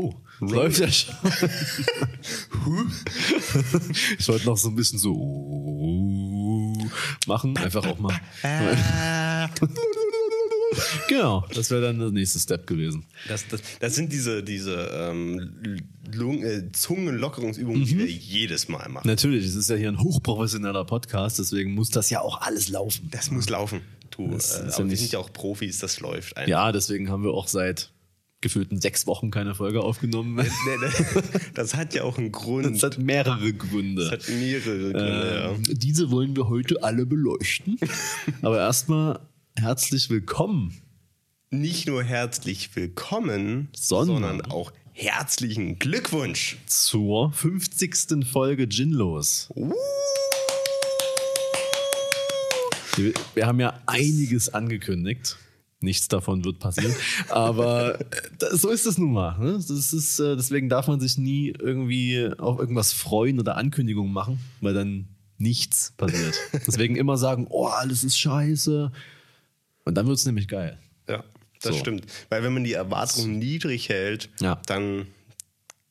Oh, läuft ja schon. ich wollte noch so ein bisschen so machen. Einfach auch mal. genau, das wäre dann der nächste Step gewesen. Das, das, das sind diese, diese ähm, Lung, äh, Zungenlockerungsübungen, die wir jedes Mal machen. Natürlich, es ist ja hier ein hochprofessioneller Podcast, deswegen muss das ja auch alles laufen. Das muss laufen. Du, Das äh, ja aber nicht- sind ja auch Profis, das läuft einfach. Ja, deswegen haben wir auch seit gefühlten sechs Wochen keine Folge aufgenommen. Nee, nee, Das hat ja auch einen Grund. Das hat mehrere Gründe. Das hat mehrere Gründe, Ähm, Diese wollen wir heute alle beleuchten. Aber erstmal herzlich willkommen. ja. Nicht nur herzlich willkommen, Sondern- sondern auch herzlichen Glückwunsch. zur 50. Folge Ginlos. Uh. Wir haben ja einiges angekündigt. Nichts davon wird passieren. Aber äh, so ist es nun mal. Ne? Das ist, äh, deswegen darf man sich nie irgendwie auf irgendwas freuen oder Ankündigungen machen, weil dann nichts passiert. Deswegen immer sagen, oh, alles ist scheiße. Und dann wird es nämlich geil. Ja, das So. stimmt. Weil wenn man die Erwartungen niedrig hält, Ja. dann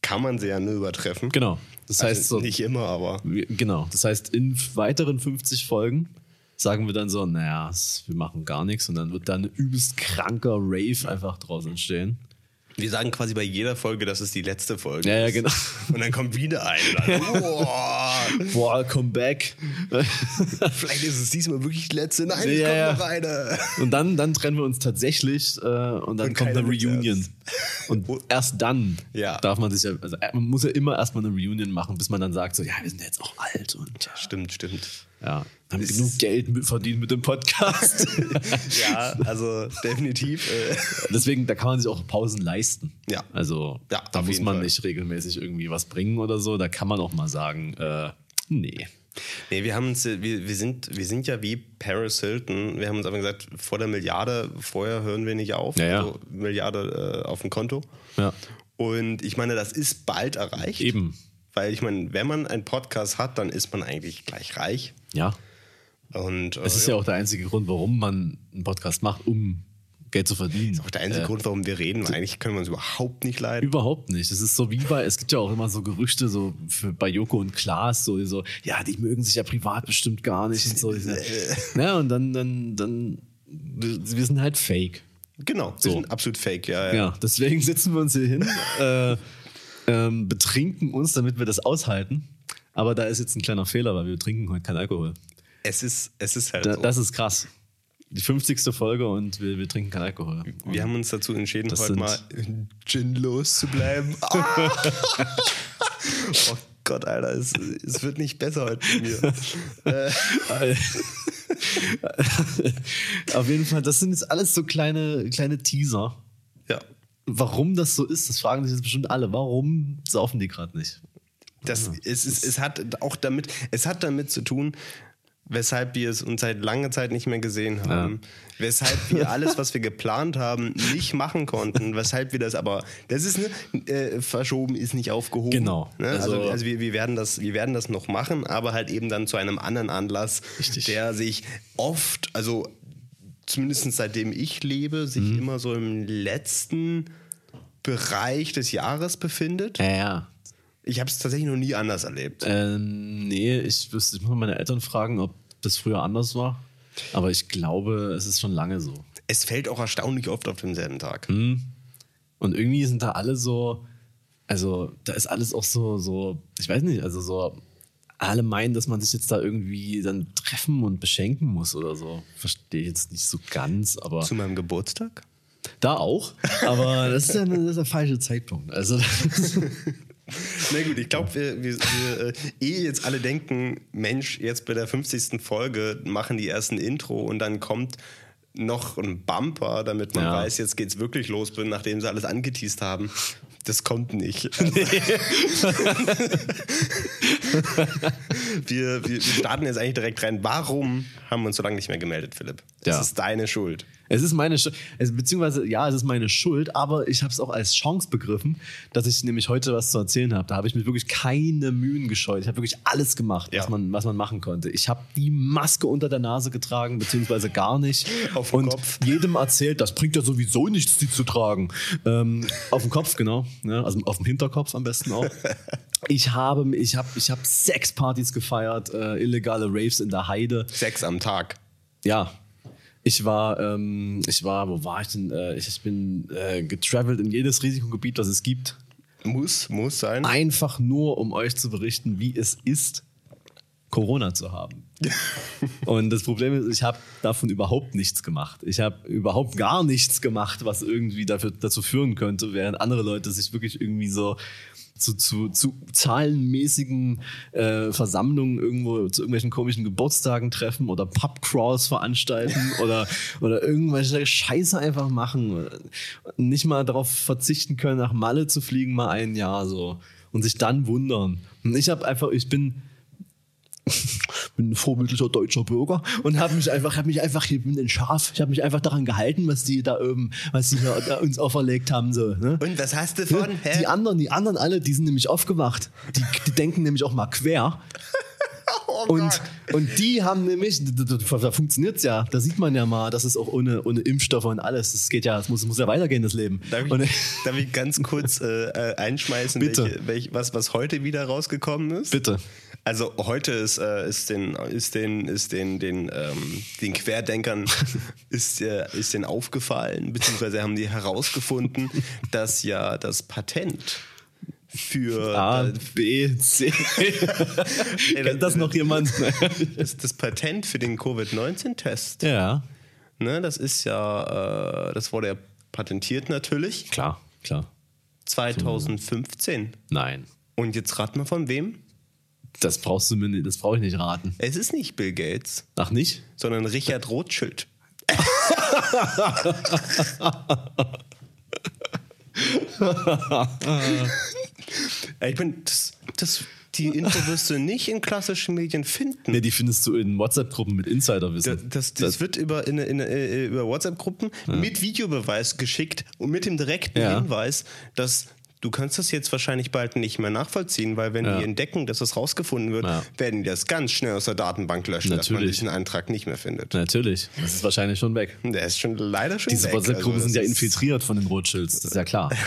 kann man sie ja nur übertreffen. Genau. Das heißt also so. nicht immer, aber Genau. Das heißt, in weiteren 50 Folgen sagen wir dann so, naja, wir machen gar nichts und dann wird da ein übelst kranker Rave einfach draus entstehen. wir sagen quasi bei jeder Folge, dass es die letzte Folge Ja, ja, ist. genau. Und dann kommt wieder eine. Dann, boah, Boah, come back. vielleicht ist es diesmal wirklich die letzte. Nein, Ja, ja. noch eine. Und dann, dann trennen wir uns tatsächlich äh, und dann Und kommt eine Reunion. Und erst dann Ja. darf man sich ja, also äh, man muss ja immer erstmal eine Reunion machen, bis man dann sagt, so, ja, wir sind jetzt auch alt und Stimmt, stimmt. ja, haben Es genug ist- Geld verdient mit dem Podcast. Ja, also definitiv. Äh, Deswegen, da kann man sich auch Pausen leisten. Ja. Also, Ja, da muss man Fall. nicht regelmäßig irgendwie was bringen oder so. Da kann man auch mal sagen, äh, nee. Nee, wir haben uns, wir, wir, sind, wir sind ja wie Paris Hilton. Wir haben uns einfach gesagt, vor der Milliarde, vorher hören wir nicht auf. Ja, ja. Also Milliarde äh, auf dem Konto. Ja. Und ich meine, das ist bald erreicht. Eben. Weil ich meine, wenn man einen Podcast hat, dann ist man eigentlich gleich reich. Ja. Und äh, Es ist ja auch der einzige Grund, warum man einen Podcast macht, um Geld zu verdienen. auch der einzige Grund, warum wir reden, weil eigentlich können wir uns überhaupt nicht leiden. Überhaupt nicht. Es ist so wie bei, es gibt ja auch immer so Gerüchte, so für, bei Joko und Klaas, so, so, ja, die mögen sich ja privat bestimmt gar nicht und so. Ja, und dann, dann, dann, wir sind halt fake. Genau, wir So. sind absolut fake, ja. ja. Ja, deswegen sitzen wir uns hier hin, äh, ähm, betrinken uns, damit wir das aushalten. Aber da ist jetzt ein kleiner Fehler, weil wir trinken heute keinen Alkohol. Es, ist, es ist halt Da, so. Das ist krass. Die 50. Folge und wir, wir trinken keinen Alkohol. wir haben uns dazu entschieden, heute mal ginlos zu bleiben. Ah! oh Gott, Alter, es, es wird nicht besser heute mit mir. Äh, Auf jeden Fall, das sind jetzt alles so kleine, kleine Teaser. ja, Warum das so ist, das fragen sich jetzt bestimmt alle. Warum saufen die gerade nicht? das, es, ist, es hat auch damit, es hat damit zu tun, weshalb wir es uns seit langer Zeit nicht mehr gesehen haben, weshalb wir alles, was wir geplant haben, nicht machen konnten, weshalb wir das aber, das ist ne, äh, verschoben, ist nicht aufgehoben. Genau. Ne? Also, Also- also wir, wir, werden das, wir werden das noch machen, aber halt eben dann zu einem anderen Anlass, Richtig. der sich oft, also zumindest seitdem ich lebe, sich Mhm. immer so im letzten Bereich des Jahres befindet. Ja, ja. Ich habe es tatsächlich noch nie anders erlebt. Ähm, nee, ich wüsste, ich muss mal meine Eltern fragen, ob das früher anders war. Aber ich glaube, es ist schon lange so. Es fällt auch erstaunlich oft auf demselben Tag. Und irgendwie sind da alle so, also da ist alles auch so, so, ich weiß nicht, also so, alle meinen, dass man sich jetzt da irgendwie dann treffen und beschenken muss oder so. Verstehe ich jetzt nicht so ganz, aber Zu meinem Geburtstag? da auch. Aber das ist ja eine, das ist der falsche Zeitpunkt. Also Na gut, ich glaube, wir, wir, wir äh, ehe jetzt alle denken, Mensch, jetzt bei der 50. Folge machen die ersten Intro und dann kommt noch ein Bumper, damit man Ja. weiß, jetzt geht's wirklich los, nachdem sie alles angeteased haben. Das kommt nicht. wir, wir, wir starten jetzt eigentlich direkt rein. Warum haben wir uns so lange nicht mehr gemeldet, Philipp? Das Ja. ist deine Schuld. Es ist meine Schuld, beziehungsweise ja, es ist meine Schuld, aber ich habe es auch als Chance begriffen, dass ich nämlich heute was zu erzählen habe. Da habe ich mir wirklich keine Mühen gescheut. Ich habe wirklich alles gemacht, Ja. was, man, was man machen konnte. Ich habe die Maske unter der Nase getragen, beziehungsweise gar nicht. Auf dem und Kopf. jedem erzählt, das bringt ja sowieso nichts, die zu tragen. Ähm, auf dem Kopf, genau. Ja, also auf dem Hinterkopf am besten auch. Ich habe, ich habe, ich habe Sexpartys gefeiert, äh, illegale Raves in der Heide. Sechs am Tag. Ja. Ich war, ähm, ich war, wo war ich denn? Äh, ich, bin äh, getravelt in jedes Risikogebiet, das es gibt. Muss, muss sein. Einfach nur, um euch zu berichten, wie es ist, Corona zu haben. Und das Problem ist, ich habe davon überhaupt nichts gemacht. Ich habe überhaupt gar nichts gemacht, was irgendwie dafür, dazu führen könnte, während andere Leute sich wirklich irgendwie so zu, zu, zu zahlenmäßigen äh, Versammlungen irgendwo zu irgendwelchen komischen Geburtstagen treffen oder Pubcrawls veranstalten oder, oder irgendwelche Scheiße einfach machen. Nicht mal darauf verzichten können, nach Malle zu fliegen, mal ein Jahr so. Und sich dann wundern. Und ich habe einfach, ich bin bin ein vorbildlicher deutscher Bürger und habe mich einfach, habe mich einfach, ich bin ein Schaf, ich habe mich einfach daran gehalten, was die da oben, was die hier da uns auferlegt haben, so. Ne? Und was hast du von? Hä? Die anderen, die anderen alle, die sind nämlich aufgewacht. Die, die denken nämlich auch mal quer. Oh Und, und die haben nämlich, da, da, da funktioniert's ja, da sieht man ja mal, dass es auch ohne, ohne Impfstoffe und alles, das geht ja, es muss, es muss ja weitergehen, das Leben. Darf und, ich, darf ich ganz kurz äh, äh, einschmeißen, Bitte. welche, welch, was, was heute wieder rausgekommen ist? Bitte. Also heute ist, äh, ist den, ist den, ist den, den, ähm, den Querdenkern ist, äh, ist den aufgefallen, beziehungsweise haben die herausgefunden, dass ja das Patent für A, B, C. Kennt das noch jemand? das, das Patent für den Covid-19-Test, ja, ne, das ist ja, äh, das wurde ja patentiert natürlich klar, klar. 2015. Nein. Und jetzt rat mal von wem? Das brauchst du mir nicht, das brauche ich nicht raten. Es ist nicht Bill Gates, Ach nicht? sondern Richard Rothschild. ich bin, das, das, die Info wirst du nicht in klassischen Medien finden. Ne, die findest du in WhatsApp-Gruppen mit Das, Insiderwissen. das, das wird über, in, in, äh, über WhatsApp-Gruppen mit Videobeweis geschickt und mit dem direkten Ja. Hinweis, dass du kannst das jetzt wahrscheinlich bald nicht mehr nachvollziehen, weil wenn Ja. die entdecken, dass das rausgefunden wird, Ja. werden die das ganz schnell aus der Datenbank löschen, dass man Natürlich. diesen Eintrag nicht mehr findet. Natürlich. Das ist wahrscheinlich schon weg. Der ist schon leider schon Diese weg. WhatsApp-Gruppen Also sind ja infiltriert von den Rothschilds, das ist ja klar.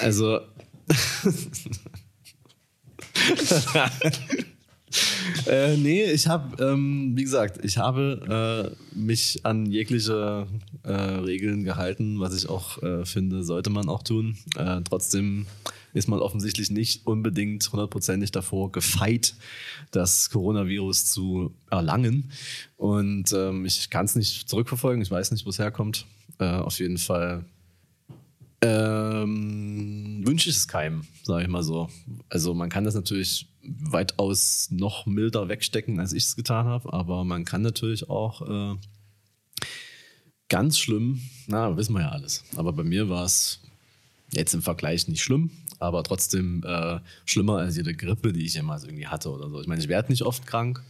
Also. äh, nee, ich habe, ähm, wie gesagt, ich habe äh, mich an jegliche äh, Regeln gehalten, was ich auch äh, finde, sollte man auch tun. Äh, trotzdem ist man offensichtlich nicht unbedingt hundertprozentig davor gefeit, das Coronavirus zu erlangen. Und ähm, ich kann es nicht zurückverfolgen, ich weiß nicht, wo es herkommt. Äh, auf jeden Fall ähm, wünsche ich es keinem, sage ich mal so. Also man kann das natürlich weitaus noch milder wegstecken, als ich es getan habe, aber man kann natürlich auch äh, ganz schlimm, na, wissen wir ja alles. Aber bei mir war es jetzt im Vergleich nicht schlimm, aber trotzdem äh, schlimmer als jede Grippe, die ich jemals irgendwie hatte oder so. Ich meine, ich werde nicht oft krank.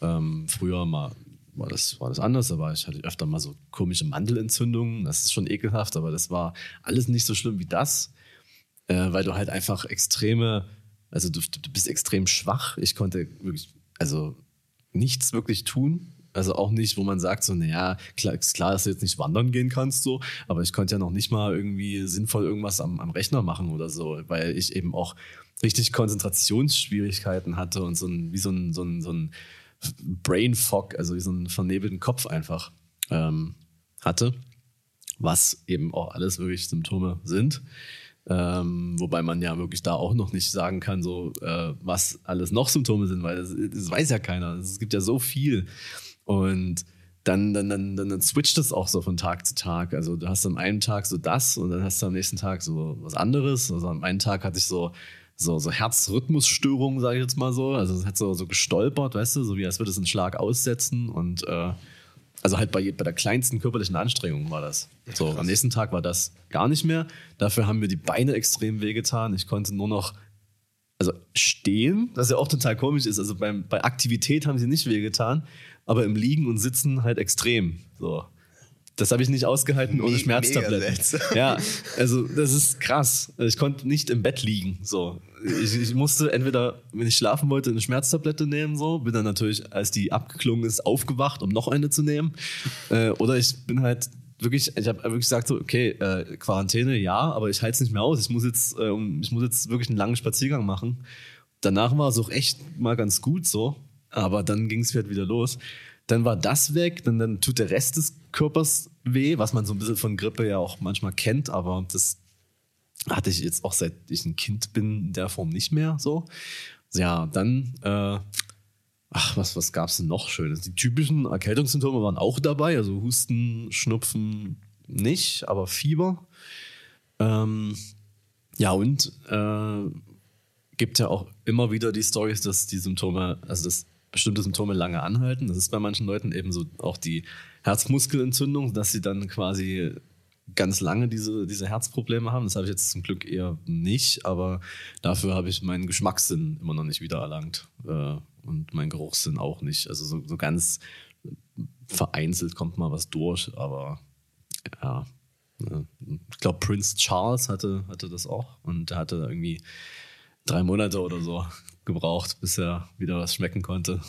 Ähm, früher mal war das, war das anders, war ich hatte öfter mal so komische Mandelentzündungen. Das ist schon ekelhaft, aber das war alles nicht so schlimm wie das, äh, weil du halt einfach extreme, also du, du bist extrem schwach. Ich konnte wirklich, also nichts wirklich tun. Also auch nicht, wo man sagt, so, naja, klar, ist klar, dass du jetzt nicht wandern gehen kannst, so, aber ich konnte ja noch nicht mal irgendwie sinnvoll irgendwas am, am Rechner machen oder so, weil ich eben auch richtig Konzentrationsschwierigkeiten hatte und so ein, wie so ein, so ein, so ein Brain Fog, also so einen vernebelten Kopf einfach ähm, hatte, was eben auch alles wirklich Symptome sind. Ähm, wobei man ja wirklich da auch noch nicht sagen kann, so äh, was alles noch Symptome sind, weil das, das weiß ja keiner. Es gibt ja so viel. Und dann, dann, dann, dann, dann switcht es auch so von Tag zu Tag. Also du hast am einen Tag so das und dann hast du am nächsten Tag so was anderes. Also am einen Tag hatte ich so, so, so Herzrhythmusstörungen, sage ich jetzt mal so. Also es hat so, so gestolpert, weißt du, so wie als würde es einen Schlag aussetzen und äh, also halt bei, bei der kleinsten körperlichen Anstrengung war das. So, am nächsten Tag war das gar nicht mehr. Dafür haben mir die Beine extrem wehgetan. Ich konnte nur noch, also stehen, was ja auch total komisch ist. Also beim, bei Aktivität haben sie nicht wehgetan, aber im Liegen und Sitzen halt extrem. So. Das habe ich nicht ausgehalten ohne Me- Schmerztabletten. Ja, also das ist krass. Also Ich konnte nicht im Bett liegen. So, ich, ich musste entweder, wenn ich schlafen wollte, eine Schmerztablette nehmen. So, bin dann natürlich, als die abgeklungen ist, aufgewacht, um noch eine zu nehmen. Äh, oder ich bin halt wirklich, ich habe wirklich gesagt so, okay, äh, Quarantäne, ja, aber ich halte es nicht mehr aus. Ich muss jetzt, äh, ich muss jetzt wirklich einen langen Spaziergang machen. Danach war es auch echt mal ganz gut so, aber dann ging es halt wieder los. Dann war das weg, dann, dann tut der Rest des Körpers weh, was man so ein bisschen von Grippe ja auch manchmal kennt, aber das hatte ich jetzt auch seit ich ein Kind bin in der Form nicht mehr so. Ja, dann, äh, ach, was, was gab's denn noch Schönes? Die typischen Erkältungssymptome waren auch dabei, also Husten, Schnupfen nicht, aber Fieber. Ähm, ja, und äh, gibt ja auch immer wieder die Stories, dass die Symptome, also dass bestimmte Symptome lange anhalten. Das ist bei manchen Leuten eben so auch die Herzmuskelentzündung, dass sie dann quasi ganz lange diese, diese Herzprobleme haben. Das habe ich jetzt zum Glück eher nicht, aber dafür habe ich meinen Geschmackssinn immer noch nicht wiedererlangt äh, und meinen Geruchssinn auch nicht. Also so, so ganz vereinzelt kommt mal was durch, aber ja. Ich glaube, Prince Charles hatte, hatte das auch und hatte irgendwie drei Monate oder so gebraucht, bis er wieder was schmecken konnte.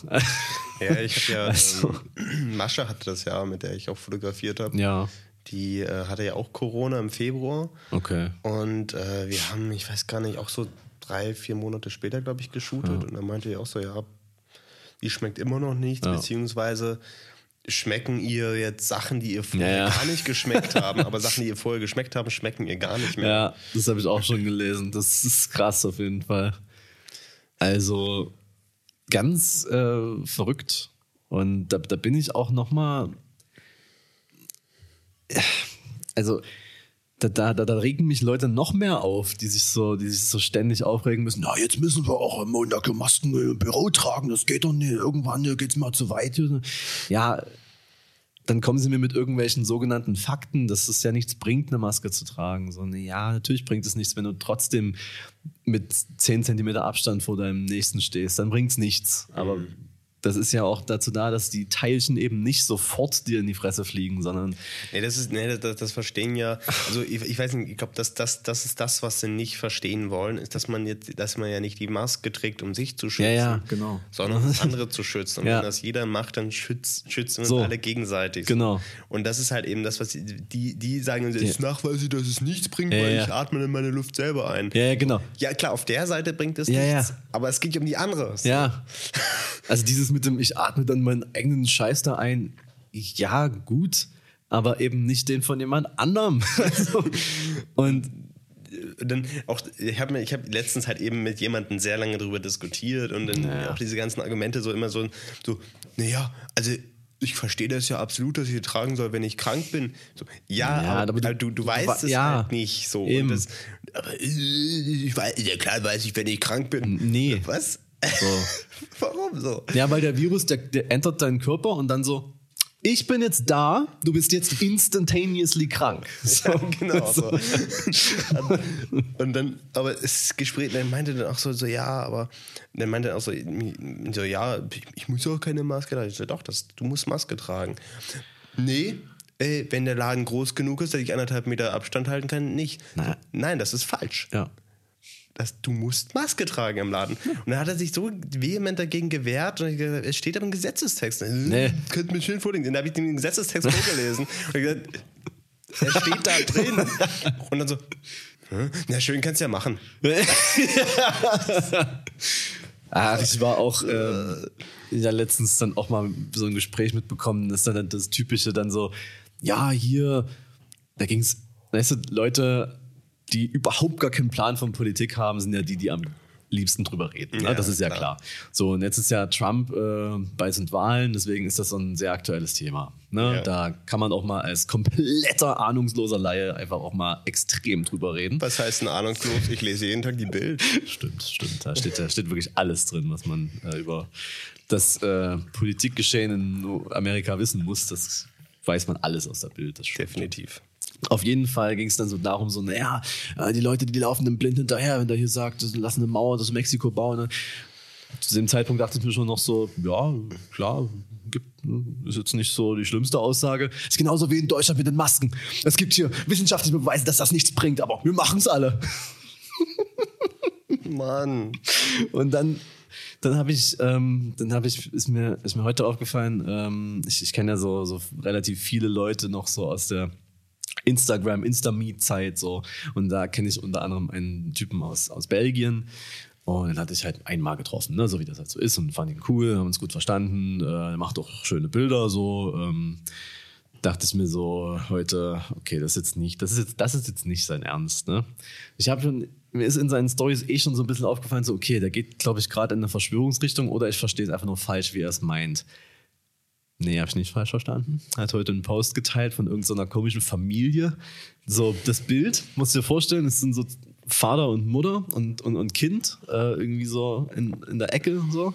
Ja, ich habe ja, Also. ähm, Mascha hatte das ja, mit der ich auch fotografiert habe. ja, Die äh, hatte ja auch Corona im Februar. okay. Und äh, wir haben, ich weiß gar nicht, auch so drei, vier Monate später, glaube ich, geshootet. Und dann meinte ich auch so, ja, die schmeckt immer noch nichts, Ja. beziehungsweise schmecken ihr jetzt Sachen, die ihr vorher Ja, ja. gar nicht geschmeckt haben, aber Sachen, die ihr vorher geschmeckt haben, schmecken ihr gar nicht mehr. Ja, das habe ich auch schon gelesen. Das ist krass auf jeden Fall. Also ganz äh, verrückt. Und da, da bin ich auch noch mal. Also da, da, da, da regen mich Leute noch mehr auf, die sich so, die sich so ständig aufregen müssen. Na, jetzt müssen wir auch am Montag Masken im Büro tragen. Das geht doch nicht. Irgendwann geht's mal zu weit. Ja, dann kommen sie mir mit irgendwelchen sogenannten Fakten, dass es ja nichts bringt, eine Maske zu tragen. So, nee, ja, natürlich bringt es nichts, wenn du trotzdem mit 10 Zentimeter Abstand vor deinem Nächsten stehst, dann bringt es nichts. Aber das ist ja auch dazu da, dass die Teilchen eben nicht sofort dir in die Fresse fliegen, sondern Nee, das ist, nee, das, das verstehen ja, also ich, ich weiß nicht, ich glaube, das, das, das ist das, was sie nicht verstehen wollen, ist, dass man jetzt, dass man ja nicht die Maske trägt, um sich zu schützen, Ja, ja, genau. sondern um andere zu schützen. Und Ja. wenn das jeder macht, dann schützt, schützen wir uns So. alle gegenseitig. Genau. Und das ist halt eben das, was die, die, sagen, es ist nachweislich, dass es nichts bringt, weil ich atme dann meine Luft selber ein. ja, genau. Ja, klar, auf der Seite bringt es nichts, ja. aber es geht ja um die andere. Ja. Also dieses mit dem, ich atme dann meinen eigenen Scheiß da ein, ja, gut, aber eben nicht den von jemand anderem. Also, und dann auch, ich habe ich hab letztens halt eben mit jemandem sehr lange darüber diskutiert und dann Ja. auch diese ganzen Argumente so immer so, so naja, also ich verstehe das ja absolut, dass ich die tragen soll, wenn ich krank bin. So, ja, Ja, aber, aber du- du, du du weißt wa- es ja, halt nicht so. das, aber äh, ich weiß, ja klar weiß ich, wenn ich krank bin. Nee. Was? So. Warum so? Ja, weil der Virus, der, der entert deinen Körper und dann so, ich bin jetzt da, du bist jetzt instantaneously krank. So. Ja, genau. So. und dann, aber das Gespräch, dann meinte dann auch so, so ja, aber dann meinte er auch so, so ja, ich, ich muss auch keine Maske tragen. Ich so, doch, das, du musst Maske tragen. Nee, äh, wenn der Laden groß genug ist, dass ich anderthalb Meter Abstand halten kann, nicht. Na. Nein. das ist falsch. Ja. Das, du musst Maske tragen im Laden. Und dann hat er sich so vehement dagegen gewehrt. Und ich gesagt, es steht aber im Gesetzestext. Nee. Könnt mir schön vorlegen. Dann habe ich den Gesetzestext vorgelesen. Und gesagt, er steht da drin. Und dann so, "Hä? na schön, kannst ja machen. Ach, ich war auch äh, ja letztens dann auch mal so ein Gespräch mitbekommen, das ist dann das Typische dann so, ja, hier, da ging es, weißt du, Leute, die überhaupt gar keinen Plan von Politik haben, sind ja die, die am liebsten drüber reden. Ne? Ja, das ist ja klar. klar. So, und jetzt ist ja Trump, äh, bald sind Wahlen, deswegen ist das so ein sehr aktuelles Thema. Ne? Ja. Da kann man auch mal als kompletter ahnungsloser Laie einfach auch mal extrem drüber reden. Was heißt denn ahnungslos? Ich lese jeden Tag die Bild. Stimmt, stimmt. Da steht, da steht wirklich alles drin, was man äh, über das äh, Politikgeschehen in Amerika wissen muss. Das weiß man alles aus der Bild. Das stimmt. Definitiv. Auf jeden Fall ging es dann so darum, so, naja, äh, die Leute, die laufen dem blind hinterher, wenn der hier sagt, lass eine Mauer aus Mexiko bauen. Ne? Zu dem Zeitpunkt dachte ich mir schon noch so, ja, klar, gibt, ist jetzt nicht so die schlimmste Aussage. Ist genauso wie in Deutschland mit den Masken. Es gibt hier wissenschaftliche Beweise, dass das nichts bringt, aber wir machen es alle. Mann. Und dann, dann habe ich, ähm, dann habe ich, ist mir, ist mir heute aufgefallen, ähm, ich, ich kenne ja so, so relativ viele Leute noch so aus der Instagram, Insta-Meet-Zeit so. Und da kenne ich unter anderem einen Typen aus, aus Belgien. Und den hatte ich halt einmal getroffen, ne? so wie das halt so ist. Und fand ihn cool, haben uns gut verstanden. Äh, er macht auch schöne Bilder so. Ähm, dachte ich mir so heute, okay, das ist jetzt nicht, das ist jetzt, das ist jetzt nicht sein Ernst. Ne? Ich habe schon, mir ist in seinen Stories eh schon so ein bisschen aufgefallen, so okay, der geht, glaube ich, gerade in eine Verschwörungsrichtung oder ich verstehe es einfach nur falsch, wie er es meint. Nee, habe ich nicht falsch verstanden. Er hat heute einen Post geteilt von irgendeiner komischen Familie. So, das Bild, musst du dir vorstellen, es sind so Vater und Mutter und, und, und Kind, äh, irgendwie so in, in der Ecke so.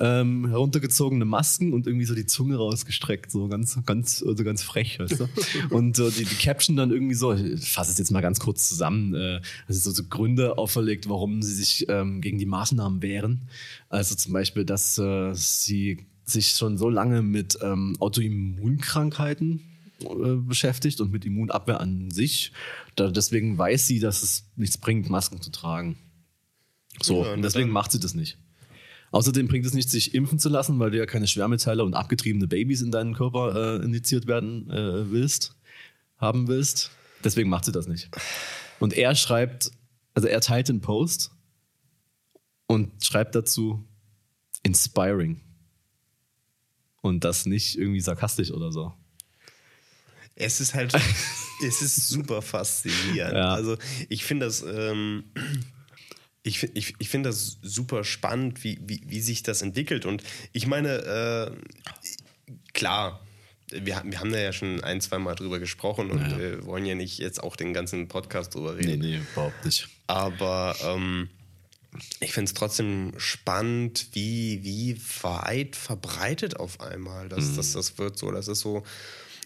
Ähm, heruntergezogene Masken und irgendwie so die Zunge rausgestreckt, so ganz, ganz, also ganz frech, weißt du? Und äh, die, die Caption dann irgendwie so, ich fasse es jetzt mal ganz kurz zusammen, äh, also so, so Gründe auferlegt, warum sie sich ähm, gegen die Maßnahmen wehren. Also zum Beispiel, dass äh, sie sich schon so lange mit ähm, Autoimmunkrankheiten äh, beschäftigt und mit Immunabwehr an sich. Da, deswegen weiß sie, dass es nichts bringt, Masken zu tragen. So, Ja, und deswegen macht sie das nicht. Außerdem bringt es nichts, sich impfen zu lassen, weil du ja keine Schwermetalle und abgetriebene Babys in deinen Körper äh, injiziert werden äh, willst, haben willst. Deswegen macht sie das nicht. Und er schreibt, also er teilt den Post und schreibt dazu inspiring. Und das nicht irgendwie sarkastisch oder so. Es ist halt, es ist super faszinierend. Ja. Also ich finde das, ähm, ich, ich, ich finde das super spannend, wie, wie, wie sich das entwickelt. Und ich meine, äh, klar, wir, haben- wir haben da ja schon ein, zwei Mal drüber gesprochen und äh, wollen ja nicht jetzt auch den ganzen Podcast drüber reden. nee, überhaupt nicht. Aber ähm, ich finde es trotzdem spannend, wie, wie weit verbreitet auf einmal das, das, das wird so. Das ist so.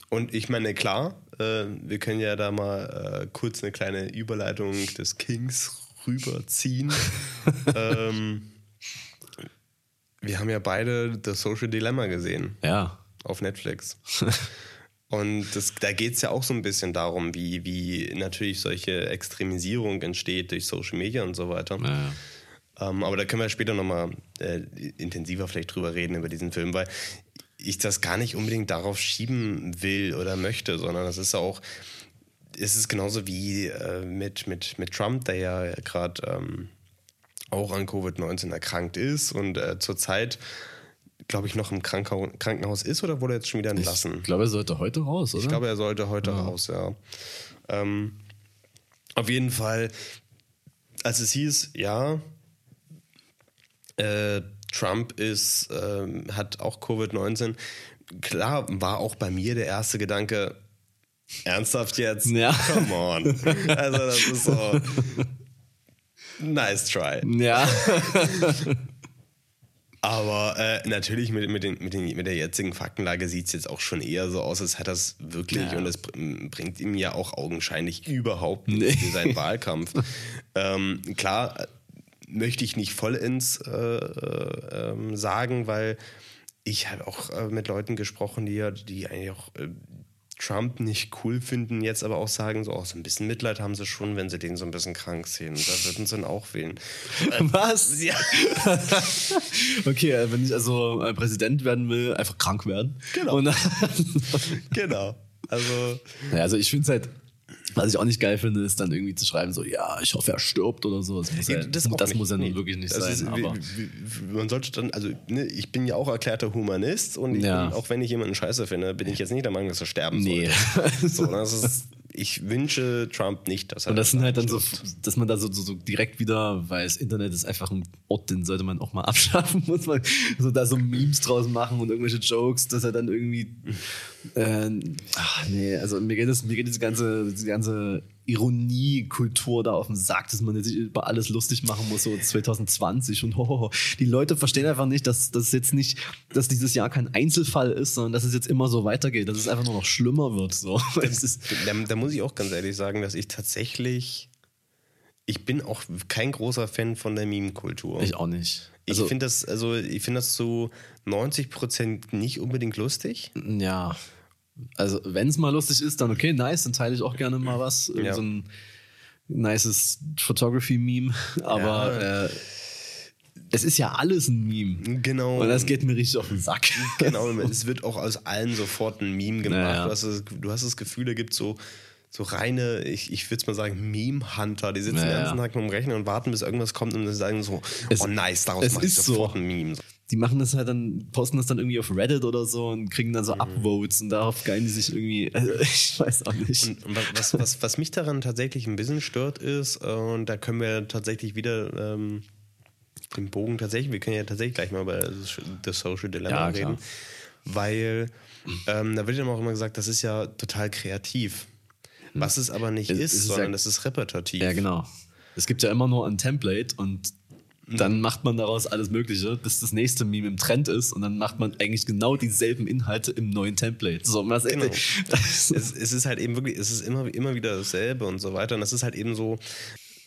Und ich meine, klar, äh, wir können ja da mal äh, kurz eine kleine Überleitung des Kings rüberziehen. ähm, wir haben ja beide The Social Dilemma gesehen Ja. auf Netflix. Und das, da geht es ja auch so ein bisschen darum, wie, wie natürlich solche Extremisierung entsteht durch Social Media und so weiter. ja, ja. Ähm, aber da können wir später nochmal äh, intensiver vielleicht drüber reden, über diesen Film, weil ich das gar nicht unbedingt darauf schieben will oder möchte, sondern es ist auch, es ist genauso wie äh, mit, mit, mit Trump, der ja gerade ähm, auch an Covid-19 erkrankt ist und äh, zurzeit, glaube ich, noch im Krankenhau Krankenhaus ist oder wurde er jetzt schon wieder entlassen? Ich glaube, er sollte heute raus, oder? Ich glaube, er sollte heute raus, ja. Ähm, auf jeden Fall, als es hieß, ja, äh, Trump ist, ähm, hat auch Covid-19, klar war auch bei mir der erste Gedanke, ernsthaft jetzt? Ja. Come on. Also das ist so, nice try. ja. Aber äh, natürlich mit, mit, den, mit, den, mit der jetzigen Faktenlage sieht es jetzt auch schon eher so aus, als hat das wirklich Ja. und es br- bringt ihm ja auch augenscheinlich überhaupt nicht Nee. für seinen Wahlkampf. ähm, klar, äh, möchte ich nicht vollends äh, äh, ähm, sagen, weil ich habe auch äh, mit Leuten gesprochen, die ja, die eigentlich auch äh, Trump nicht cool finden, jetzt aber auch sagen, so, oh, so ein bisschen Mitleid haben sie schon, wenn sie den so ein bisschen krank sehen. Da würden sie ihn auch wählen. Was? Ja. Okay, äh, wenn ich also äh, Präsident werden will, einfach krank werden. Genau. Genau. Also, ja, also ich finde es halt, was ich auch nicht geil finde, ist dann irgendwie zu schreiben, so, ja, ich hoffe, er stirbt oder so. Das muss, ja, das nicht. muss ja nun wirklich nicht Das sein. ist- aber wie- wie- wie- man sollte dann, also ne, ich bin ja auch erklärter Humanist und Ja. bin, auch wenn ich jemanden scheiße finde, bin ich jetzt nicht der Meinung, dass er sterben Nee. sollte. So, das ist, ich wünsche Trump nicht, dass er Und das sind halt dann so, stirbt. dass man da so, so, so direkt wieder, weil das Internet ist einfach ein Ort, den sollte man auch mal abschaffen, muss man so da so Memes draus machen und irgendwelche Jokes, dass er dann irgendwie, äh, ach nee, also mir geht es, mir geht diese ganze, diese ganze Ironiekultur da auf den Sack, dass man sich über alles lustig machen muss, so 2020 und hohoho. Die Leute verstehen einfach nicht, dass das jetzt nicht, dass dieses Jahr kein Einzelfall ist, sondern dass es jetzt immer so weitergeht, dass es einfach nur noch schlimmer wird, so. Ist, Da, da muss ich auch ganz ehrlich sagen, dass ich tatsächlich, ich bin auch kein großer Fan von der Meme-Kultur. ich auch nicht. Ich also, finde das, also ich finde das so 90 Prozent nicht unbedingt lustig. Ja. Also, wenn es mal lustig ist, dann okay, nice, dann teile ich auch gerne mal was. Ja. So ein nices Photography-Meme. Aber ja. äh, es ist ja alles ein Meme. Genau. Und das geht mir richtig auf den Sack. Genau, es wird auch aus allen sofort ein Meme gemacht. Naja. Du, hast das, du hast das Gefühl, da gibt es so so reine, ich, ich würde es mal sagen, Meme-Hunter. Die sitzen ja, den ganzen Tag mit dem Rechner und warten, bis irgendwas kommt und dann sagen so, es, oh nice, daraus mache ich sofort so. ein Meme. Die machen das halt dann, posten das dann irgendwie auf Reddit oder so und kriegen dann so mhm. Upvotes und darauf geilen die sich irgendwie, also ich weiß auch nicht. Und, und was, was, was mich daran tatsächlich ein bisschen stört ist, äh, und da können wir tatsächlich wieder ähm, den Bogen tatsächlich, wir können ja tatsächlich gleich mal über das Social Dilemma ja, reden, weil ähm, da wird ja auch immer gesagt, das ist ja total kreativ. Was es aber nicht es, ist, ist, sondern es ist repetitiv. Ja, genau. Es gibt ja immer nur ein Template und dann macht man daraus alles Mögliche, bis das nächste Meme im Trend ist und dann macht man eigentlich genau dieselben Inhalte im neuen Template. So, was genau. es, es, ist halt eben wirklich, es ist immer, immer wieder dasselbe und so weiter. Und das ist halt eben so,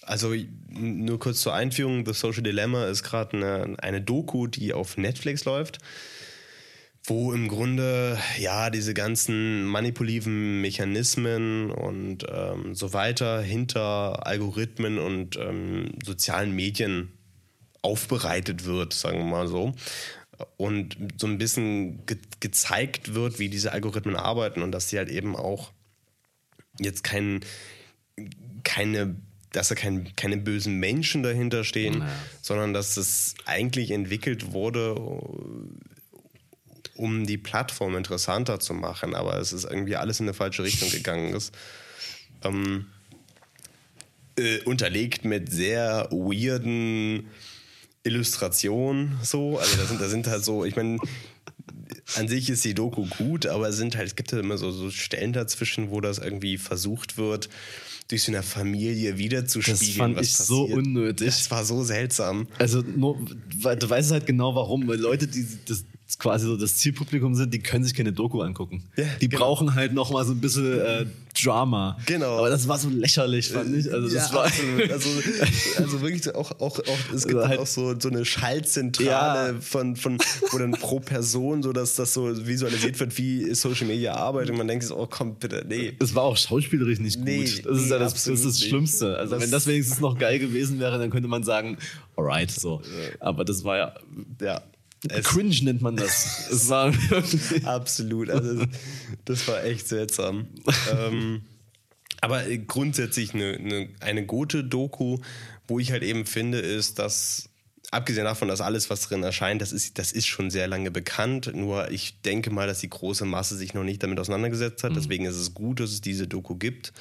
also nur kurz zur Einführung, The Social Dilemma ist gerade eine, eine Doku, die auf Netflix läuft wo im Grunde ja diese ganzen manipulativen Mechanismen und ähm, so weiter hinter Algorithmen und ähm, sozialen Medien aufbereitet wird, sagen wir mal so. Und so ein bisschen ge gezeigt wird, wie diese Algorithmen arbeiten und dass sie halt eben auch jetzt kein, keine dass da kein, keine bösen Menschen dahinter stehen, naja. sondern dass es eigentlich entwickelt wurde um die Plattform interessanter zu machen, aber es ist irgendwie alles in eine falsche Richtung gegangen ist. Ähm, äh, unterlegt mit sehr weirden Illustrationen so. Also da sind, da sind halt so, ich meine, an sich ist die Doku gut, aber es sind halt, es gibt halt immer so, so Stellen dazwischen, wo das irgendwie versucht wird, durch so eine Familie wiederzuspiegeln. Das fand ich passiert. so unnötig. Das war so seltsam. Also nur, du weißt halt genau warum, weil Leute, die das quasi so das Zielpublikum sind, die können sich keine Doku angucken. Ja, die genau. brauchen halt noch mal so ein bisschen äh, Drama. Genau. Aber das war so lächerlich, fand ich. Also, das ja, war also, also wirklich auch, auch, auch es gibt also halt, auch so, so eine Schallzentrale ja. von, von, wo dann pro Person so, dass das so visualisiert wird, wie Social Media arbeitet und man denkt sich, oh komm, bitte, nee. Es war auch schauspielerisch nicht gut. Nee, das ist ja das, das, ist das Schlimmste. Also das wenn das wenigstens noch geil gewesen wäre, dann könnte man sagen, alright, so. Aber das war ja, ja. Es Cringe nennt man das. war Absolut. Also, das war echt seltsam. ähm, aber grundsätzlich eine, eine, eine gute Doku, wo ich halt eben finde, ist, dass abgesehen davon, dass alles, was drin erscheint, das ist, das ist schon sehr lange bekannt. Nur ich denke mal, dass die große Masse sich noch nicht damit auseinandergesetzt hat. Mhm. Deswegen ist es gut, dass es diese Doku gibt.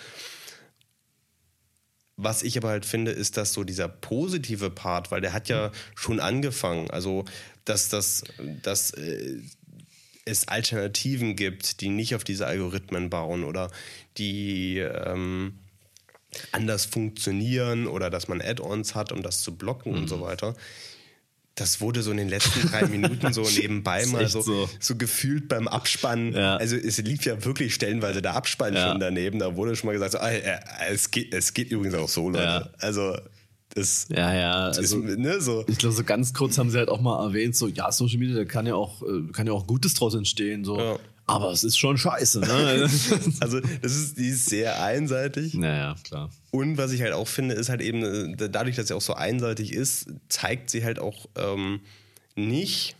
Was ich aber halt finde, ist, dass so dieser positive Part, weil der hat ja schon angefangen, also dass, das, dass äh, es Alternativen gibt, die nicht auf diese Algorithmen bauen oder die ähm, anders funktionieren oder dass man Add-ons hat, um das zu blocken mhm. und so mhm. weiter das wurde so in den letzten drei Minuten so nebenbei mal so, so, so. gefühlt beim Abspannen. Ja. Also es lief ja wirklich stellenweise der Abspann ja. schon daneben. Da wurde schon mal gesagt, so, ah, es, geht, es geht übrigens auch so, Leute. Ja. Also das ja, ja, also, ist, ne, so. Ich glaube, so ganz kurz haben sie halt auch mal erwähnt, so, ja, Social Media, da kann ja auch, äh, kann ja auch Gutes draus entstehen, so. Ja. Aber es ist schon scheiße. Ne? also, das ist, die ist sehr einseitig. Naja, klar. Und was ich halt auch finde, ist halt eben, äh, dadurch, dass sie auch so einseitig ist, zeigt sie halt auch ähm, nicht,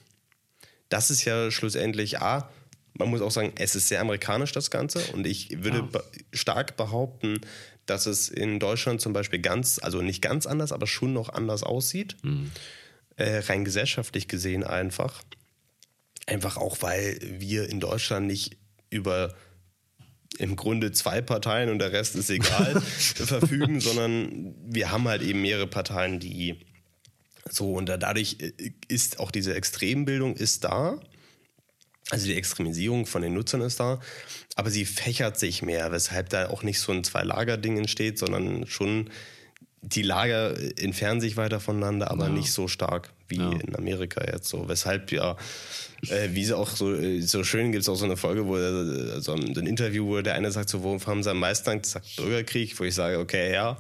dass es ja schlussendlich A, man muss auch sagen, es ist sehr amerikanisch, das Ganze. Und ich würde ja. be stark behaupten, dass es in Deutschland zum Beispiel ganz, also nicht ganz anders, aber schon noch anders aussieht. Mhm. Äh, rein gesellschaftlich gesehen einfach. Einfach auch, weil wir in Deutschland nicht über im Grunde zwei Parteien und der Rest ist egal verfügen, sondern wir haben halt eben mehrere Parteien, die so und dadurch äh, ist auch diese Extrembildung ist da. Also die Extremisierung von den Nutzern ist da, aber sie fächert sich mehr, weshalb da auch nicht so ein Zwei-Lager-Ding entsteht, sondern schon die Lager entfernen sich weiter voneinander, aber ja. nicht so stark wie ja. in Amerika jetzt so. Weshalb ja, äh, wie sie auch so, äh, so schön gibt es auch so eine Folge, wo äh, so ein, Interview, wo der eine sagt, so, worum haben sie am meisten Angst? Sagt Bürgerkrieg, wo ich sage, okay, ja,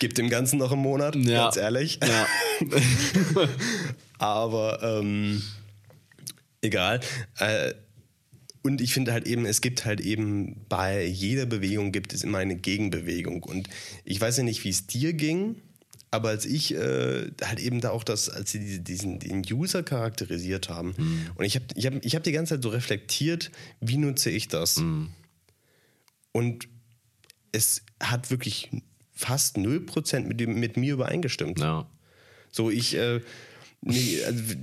gibt dem Ganzen noch einen Monat, ja. ganz ehrlich. Ja. Aber ähm, egal. Äh, und ich finde halt eben, es gibt halt eben bei jeder Bewegung gibt es immer eine Gegenbewegung. Und ich weiß ja nicht, wie es dir ging, aber als ich äh, halt eben da auch das, als sie diesen, den User charakterisiert haben, mhm. und ich habe ich hab, ich hab die ganze Zeit so reflektiert, wie nutze ich das? Mhm. Und es hat wirklich fast 0% mit, dem, mit mir übereingestimmt. Ja. So, ich, äh, nee, also,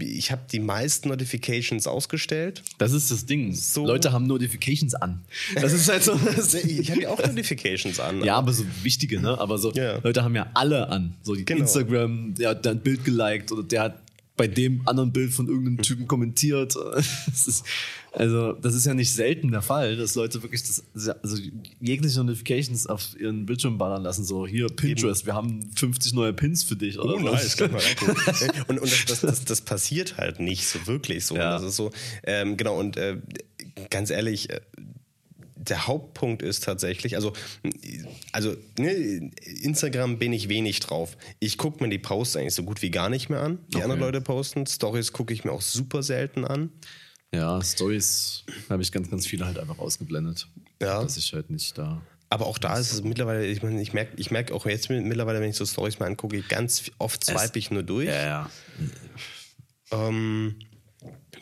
ich habe die meisten Notifications ausgestellt. Das ist das Ding. So. Leute haben Notifications an. Das ist halt so. ich habe ja auch Notifications an. ja, aber so wichtige, ne? Aber so ja. Leute haben ja alle an. So genau. Instagram, der hat ein Bild geliked oder der hat bei dem anderen Bild von irgendeinem Typen kommentiert. Das ist, also, das ist ja nicht selten der Fall, dass Leute wirklich das, also jegliche Notifications auf ihren Bildschirm ballern lassen. So, hier, Pinterest, Eben. wir haben 50 neue Pins für dich. Oder oh, nice, kann man Und, und das, das, das, das, passiert halt nicht so wirklich so. Ja. Das ist so, ähm, genau, und äh, ganz ehrlich, äh, der Hauptpunkt ist tatsächlich, also, also ne, Instagram bin ich wenig drauf. Ich gucke mir die Posts eigentlich so gut wie gar nicht mehr an, die okay. andere Leute posten. Stories gucke ich mir auch super selten an. Ja, Stories habe ich ganz, ganz viele halt einfach ausgeblendet. Ja. Dass ich halt nicht da. Aber auch da ist es mittlerweile, ich meine, ich merke ich merk auch jetzt mittlerweile, wenn ich so Stories mal angucke, ganz oft swipe ich nur durch. Ja, ja. Ähm,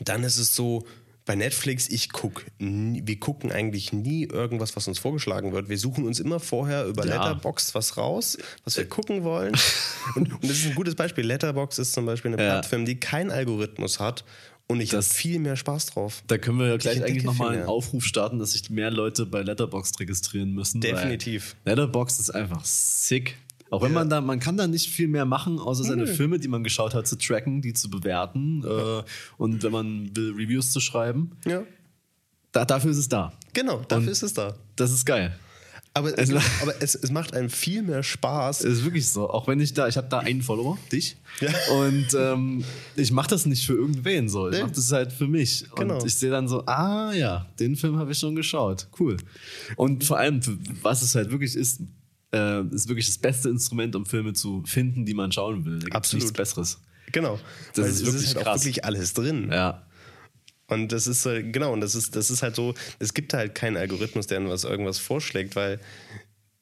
dann ist es so, bei Netflix, ich gucke, wir gucken eigentlich nie irgendwas, was uns vorgeschlagen wird. Wir suchen uns immer vorher über ja. Letterbox was raus, was wir gucken wollen. und, und, das ist ein gutes Beispiel. Letterbox ist zum Beispiel eine ja. Plattform, die keinen Algorithmus hat. Und ich habe viel mehr Spaß drauf. Da können wir ja gleich eigentlich nochmal einen Aufruf starten, dass sich mehr Leute bei Letterbox registrieren müssen. Definitiv. Letterbox ist einfach sick. Auch wenn man da, man kann da nicht viel mehr machen, außer seine mhm. Filme, die man geschaut hat, zu tracken, die zu bewerten äh, und wenn man will, Reviews zu schreiben. Ja. Da, dafür ist es da. Genau, dafür und ist es da. Das ist geil. Aber, es, also, aber es, es, macht einem viel mehr Spaß. Es ist wirklich so. Auch wenn ich da, ich habe da einen Follower, dich. Ja. Und ähm, ich mache das nicht für irgendwen so. Ich nee. mache das halt für mich. Genau. Und ich sehe dann so, ah ja, den Film habe ich schon geschaut. Cool. Und vor allem, was es halt wirklich ist, äh, ist wirklich das beste Instrument, um Filme zu finden, die man schauen will. Da Absolut. nichts Besseres. Genau. Das Weil ist wirklich ist halt krass. auch wirklich alles drin. Ja. Und das ist genau, und das ist, das ist halt so, es gibt halt keinen Algorithmus, der was irgendwas vorschlägt, weil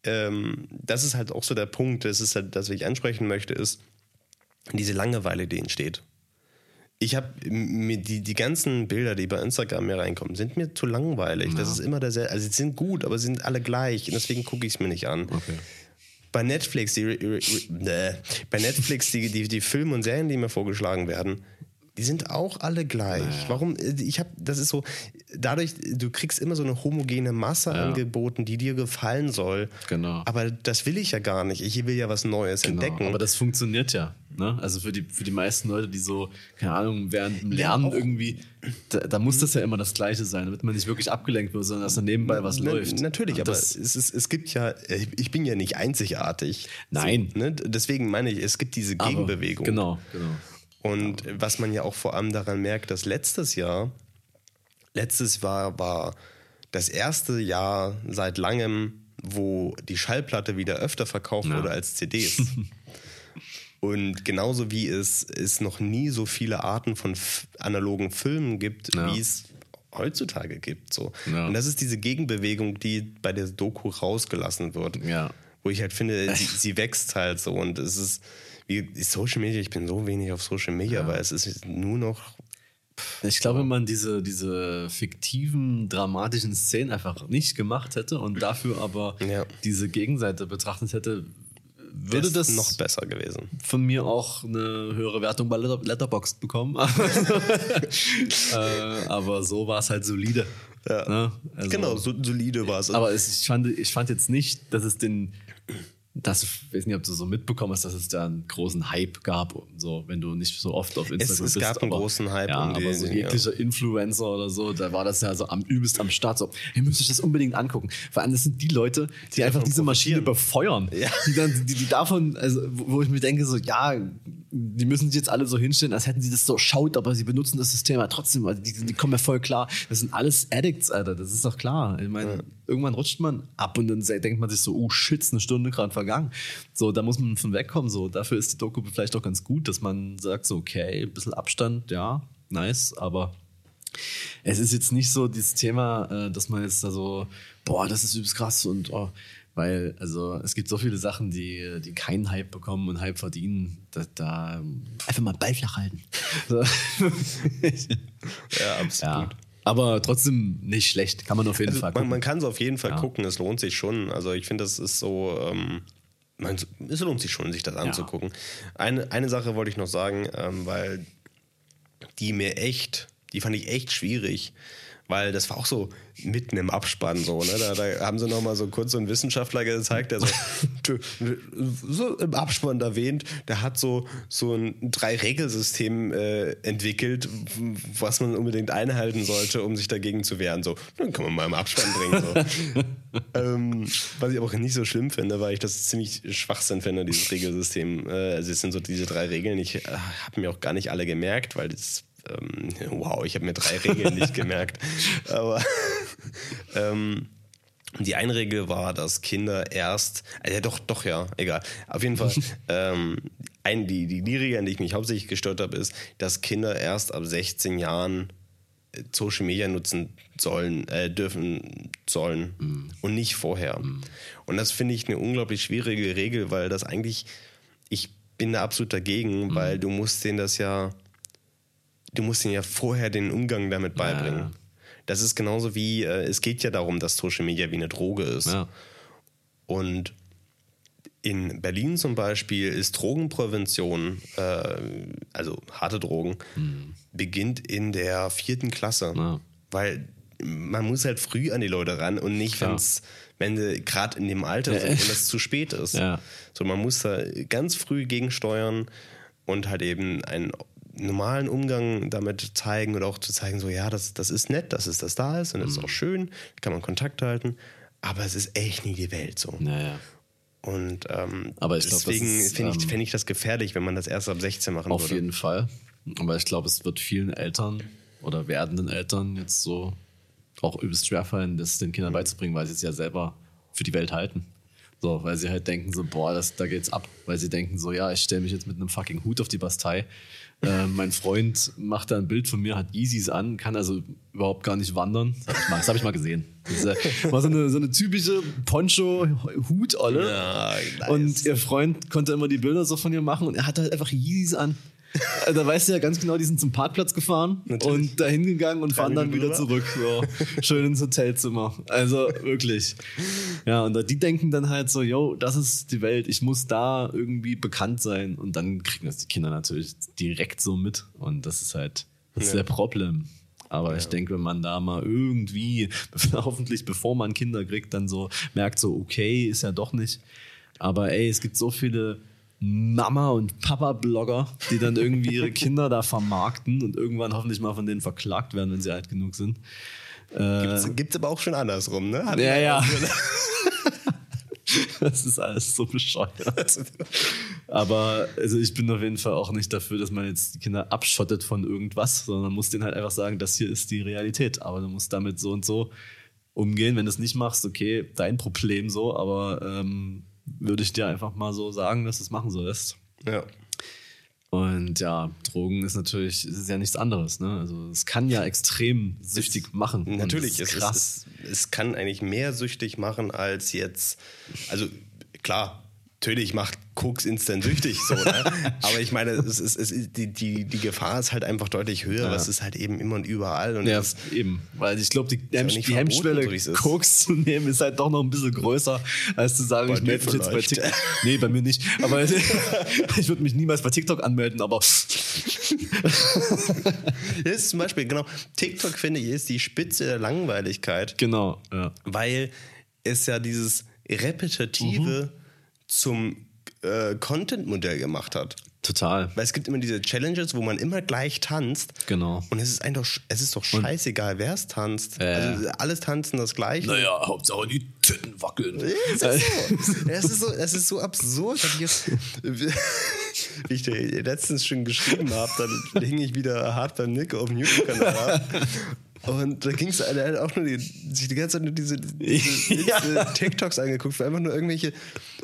ähm, das ist halt auch so der Punkt, das ist halt, das ich ansprechen möchte, ist diese Langeweile, die entsteht ich habe die, die ganzen Bilder, die bei Instagram mir reinkommen, sind mir zu langweilig. Ja. Das ist immer derselbe. Also, sie sind gut, aber sie sind alle gleich. Und deswegen gucke ich es mir nicht an. Okay. Bei Netflix, die, äh, bei Netflix die, die, die Filme und Serien, die mir vorgeschlagen werden, die sind auch alle gleich. Naja. Warum? Ich habe, das ist so, dadurch, du kriegst immer so eine homogene Masse ja. angeboten, die dir gefallen soll. Genau. Aber das will ich ja gar nicht. Ich will ja was Neues genau. entdecken. Aber das funktioniert ja. Ne? Also für die, für die meisten Leute, die so, keine Ahnung, während dem Lernen ja, irgendwie, da, da, muss das ja immer das Gleiche sein, damit man nicht wirklich abgelenkt wird, sondern dass da nebenbei was Na, läuft. Natürlich, aber es, ist, es gibt ja, ich bin ja nicht einzigartig. Nein. So, ne? Deswegen meine ich, es gibt diese Gegenbewegung. Aber, genau, genau. Und was man ja auch vor allem daran merkt, dass letztes Jahr, letztes war, war das erste Jahr seit langem, wo die Schallplatte wieder öfter verkauft ja. wurde als CDs. Und genauso wie es, es noch nie so viele Arten von analogen Filmen gibt, ja. wie es heutzutage gibt. So. Ja. Und das ist diese Gegenbewegung, die bei der Doku rausgelassen wird. Ja. Wo ich halt finde, sie, sie wächst halt so. Und es ist, wie Social Media, ich bin so wenig auf Social Media, aber es ist nur noch. Ich glaube, wenn man diese, diese fiktiven, dramatischen Szenen einfach nicht gemacht hätte und dafür aber ja. diese Gegenseite betrachtet hätte, würde das noch besser gewesen. Von mir auch eine höhere Wertung bei Letter Letterboxd bekommen. äh, aber so war es halt solide. Ja. Ne? Also, genau, so, solide war es. Aber es, ich, fand, ich fand jetzt nicht, dass es den das, ich weiß nicht, ob du so mitbekommen hast, dass es da einen großen Hype gab, so, wenn du nicht so oft auf Instagram es, es bist. Es gab einen aber, großen Hype. Ja, um aber so jeglicher ja. Influencer oder so, da war das ja so am übelst am Start, so, ihr müsst euch das unbedingt angucken. Vor allem, das sind die Leute, die, die einfach diese Maschine befeuern. Ja. Die, dann, die, die davon, also, wo ich mir denke, so, ja, die müssen sich jetzt alle so hinstellen, als hätten sie das so schaut, aber sie benutzen das System ja trotzdem, also die, die kommen ja voll klar. Das sind alles Addicts, Alter, das ist doch klar. Ich meine, ja. Irgendwann rutscht man ab und dann denkt man sich so, oh shit, eine Stunde gerade vergangen. So, da muss man von wegkommen. So, dafür ist die Doku vielleicht auch ganz gut, dass man sagt so, okay, ein bisschen Abstand, ja, nice, aber es ist jetzt nicht so dieses Thema, äh, dass man jetzt da so, boah, das ist übelst krass und oh, weil, also, es gibt so viele Sachen, die, die keinen Hype bekommen und Hype verdienen. Da, da einfach mal Ball flach halten. Ja, absolut. Ja. Aber trotzdem nicht schlecht, kann man auf jeden also Fall gucken. Man, kann es auf jeden Fall ja. gucken, es lohnt sich schon. Also ich finde, das ist so, ähm, man, es lohnt sich schon, sich das anzugucken. Eine, eine Sache wollte ich noch sagen, ähm, weil die mir echt, die fand ich echt schwierig weil das war auch so mitten im Abspann so, ne? Da, da haben sie noch mal so kurz so einen Wissenschaftler gezeigt, der so, so im Abspann erwähnt, der hat so so ein Drei-Regelsystem äh, entwickelt, was man unbedingt einhalten sollte, um sich dagegen zu wehren. So, dann kann man mal im Abspann bringen. So. ähm, was ich aber auch nicht so schlimm finde, weil ich das ziemlich Schwachsinn finde, dieses Regelsystem. Äh, also es sind so diese drei Regeln. Ich äh, habe mir auch gar nicht alle gemerkt, weil das ähm, wow, ich habe mir drei Regeln nicht gemerkt. Aber ähm, die eine Regel war, dass Kinder erst, äh, doch, doch, ja, egal. Auf jeden Fall, ähm, ein, die, die, die Regel, an die ich mich hauptsächlich gestört habe, ist, dass Kinder erst ab 16 Jahren äh, Social Media nutzen sollen, äh, dürfen sollen mm. und nicht vorher. Mm. Und das finde ich eine unglaublich schwierige Regel, weil das eigentlich, ich bin da absolut dagegen, mm. weil du musst denen das ja du musst ihnen ja vorher den Umgang damit beibringen. Ja. Das ist genauso wie, äh, es geht ja darum, dass Social Media wie eine Droge ist. Ja. Und in Berlin zum Beispiel ist Drogenprävention, äh, also harte Drogen, mhm. beginnt in der vierten Klasse. Ja. Weil man muss halt früh an die Leute ran und nicht, wenn's, wenn sie gerade in dem Alter sind und es zu spät ist. Ja. So, man muss da ganz früh gegensteuern und halt eben ein normalen Umgang damit zeigen oder auch zu zeigen, so ja, das, das ist nett, dass es das da ist und das mhm. ist auch schön, kann man Kontakt halten, aber es ist echt nie die Welt so. Naja. Und ähm, aber ich deswegen finde ich, ähm, ich das gefährlich, wenn man das erst ab 16 machen auf würde. Auf jeden Fall. Aber ich glaube, es wird vielen Eltern oder werdenden Eltern jetzt so auch übelst schwerfallen, das den Kindern beizubringen, weil sie es ja selber für die Welt halten. So, weil sie halt denken so, boah, das, da geht's ab. Weil sie denken so, ja, ich stelle mich jetzt mit einem fucking Hut auf die Bastei äh, mein Freund macht da ein Bild von mir, hat Yeezys an, kann also überhaupt gar nicht wandern. Das habe ich, mal, hab ich mal gesehen. Das äh, war so eine, so eine typische Poncho-Hutolle. Ja, nice. Und ihr Freund konnte immer die Bilder so von ihr machen und er hatte halt einfach Yeezys an. Äh, da weißt du ja ganz genau, die sind zum Parkplatz gefahren Natürlich. und dahin gegangen und fahren dann wieder zurück. So. Schön ins Hotelzimmer. Also wirklich. Ja, und die denken dann halt so, yo, das ist die Welt, ich muss da irgendwie bekannt sein. Und dann kriegen das die Kinder natürlich direkt so mit. Und das ist halt, das ist ja. der Problem. Aber ja. ich denke, wenn man da mal irgendwie, hoffentlich bevor man Kinder kriegt, dann so merkt, so, okay, ist ja doch nicht. Aber ey, es gibt so viele Mama- und Papa-Blogger, die dann irgendwie ihre Kinder da vermarkten und irgendwann hoffentlich mal von denen verklagt werden, wenn sie alt genug sind. Äh, Gibt es aber auch schon andersrum, ne? Hat ja, ja. das ist alles so bescheuert. Aber also ich bin auf jeden Fall auch nicht dafür, dass man jetzt die Kinder abschottet von irgendwas, sondern man muss denen halt einfach sagen, das hier ist die Realität. Aber du musst damit so und so umgehen. Wenn du es nicht machst, okay, dein Problem so, aber ähm, würde ich dir einfach mal so sagen, dass du es machen sollst. Ja. Und ja, Drogen ist natürlich, ist ja nichts anderes. Ne? Also es kann ja extrem süchtig es, machen. Natürlich, ist krass. Es, es, es kann eigentlich mehr süchtig machen als jetzt. Also klar, Natürlich macht Koks instant süchtig, so, ne? aber ich meine, es ist, es ist, die, die, die Gefahr ist halt einfach deutlich höher, ja. es ist halt eben immer und überall. Und ja, eben, weil ich glaube, die, Hemm die Hemmschwelle, Koks zu nehmen, ist halt doch noch ein bisschen größer, als zu sagen, bei ich melde mich jetzt bei TikTok. Nee, bei mir nicht, aber ich würde mich niemals bei TikTok anmelden, aber... das ist zum Beispiel, genau, TikTok finde ich ist die Spitze der Langweiligkeit. Genau, ja. Weil es ja dieses repetitive... Mhm zum äh, Content-Modell gemacht hat. Total. Weil es gibt immer diese Challenges, wo man immer gleich tanzt. Genau. Und es ist einfach, es ist doch scheißegal, wer es tanzt. Äh. Also alles tanzen das gleiche. Naja, Hauptsache die Titten wackeln. Es ist so. es ist so, es ist so absurd. wie ich dir letztens schon geschrieben habe, dann hing ich wieder hart beim Nick auf dem YouTube-Kanal ab. Und da ging es er hat auch nur die, sich die ganze Zeit nur diese, diese Ja. TikToks angeguckt, wo einfach nur irgendwelche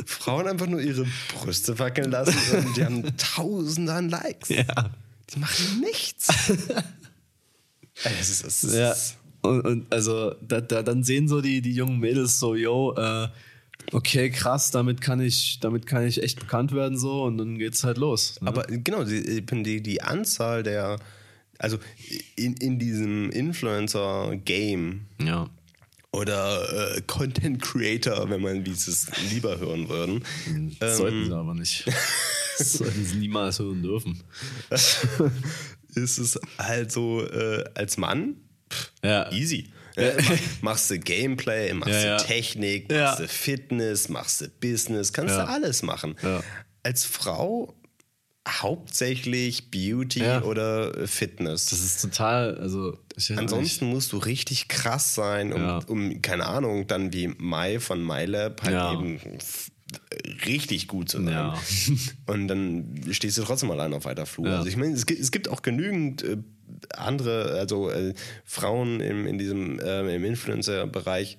Frauen einfach nur ihre Brüste wackeln lassen und die haben tausende an Likes. Ja. Die machen nichts. Das ist, das ist, Ja. Und, und also da, da, dann sehen so die, die jungen Mädels so, yo, äh, okay, krass, damit kann ich, damit kann ich echt bekannt werden so und dann geht's halt los. Ne? Aber genau, die, die, die Anzahl der, also in, in diesem Influencer-Game ja. oder äh, Content Creator, wenn man wie sie es lieber hören würden, Das sollten sie aber nicht. Das sollten sie niemals hören dürfen. ist es halt so äh, als Mann pff, Ja. easy. Mach- machst du Gameplay, machst Ja, du ja. Technik, Ja. machst du Fitness, machst du Business, kannst Ja. du alles machen. Ja. Als Frau hauptsächlich Beauty Ja. oder Fitness. Das ist total, also Ansonsten musst du richtig krass sein, um, Ja. um keine Ahnung, dann wie Mai von MyLab halt Ja. eben richtig gut zu sein. Und dann stehst du trotzdem allein auf weiter Flur. Also ich meine, es gibt, es gibt auch genügend äh, andere, also äh, Frauen im, in diesem äh, im Influencer-Bereich,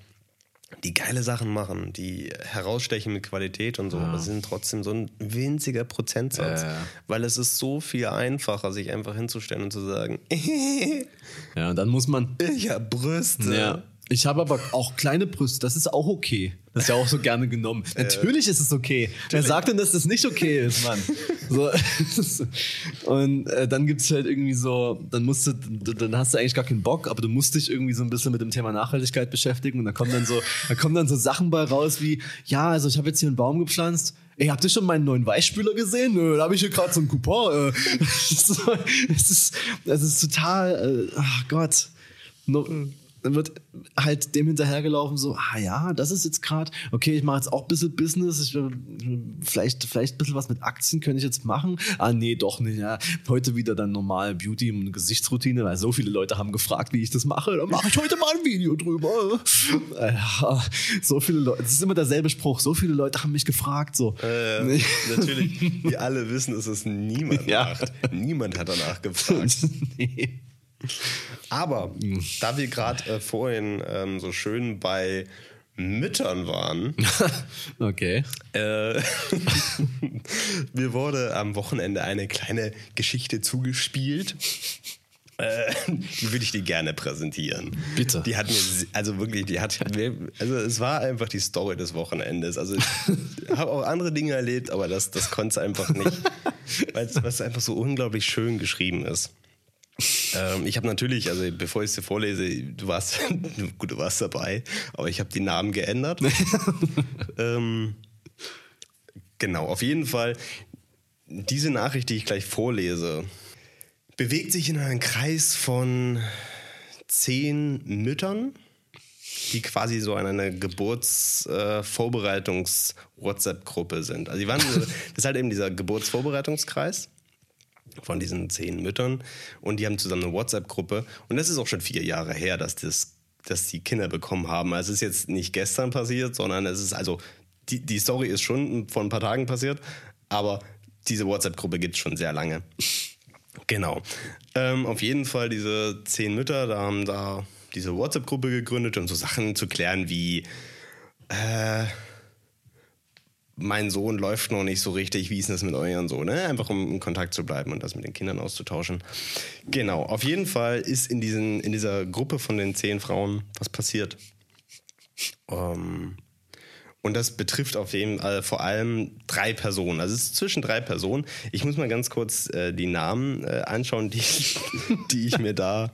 die geile Sachen machen, die herausstechen mit Qualität und so, aber sie sind trotzdem so ein winziger Prozentsatz. Ja, ja. Weil es ist so viel einfacher, sich einfach hinzustellen und zu sagen. Ja, und dann muss man. ich hab Brüste. Ja. Ich habe aber auch kleine Brüste, das ist auch okay. Das ist ja auch so gerne genommen. Natürlich ist es okay. Wer sagt denn, dass das nicht okay ist, Mann? So, und äh, dann gibt es halt irgendwie so, dann musst du, dann hast du eigentlich gar keinen Bock, aber du musst dich irgendwie so ein bisschen mit dem Thema Nachhaltigkeit beschäftigen und da kommen dann so, da kommen dann so Sachen bei raus wie, ja, also ich habe jetzt hier einen Baum gepflanzt. Ey, habt ihr schon meinen neuen Weichspüler gesehen? Nö, da habe ich hier gerade so einen Coupon. Äh. es, ist, es ist total, äh, ach Gott. No, dann wird halt dem hinterhergelaufen, so, ah ja, das ist jetzt gerade, okay, ich mache jetzt auch ein bisschen Business, ich, äh, vielleicht, vielleicht ein bisschen was mit Aktien könnte ich jetzt machen. Ah, nee, doch nicht, ja. Heute wieder dann normal Beauty und Gesichtsroutine, weil so viele Leute haben gefragt, wie ich das mache, dann mache ich heute mal ein Video drüber. Äh, Ja, so viele Leute, das ist immer derselbe Spruch, so viele Leute haben mich gefragt, so. Äh, natürlich, wir alle wissen, dass es niemand Ja. macht. Niemand hat danach gefragt. nee. Aber da wir gerade äh, vorhin ähm, so schön bei Müttern waren, Okay. äh, mir wurde am Wochenende eine kleine Geschichte zugespielt. Äh, die würde ich dir gerne präsentieren. Bitte. Die hat mir, also wirklich, die hat also es war einfach die Story des Wochenendes. Also ich habe auch andere Dinge erlebt, aber das, das konnte es einfach nicht, weil es einfach so unglaublich schön geschrieben ist. Ähm, ich habe natürlich, also bevor ich es dir vorlese, du warst, gut, du warst dabei, aber ich habe die Namen geändert. ähm, genau, auf jeden Fall, diese Nachricht, die ich gleich vorlese, bewegt sich in einem Kreis von zehn Müttern, die quasi so in einer Geburtsvorbereitungs-WhatsApp-Gruppe sind. Also die waren, das ist halt eben dieser Geburtsvorbereitungskreis von diesen zehn Müttern und die haben zusammen eine WhatsApp-Gruppe und das ist auch schon vier Jahre her, dass das dass die Kinder bekommen haben. Also es ist jetzt nicht gestern passiert, sondern es ist also die, die Story ist schon vor ein paar Tagen passiert, aber diese WhatsApp-Gruppe gibt es schon sehr lange. Genau. Ähm, auf jeden Fall diese zehn Mütter, da haben da diese WhatsApp-Gruppe gegründet, um so Sachen zu klären wie äh, mein Sohn läuft noch nicht so richtig, wie ist das mit euren Sohn? Ne? Einfach um in Kontakt zu bleiben und das mit den Kindern auszutauschen. Genau, auf jeden Fall ist in, diesen, in dieser Gruppe von den zehn Frauen was passiert. Ähm, und das betrifft auf jeden Fall vor allem drei Personen. Also es ist zwischen drei Personen. Ich muss mal ganz kurz äh, die Namen äh, anschauen, die, die ich mir da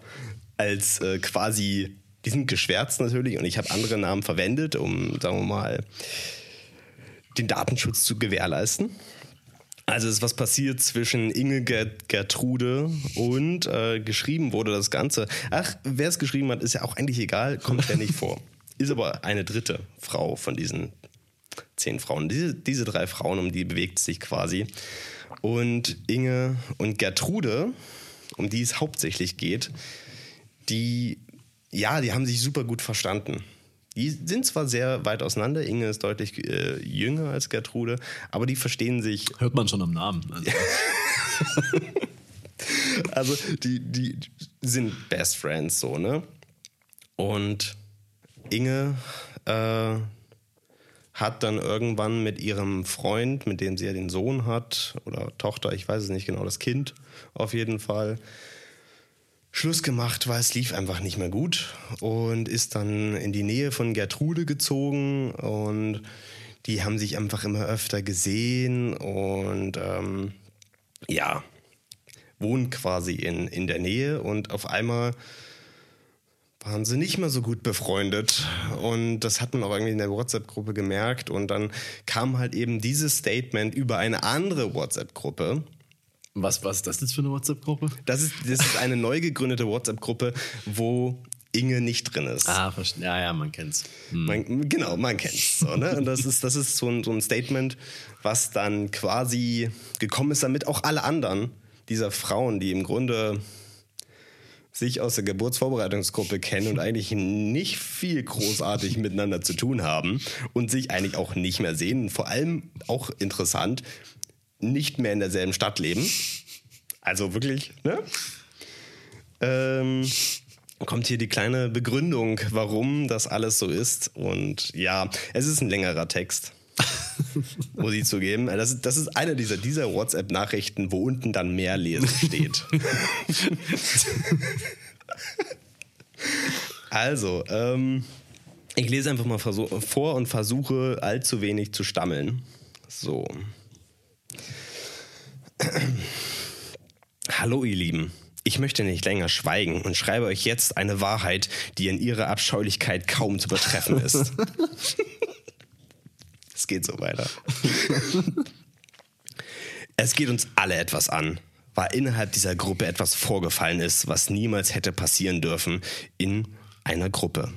als äh, quasi, die sind geschwärzt natürlich und ich habe andere Namen verwendet, um, sagen wir mal, den Datenschutz zu gewährleisten. Also es ist was passiert zwischen Inge Gert Gertrude und äh, geschrieben wurde das Ganze. Ach, wer es geschrieben hat, ist ja auch eigentlich egal, kommt ja nicht vor. Ist aber eine dritte Frau von diesen zehn Frauen. Diese, diese drei Frauen, um die bewegt sich quasi. Und Inge und Gertrude, um die es hauptsächlich geht, die, ja, die haben sich super gut verstanden. Die sind zwar sehr weit auseinander, Inge ist deutlich äh, jünger als Gertrude, aber die verstehen sich. Hört man schon am Namen. Also, also die, die sind Best Friends so, ne? Und Inge äh, hat dann irgendwann mit ihrem Freund, mit dem sie ja den Sohn hat, oder Tochter, ich weiß es nicht genau, das Kind auf jeden Fall, Schluss gemacht, weil es lief einfach nicht mehr gut und ist dann in die Nähe von Gertrude gezogen und die haben sich einfach immer öfter gesehen und ähm, ja, wohnen quasi in, in der Nähe und auf einmal waren sie nicht mehr so gut befreundet. Und das hat man auch irgendwie in der WhatsApp-Gruppe gemerkt. Und dann kam halt eben dieses Statement über eine andere WhatsApp-Gruppe. Was, was ist das jetzt für eine WhatsApp-Gruppe? Das ist, das ist eine neu gegründete WhatsApp-Gruppe, wo Inge nicht drin ist. Ah, verstehe. Ja, ja, man kennt's. Hm. Man, genau, man kennt's. So, ne? Und das ist, das ist so ein, so ein Statement, was dann quasi gekommen ist, damit auch alle anderen dieser Frauen, die im Grunde sich aus der Geburtsvorbereitungsgruppe kennen und eigentlich nicht viel großartig miteinander zu tun haben und sich eigentlich auch nicht mehr sehen. Vor allem auch interessant, nicht mehr in derselben Stadt leben. Also wirklich, ne? Ähm, kommt hier die kleine Begründung, warum das alles so ist. Und ja, es ist ein längerer Text. muss ich zugeben. Das ist, das ist eine dieser, dieser WhatsApp-Nachrichten, wo unten dann mehr lesen steht. also, ähm, ich lese einfach mal vor und versuche allzu wenig zu stammeln. So. Hallo ihr Lieben. Ich möchte nicht länger schweigen und schreibe euch jetzt eine Wahrheit, die in ihrer Abscheulichkeit kaum zu übertreffen ist. es geht so weiter. es geht uns alle etwas an, weil innerhalb dieser Gruppe etwas vorgefallen ist, was niemals hätte passieren dürfen in einer Gruppe.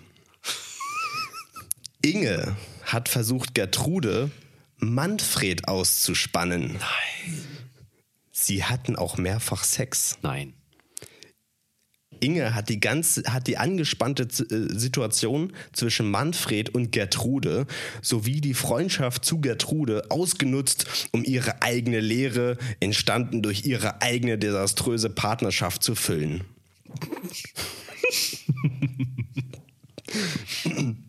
Inge hat versucht, Gertrude Manfred auszuspannen. Nein. Sie hatten auch mehrfach Sex. Nein. Inge hat die ganze, hat die angespannte äh, Situation zwischen Manfred und Gertrude sowie die Freundschaft zu Gertrude ausgenutzt, um ihre eigene Lehre, entstanden durch ihre eigene desaströse Partnerschaft zu füllen.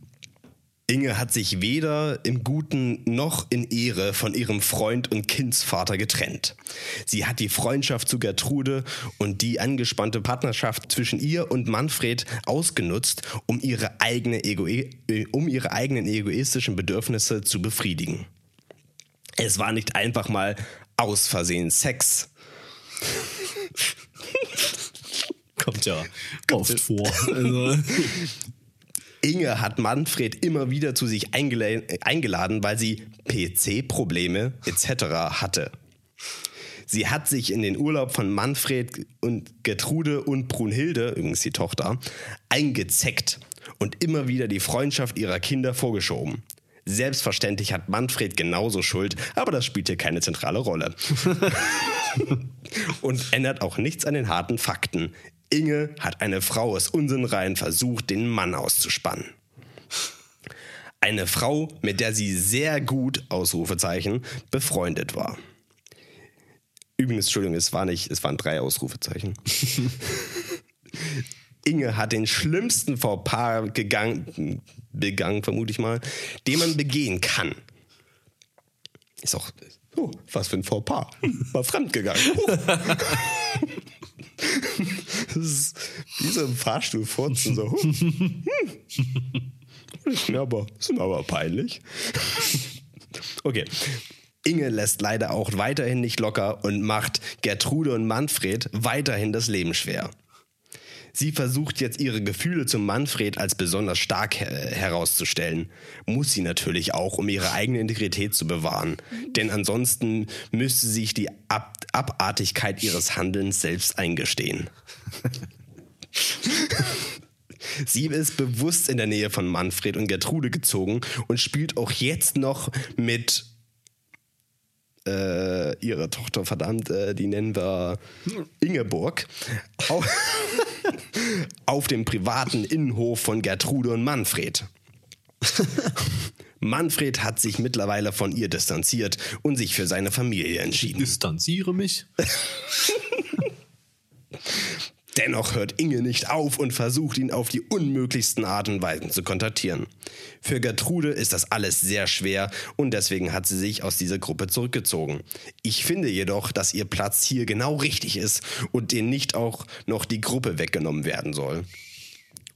Inge hat sich weder im Guten noch in Ehre von ihrem Freund und Kindsvater getrennt. Sie hat die Freundschaft zu Gertrude und die angespannte Partnerschaft zwischen ihr und Manfred ausgenutzt, um ihre, eigene Egoe um ihre eigenen egoistischen Bedürfnisse zu befriedigen. Es war nicht einfach mal aus Versehen Sex. Kommt ja oft vor. Also. Inge hat Manfred immer wieder zu sich eingeladen, weil sie PC-Probleme etc. hatte. Sie hat sich in den Urlaub von Manfred und Gertrude und Brunhilde, übrigens die Tochter, eingezeckt und immer wieder die Freundschaft ihrer Kinder vorgeschoben. Selbstverständlich hat Manfred genauso Schuld, aber das spielt hier keine zentrale Rolle. und ändert auch nichts an den harten Fakten. Inge hat eine Frau aus unseren Reihen versucht, den Mann auszuspannen. Eine Frau, mit der sie sehr gut, Ausrufezeichen, befreundet war. Übrigens, Entschuldigung, es, war nicht, es waren drei Ausrufezeichen. Inge hat den schlimmsten Fauxpas gegangen, begangen, vermute ich mal, den man begehen kann. Ist auch, oh, was für ein Fauxpas. War fremdgegangen. Das ist wie so im Fahrstuhl furzen. So. Hm. Ist mir aber, ist mir aber peinlich. Okay. Inge lässt leider auch weiterhin nicht locker und macht Gertrude und Manfred weiterhin das Leben schwer. Sie versucht jetzt ihre Gefühle zum Manfred als besonders stark her herauszustellen. Muss sie natürlich auch, um ihre eigene Integrität zu bewahren. Denn ansonsten müsste sich die Ab Abartigkeit ihres Handelns selbst eingestehen. Sie ist bewusst in der Nähe von Manfred und Gertrude gezogen und spielt auch jetzt noch mit äh, ihrer Tochter, verdammt, äh, die nennen wir Ingeborg, auf, auf dem privaten Innenhof von Gertrude und Manfred. Manfred hat sich mittlerweile von ihr distanziert und sich für seine Familie entschieden. Distanziere mich. Dennoch hört Inge nicht auf und versucht ihn auf die unmöglichsten Art und Weisen zu kontaktieren. Für Gertrude ist das alles sehr schwer und deswegen hat sie sich aus dieser Gruppe zurückgezogen. Ich finde jedoch, dass ihr Platz hier genau richtig ist und denen nicht auch noch die Gruppe weggenommen werden soll.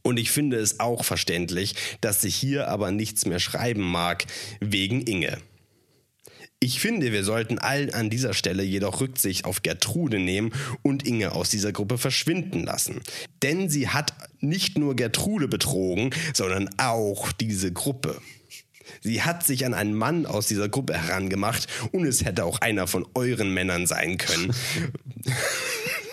Und ich finde es auch verständlich, dass sie hier aber nichts mehr schreiben mag, wegen Inge. Ich finde, wir sollten allen an dieser Stelle jedoch Rücksicht auf Gertrude nehmen und Inge aus dieser Gruppe verschwinden lassen. Denn sie hat nicht nur Gertrude betrogen, sondern auch diese Gruppe. Sie hat sich an einen Mann aus dieser Gruppe herangemacht und es hätte auch einer von euren Männern sein können.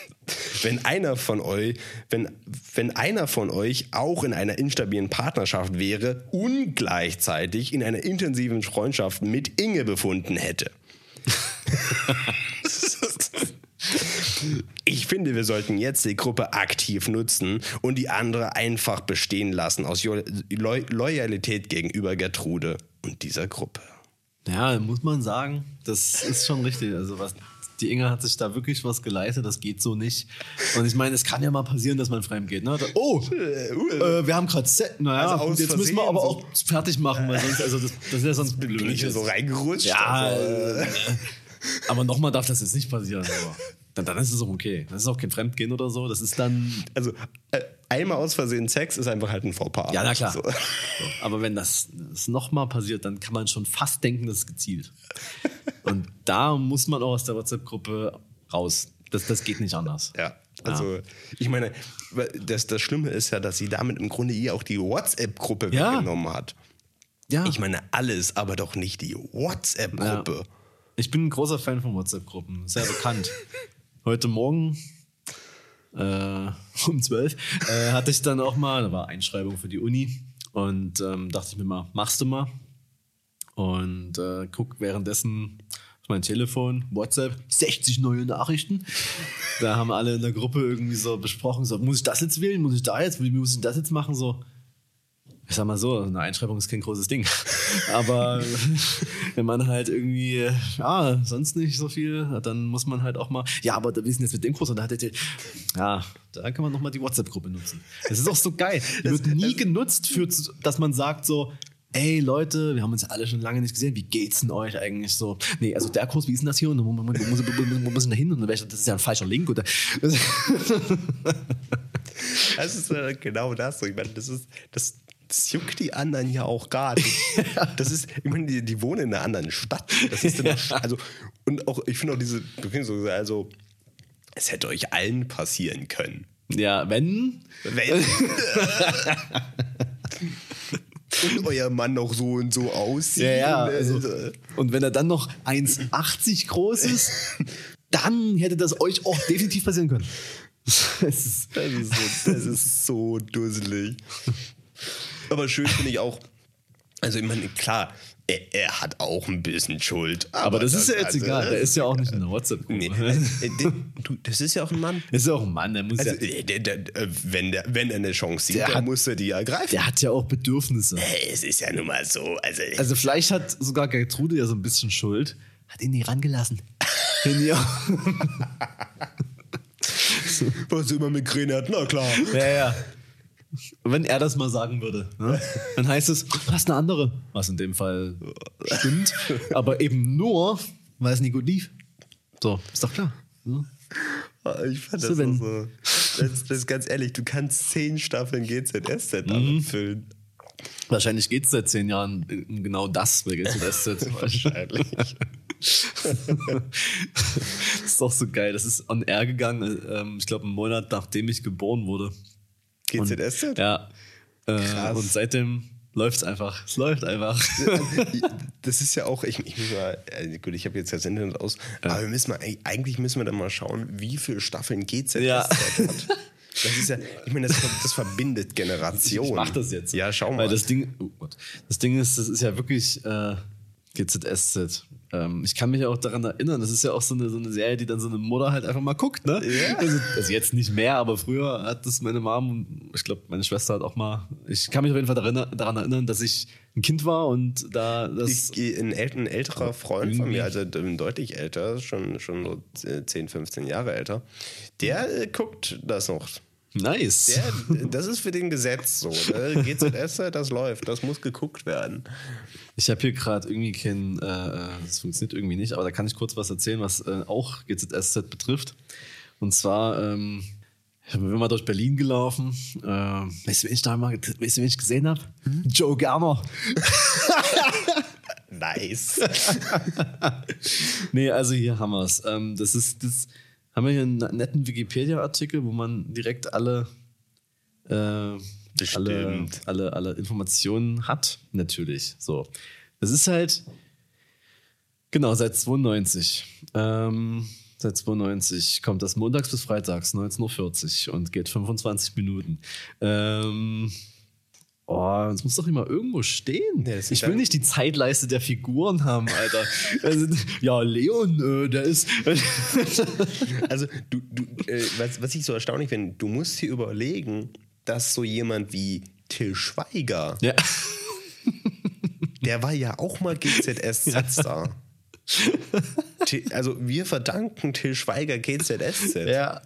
wenn einer von euch, wenn, wenn einer von euch auch in einer instabilen Partnerschaft wäre und gleichzeitig in einer intensiven Freundschaft mit Inge befunden hätte. Ich finde, wir sollten jetzt die Gruppe aktiv nutzen und die andere einfach bestehen lassen aus Lo Lo Loyalität gegenüber Gertrude und dieser Gruppe. Ja, muss man sagen, das ist schon richtig. Also was die Inge hat sich da wirklich was geleistet, das geht so nicht. Und ich meine, es kann ja mal passieren, dass man fremd geht. Ne? Oh, äh, wir haben gerade Set. Naja, Also jetzt müssen wir aber so. auch fertig machen, weil sonst, also das, das wäre sonst blöd. Bin ich hier so reingerutscht? Ja, Also, äh, aber nochmal darf das jetzt nicht passieren. Aber dann, dann ist es auch okay. Das ist auch kein Fremdgehen oder so. Das ist dann. also äh, einmal aus Versehen Sex ist einfach halt ein Fauxpas. Ja, na klar. So. So. Aber wenn das, das nochmal passiert, dann kann man schon fast denken, das ist gezielt. Und da muss man auch aus der WhatsApp-Gruppe raus. Das, das geht nicht anders. Ja, also ich meine, das, das Schlimme ist ja, dass sie damit im Grunde ihr auch die WhatsApp-Gruppe Ja. weggenommen hat. Ja. Ich meine alles, aber doch nicht die WhatsApp-Gruppe. Ich bin ein großer Fan von WhatsApp-Gruppen, sehr bekannt. Heute Morgen äh, um 12 äh, hatte ich dann auch mal, da war Einschreibung für die Uni und ähm, dachte ich mir mal, machst du mal? Und äh, guck währenddessen auf mein Telefon, WhatsApp, 60 neue Nachrichten. Da haben alle in der Gruppe irgendwie so besprochen, so, muss ich das jetzt wählen, muss ich da jetzt, muss ich das jetzt machen? So, ich sag mal so, eine Einschreibung ist kein großes Ding. Aber wenn man halt irgendwie, ja, sonst nicht so viel, dann muss man halt auch mal, ja, aber da wissen jetzt mit dem Kurs und da hat er, ja, da kann man nochmal die WhatsApp-Gruppe nutzen. Das ist auch so geil. Die wird nie genutzt, für, dass man sagt so, ey Leute, wir haben uns ja alle schon lange nicht gesehen, wie geht's denn euch eigentlich so? Nee, also der Kurs, wie ist denn das hier? Und wo, muss, muss ich da hin? Und das ist ja ein falscher Link. Oder, Das ist äh, genau das. Ich meine, das ist, das, das juckt die anderen ja auch gar nicht. Das ist, ich meine, die, die wohnen in einer anderen Stadt. Das ist immer, also, und auch, ich finde auch diese, so, also, es hätte euch allen passieren können. ja, wenn, Wenn. und euer Mann noch so und so aussieht. Ja, ja. ne? Also, und wenn er dann noch 1,80 groß ist, dann hätte das euch auch definitiv passieren können. Es ist, Das ist so, das ist so dusselig. Aber schön finde ich auch, also ich meine, klar, er, er hat auch ein bisschen Schuld. aber das ist ja jetzt also, egal. Der ist ja auch nicht in der WhatsApp-Gruppe. Nee, äh, du, das ist ja auch ein Mann. Ist ja auch ein Mann, der muss Also, ja. äh, der, der, wenn, der, wenn er eine Chance sieht, dann muss er die ergreifen. Der hat ja auch Bedürfnisse. Es ist ja nun mal so. Also, Also vielleicht hat sogar Gertrude ja so ein bisschen Schuld. Hat ihn nie rangelassen. ja. was immer Migräne hat, na klar. ja, ja. Wenn er das mal sagen würde, ne? dann heißt es, du hast eine andere. Was in dem Fall stimmt. Aber eben nur, weil es Nico lief. So, ist doch klar. ne? Ah, Ich fand das wenn- so. Das, das ist ganz ehrlich, du kannst zehn Staffeln GZSZ Mhm. damit füllen. Wahrscheinlich geht es seit zehn Jahren um genau das bei GZSZ. Wahrscheinlich. das ist doch so geil. Das ist on air gegangen, ähm, ich glaube, einen Monat nachdem ich geboren wurde. Und- GZSZ? Ja. Äh, Krass. und seitdem läuft es einfach. Es läuft einfach. Das ist ja auch, ich, ich muss mal, äh, gut, ich habe jetzt das Internet aus, aber wir müssen mal, eigentlich müssen wir dann mal schauen, wie viele Staffeln GZSZ Ja. hat. Das ist ja, ich meine, das, das verbindet Generationen. Ich mach das jetzt. Ja, schau mal. Weil das Ding, oh Gott, das Ding ist, das ist ja wirklich äh, GZSZ. Ähm, ich kann mich auch daran erinnern, das ist ja auch so eine, so eine Serie, die dann so eine Mutter halt einfach mal guckt, ne? Ja. Also, also jetzt nicht mehr, aber früher hat das meine Mom und ich glaube, meine Schwester hat auch mal. Ich kann mich auf jeden Fall daran, daran erinnern, dass ich ein Kind war und da das. Ich, ein, ein älterer Freund von mir, also deutlich älter, schon, schon so 10, 15 Jahre älter, der äh, guckt das noch. Nice. Der, das ist für den Gesetz so. Ne? GZS, das läuft, das muss geguckt werden. Ich habe hier gerade irgendwie kein, äh, das funktioniert irgendwie nicht, aber da kann ich kurz was erzählen, was äh, auch GZSZ betrifft. Und zwar, ähm, ich bin mal durch Berlin gelaufen. Äh, weißt du, wen ich da mal, weißt du, wen ich gesehen habe? Hm? Joe Gerner. nice. nee, also hier haben wir es. Ähm, das ist, das haben wir hier einen netten Wikipedia-Artikel, wo man direkt alle, äh, alle, alle, alle Informationen hat. Natürlich. So. Das ist halt, genau, seit 92. Ähm, Seit 92 kommt das montags bis freitags 19.40 Uhr und geht 25 Minuten. Ähm, oh, es muss doch immer irgendwo stehen. Ja, ich will nicht die Zeitleiste der Figuren haben, Alter. also, ja, Leon, äh, der ist. also, du, du, äh, was, was ich so erstaunlich finde, du musst dir überlegen, dass so jemand wie Till Schweiger, ja. der war ja auch mal GZS-Star. also wir verdanken Till Schweiger GZSZ. Ja.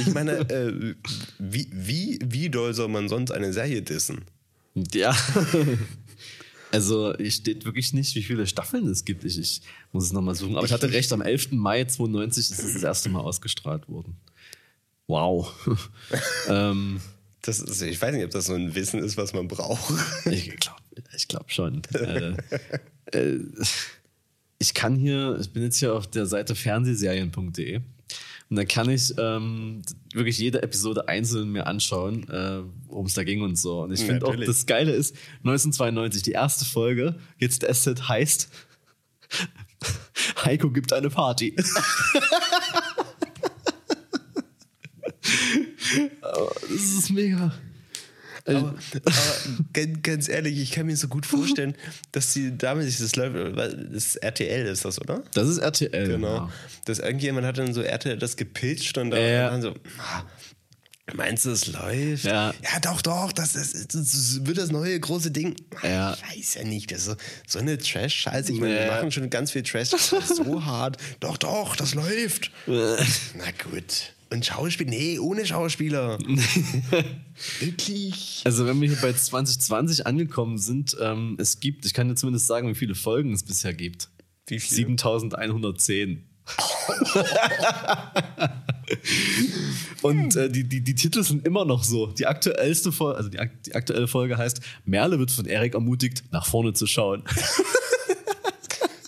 Ich meine, äh, wie, wie, wie doll soll man sonst eine Serie dissen? Ja. Also, es steht wirklich nicht, wie viele Staffeln es gibt. Ich, ich muss es nochmal suchen. Aber ich hatte recht, am 11. Mai 92 ist es das erste Mal ausgestrahlt worden. Wow. ähm, das ist, ich weiß nicht, ob das so ein Wissen ist, was man braucht. ich glaube ich glaub schon. äh, äh, ich kann hier, ich bin jetzt hier auf der Seite fernsehserien.de und da kann ich ähm, wirklich jede Episode einzeln mir anschauen, äh, worum es da ging und so. Und ich finde auch, das Geile ist, 1992, die erste Folge, jetzt Asset heißt Heiko gibt eine Party. das ist mega. Aber, aber ganz ehrlich, ich kann mir so gut vorstellen, dass die damit sich das läuft. Das RTL ist das, oder? Das ist RTL. Genau. Ja. Dass irgendjemand hat dann so RTL das gepitcht und dann, äh, dann so. Ah, Meinst du, es läuft? Ja. ja, doch, doch, das, das, das, wird das neue große Ding. Ja. Ich weiß ja nicht, das ist so, so eine Trash-Scheiße. Ich meine, wir machen schon ganz viel Trash. Das ist so hart. Doch, doch, das läuft. Na gut. Und Schauspiel? Nee, ohne Schauspieler. Wirklich. Also, wenn wir hier bei 2020 angekommen sind, ähm, es gibt, ich kann dir zumindest sagen, wie viele Folgen es bisher gibt. Wie viele? 7110. Und äh, die, die, die Titel sind immer noch so. Die aktuellste Folge, also die, die aktuelle Folge heißt: Merle wird von Erik ermutigt, nach vorne zu schauen.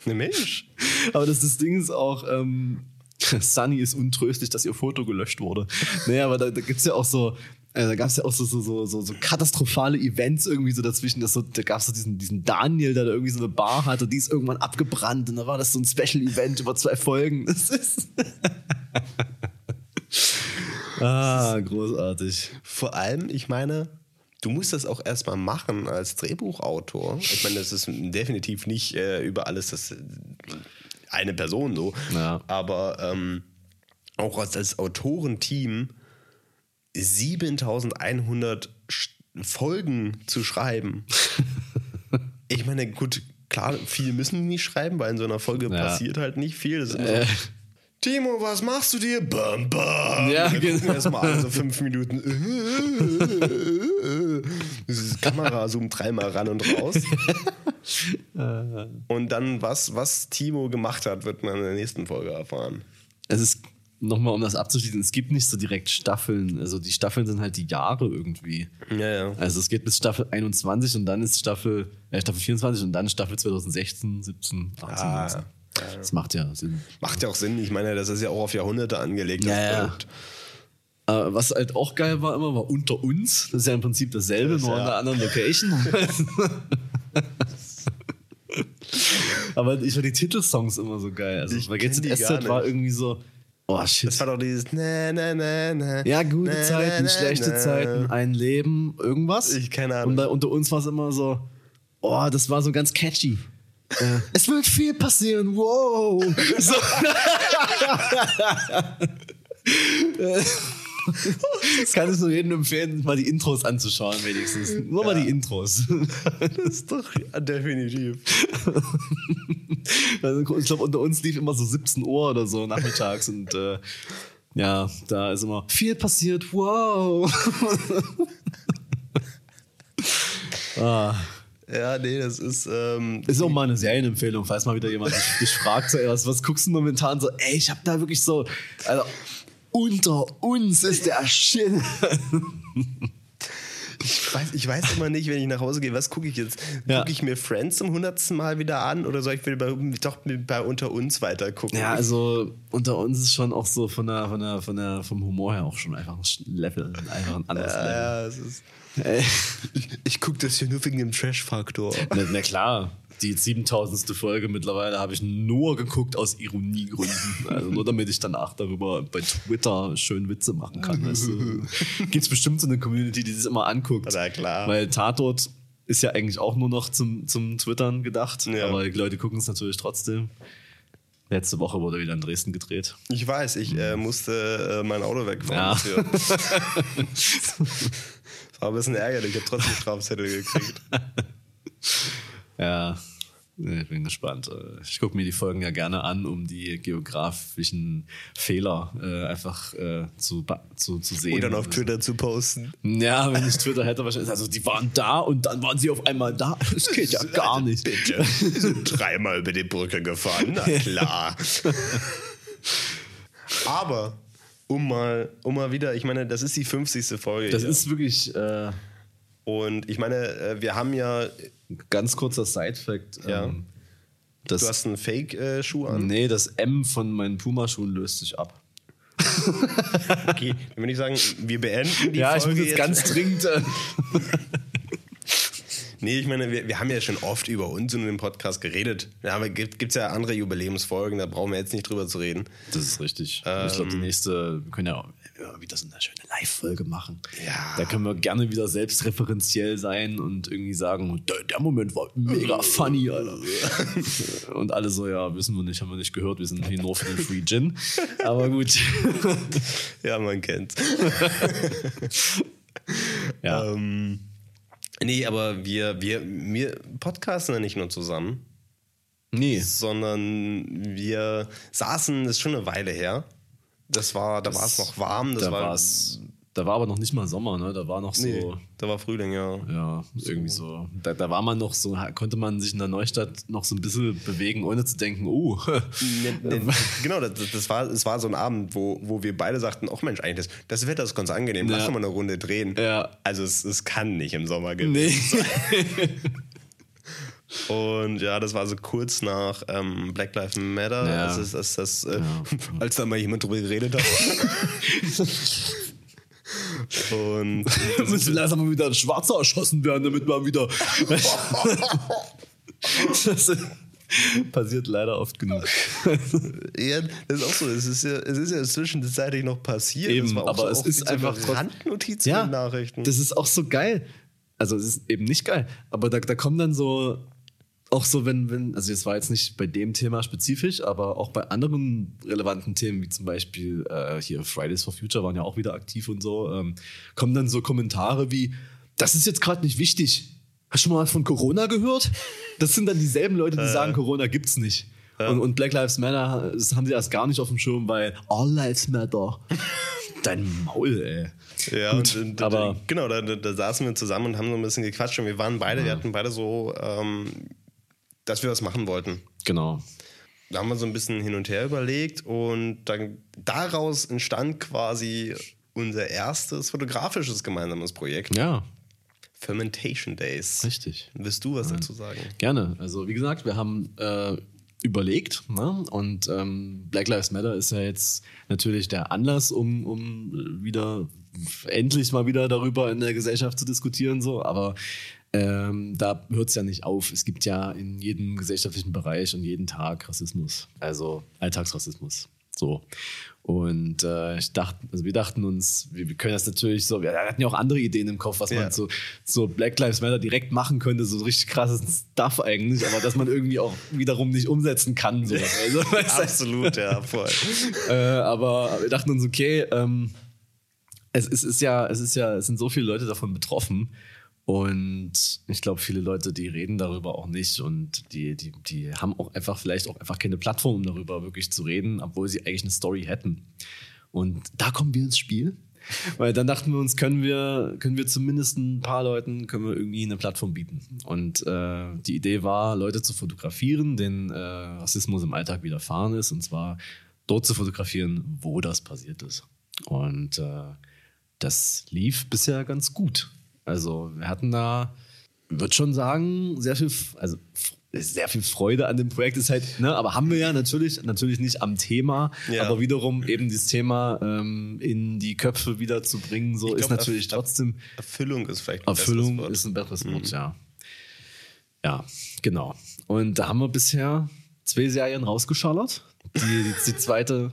Ne Mensch. Aber das, das Ding ist auch, ähm, Sunny ist untröstlich, dass ihr Foto gelöscht wurde. Naja, aber da, da gibt es ja auch so, äh, da gab es ja auch so, so, so, so, katastrophale Events irgendwie so dazwischen. Das so, da gab es so diesen, diesen Daniel, der da irgendwie so eine Bar hatte, die ist irgendwann abgebrannt und da war das so ein Special-Event über zwei Folgen. Das ist. ah, großartig. Vor allem, ich meine, du musst das auch erstmal machen als Drehbuchautor. Ich meine, das ist definitiv nicht äh, über alles das eine Person so. Ja. Aber ähm, auch als, als Autorenteam 7100 Folgen zu schreiben. ich meine, gut, klar, viel müssen die nicht schreiben, weil in so einer Folge ja. passiert halt nicht viel. Das ist äh. so, Timo, was machst du dir? Bam, bam. Ja, genau. Erstmal alle so fünf Minuten. Diese Kamera zoomt dreimal ran und raus. und dann, was, was Timo gemacht hat, wird man in der nächsten Folge erfahren. Es ist nochmal, um das abzuschließen, es gibt nicht so direkt Staffeln. Also die Staffeln sind halt die Jahre irgendwie. Ja, ja. Also es geht bis Staffel 21 und dann ist Staffel, äh, Staffel 24 und dann Staffel 2016, 17, 18, ah, 19. Das macht ja Sinn. Macht ja auch Sinn. Ich meine, das ist ja auch auf Jahrhunderte angelegt. Ja, ja. Uh, was halt auch geil war immer, war unter uns. Das ist ja im Prinzip dasselbe, das, nur ja. an einer anderen Location. Aber ich war die Titelsongs immer so geil. Also, ich jetzt SZ war irgendwie so. Oh shit. Das war doch dieses na, na, na, na, Ja, gute na, Zeiten, na, schlechte na. Zeiten, ein Leben, irgendwas. Ich keine Ahnung. Und da, unter uns war es immer so, oh, das war so ganz catchy. Äh, es wird viel passieren, wow. So. Kann ich nur jedem empfehlen, mal die Intros anzuschauen, wenigstens. Nur mal die Intros. Das ist doch ja, definitiv. Also, ich glaube, unter uns lief immer so 17 Uhr oder so nachmittags und äh, ja, da ist immer viel passiert. Wow. ah. Ja, nee, das ist. Ähm, Ist auch mal eine Serienempfehlung, falls mal wieder jemand dich, dich fragt zuerst, was guckst du momentan so? Ey, ich hab da wirklich so, also unter uns ist der Shit. ich, weiß, ich weiß immer nicht, wenn ich nach Hause gehe, was gucke ich jetzt? Ja. Gucke ich mir Friends zum hundertsten Mal wieder an oder soll ich wieder bei, doch bei Unter uns weiter gucken? Ja, also unter uns ist schon auch so von der, von der, von der, vom Humor her auch schon einfach ein Level, einfach ein anderes ja, Level. ja, es ist, ich, ich gucke das hier nur wegen dem Trash-Faktor. Na, na klar, die 7000. Folge mittlerweile habe ich nur geguckt aus Ironiegründen. Also nur damit ich danach darüber bei Twitter schön Witze machen kann. Weißt du? Gibt es bestimmt so eine Community, die das immer anguckt. Na klar. Weil Tatort ist ja eigentlich auch nur noch zum, zum Twittern gedacht. Ja. Aber die Leute gucken es natürlich trotzdem. Letzte Woche wurde wieder in Dresden gedreht. Ich weiß, ich äh, musste äh, mein Auto wegfahren. Ja. War ein bisschen ärgerlich, ich habe trotzdem Strafzettel gekriegt. Ja, ich bin gespannt. Äh, Ich gucke mir die Folgen ja gerne an, um die geografischen Fehler äh, einfach äh, zu, zu, zu sehen. Und dann auf Twitter zu posten. Ja, wenn ich Twitter hätte, wahrscheinlich. Also, die waren da und dann waren sie auf einmal da. Das geht ja gar nicht. Bitte. Wir sind dreimal über die Brücke gefahren, na klar. Aber, um mal, um mal wieder, ich meine, das ist die 50. Folge. Das hier. ist wirklich äh, Und ich meine, äh, wir haben ja, ganz kurzer Side-Fact. Ja. Ähm, du hast einen Fake-Schuh an. nee, das M von meinen Puma-Schuhen löst sich ab. Okay, dann würde ich sagen, wir beenden die ja, ich Folge muss jetzt ganz dringend. Äh, Nee, ich meine, wir, wir haben ja schon oft über uns in dem Podcast geredet. Ja, aber gibt es ja andere Jubiläumsfolgen, da brauchen wir jetzt nicht drüber zu reden. Das ist richtig. ich glaube, die nächste, wir können ja immer wieder so eine schöne Live-Folge machen. Ja. Da können wir gerne wieder selbstreferenziell sein und irgendwie sagen, der, der Moment war mega funny, Alter. und alle so, ja, wissen wir nicht, haben wir nicht gehört, wir sind hier nur für den Free Gin. Aber gut. Ja, man kennt. ja. ähm, nee, aber wir, wir, wir podcasten ja nicht nur zusammen, nee. sondern wir saßen, das ist schon eine Weile her. Das war, da war es noch warm. Das Da, war, war's, da war aber noch nicht mal Sommer, ne? Da war noch so. Nee, da war Frühling, ja. Ja, irgendwie so. Da, da war man noch so, konnte man sich in der Neustadt noch so ein bisschen bewegen, ohne zu denken, oh. Ne, ne, genau, das, das war, es war so ein Abend, wo, wo wir beide sagten, ach Mensch, eigentlich das, das Wetter ist ganz angenehm, lass Ja. doch mal eine Runde drehen. Ja. Also es, es kann nicht im Sommer gewesen Nee. sein. Und ja, das war so kurz nach ähm, Black Lives Matter, Ja. als, es- als, das, äh, als da mal jemand drüber geredet hat. Und müssen langsam mal wieder ein Schwarzer erschossen werden, damit man wieder. das passiert leider oft genug. ja, das ist auch so, es ist ja, es ist ja zwischenzeitlich noch passiert. Eben, aber so es ist einfach trotz- Randnotiz ja, Nachrichten. Das ist auch so geil. Also es ist eben nicht geil, aber da, da kommen dann so auch so, wenn, wenn, also es war jetzt nicht bei dem Thema spezifisch, aber auch bei anderen relevanten Themen, wie zum Beispiel äh, hier Fridays for Future waren ja auch wieder aktiv und so, ähm, kommen dann so Kommentare wie, das ist jetzt gerade nicht wichtig. Hast du schon mal was von Corona gehört? Das sind dann dieselben Leute, die sagen, Corona gibt's nicht. Und, und Black Lives Matter, das haben sie erst gar nicht auf dem Schirm, weil All Lives Matter. Dein Maul, ey. Ja, Gut, und, und, aber- genau, da, da, da saßen wir zusammen und haben so ein bisschen gequatscht und wir waren beide, wir hatten beide so, ähm, dass wir was machen wollten. Genau. Da haben wir so ein bisschen hin und her überlegt und dann daraus entstand quasi unser erstes fotografisches gemeinsames Projekt, Ja, Fermentation Days. richtig. Willst du was dazu sagen? Gerne. Also wie gesagt, wir haben äh, überlegt ne? und ähm, Black Lives Matter ist ja jetzt natürlich der Anlass, um, um wieder endlich mal wieder darüber in der Gesellschaft zu diskutieren. So, aber ähm, da hört es ja nicht auf. Es gibt ja in jedem gesellschaftlichen Bereich und jeden Tag Rassismus, also Alltagsrassismus. So. Und äh, ich dachte, also wir dachten uns, wir, wir können das natürlich so, wir hatten ja auch andere Ideen im Kopf, was Ja. man so, so Black Lives Matter direkt machen könnte, so richtig krasses Stuff eigentlich, aber dass man irgendwie auch wiederum nicht umsetzen kann. So. Also, Absolut, ja, voll. äh, aber wir dachten uns, okay, ähm, es, es ist ja, es ist ja, es sind so viele Leute davon betroffen. Und ich glaube, viele Leute, die reden darüber auch nicht und die, die, die haben auch einfach vielleicht auch einfach keine Plattform, um darüber wirklich zu reden, obwohl sie eigentlich eine Story hätten. Und da kommen wir ins Spiel. Weil dann dachten wir uns, können wir, können wir zumindest ein paar Leuten können wir irgendwie eine Plattform bieten. Und äh, die Idee war, Leute zu fotografieren, denen äh, Rassismus im Alltag widerfahren ist, und zwar dort zu fotografieren, wo das passiert ist. Und äh, das lief bisher ganz gut. Also wir hatten da, würde schon sagen, sehr viel, also sehr viel Freude an dem Projekt ist halt, ne, aber haben wir ja natürlich, natürlich nicht am Thema, ja. aber wiederum eben dieses Thema ähm, in die Köpfe wieder zu bringen, so glaub, ist natürlich Erf trotzdem. Erfüllung ist vielleicht ein Erfüllung Wort. ist ein besseres Wort, mhm. ja. Ja, genau. Und da haben wir bisher zwei Serien rausgeschallert. Die, die, die zweite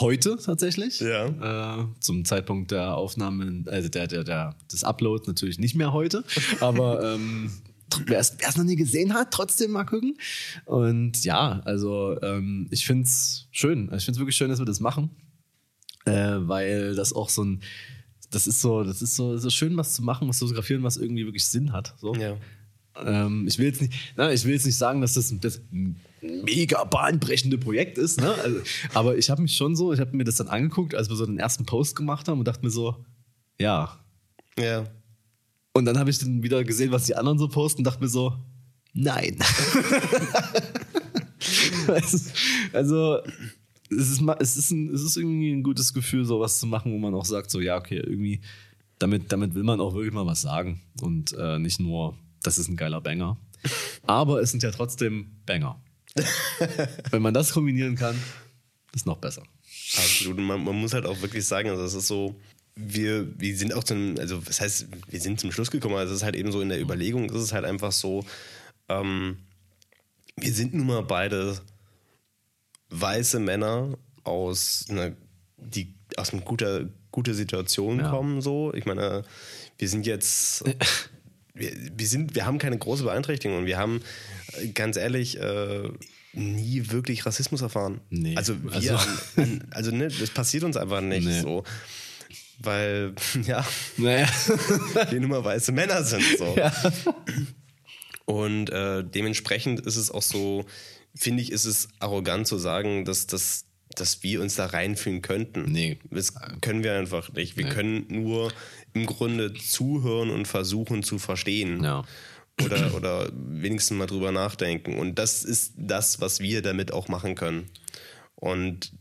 heute tatsächlich. Ja. Äh, zum Zeitpunkt der Aufnahme, also der, der, der, des Uploads natürlich nicht mehr heute. Aber ähm, wer es noch nie gesehen hat, trotzdem mal gucken. Und ja, also ähm, ich finde es schön. Ich finde es wirklich schön, dass wir das machen. Äh, weil das auch so ein, das ist so, das ist so, so schön, was zu machen, was zu fotografieren, was irgendwie wirklich Sinn hat. So. Ja. Ähm, ich will jetzt nicht, na, ich will jetzt nicht sagen, dass das, das mega bahnbrechende Projekt ist, ne? Also, aber ich habe mich schon so, ich habe mir das dann angeguckt, als wir so den ersten Post gemacht haben und dachte mir so, ja. Ja. Und dann habe ich dann wieder gesehen, was die anderen so posten und dachte mir so, nein. also, es ist, es, ist ein, es ist irgendwie ein gutes Gefühl, sowas zu machen, wo man auch sagt, so, ja, okay, irgendwie, damit, damit will man auch wirklich mal was sagen und äh, nicht nur, das ist ein geiler Banger. Aber es sind ja trotzdem Banger. Wenn man das kombinieren kann, ist noch besser. Absolut. Man, man muss halt auch wirklich sagen, also es ist so, wir, wir sind auch zum, also was heißt, wir sind zum Schluss gekommen, also es ist halt eben so in der Überlegung, ist es halt einfach so, ähm, wir sind nun mal beide weiße Männer aus einer, die aus einer guter, guter Situation ja. kommen, so. Ich meine, wir sind jetzt, wir, wir sind, wir haben keine große Beeinträchtigung und wir haben, ganz ehrlich, äh, nie wirklich Rassismus erfahren. Nee. Also wir, also, also ne, das passiert uns einfach nicht nee. so weil, ja, naja. wir nur mal weiße Männer sind. So. Ja. Und äh, dementsprechend ist es auch so, finde ich, ist es arrogant zu sagen, dass, dass, dass wir uns da reinfühlen könnten. Nee. Das können wir einfach nicht. Wir nee. können nur im Grunde zuhören und versuchen zu verstehen. Ja. Oder, oder wenigstens mal drüber nachdenken. Und das ist das, was wir damit auch machen können. Und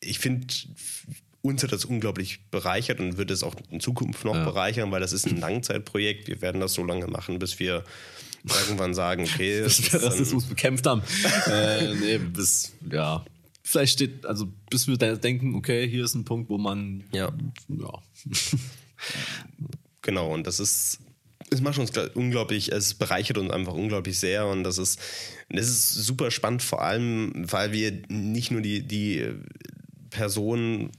ich finde, uns hat das unglaublich bereichert und wird es auch in Zukunft noch ja. bereichern, weil das ist ein Langzeitprojekt. Wir werden das so lange machen, bis wir irgendwann sagen, okay. bis wir Rassismus bekämpft haben. äh, nee, bis, ja. Vielleicht steht, also bis wir denken, okay, hier ist ein Punkt, wo man. Ja. ja. genau, und das ist. Es macht uns unglaublich, es bereichert uns einfach unglaublich sehr und das ist, das ist super spannend, vor allem, weil wir nicht nur die, die Personen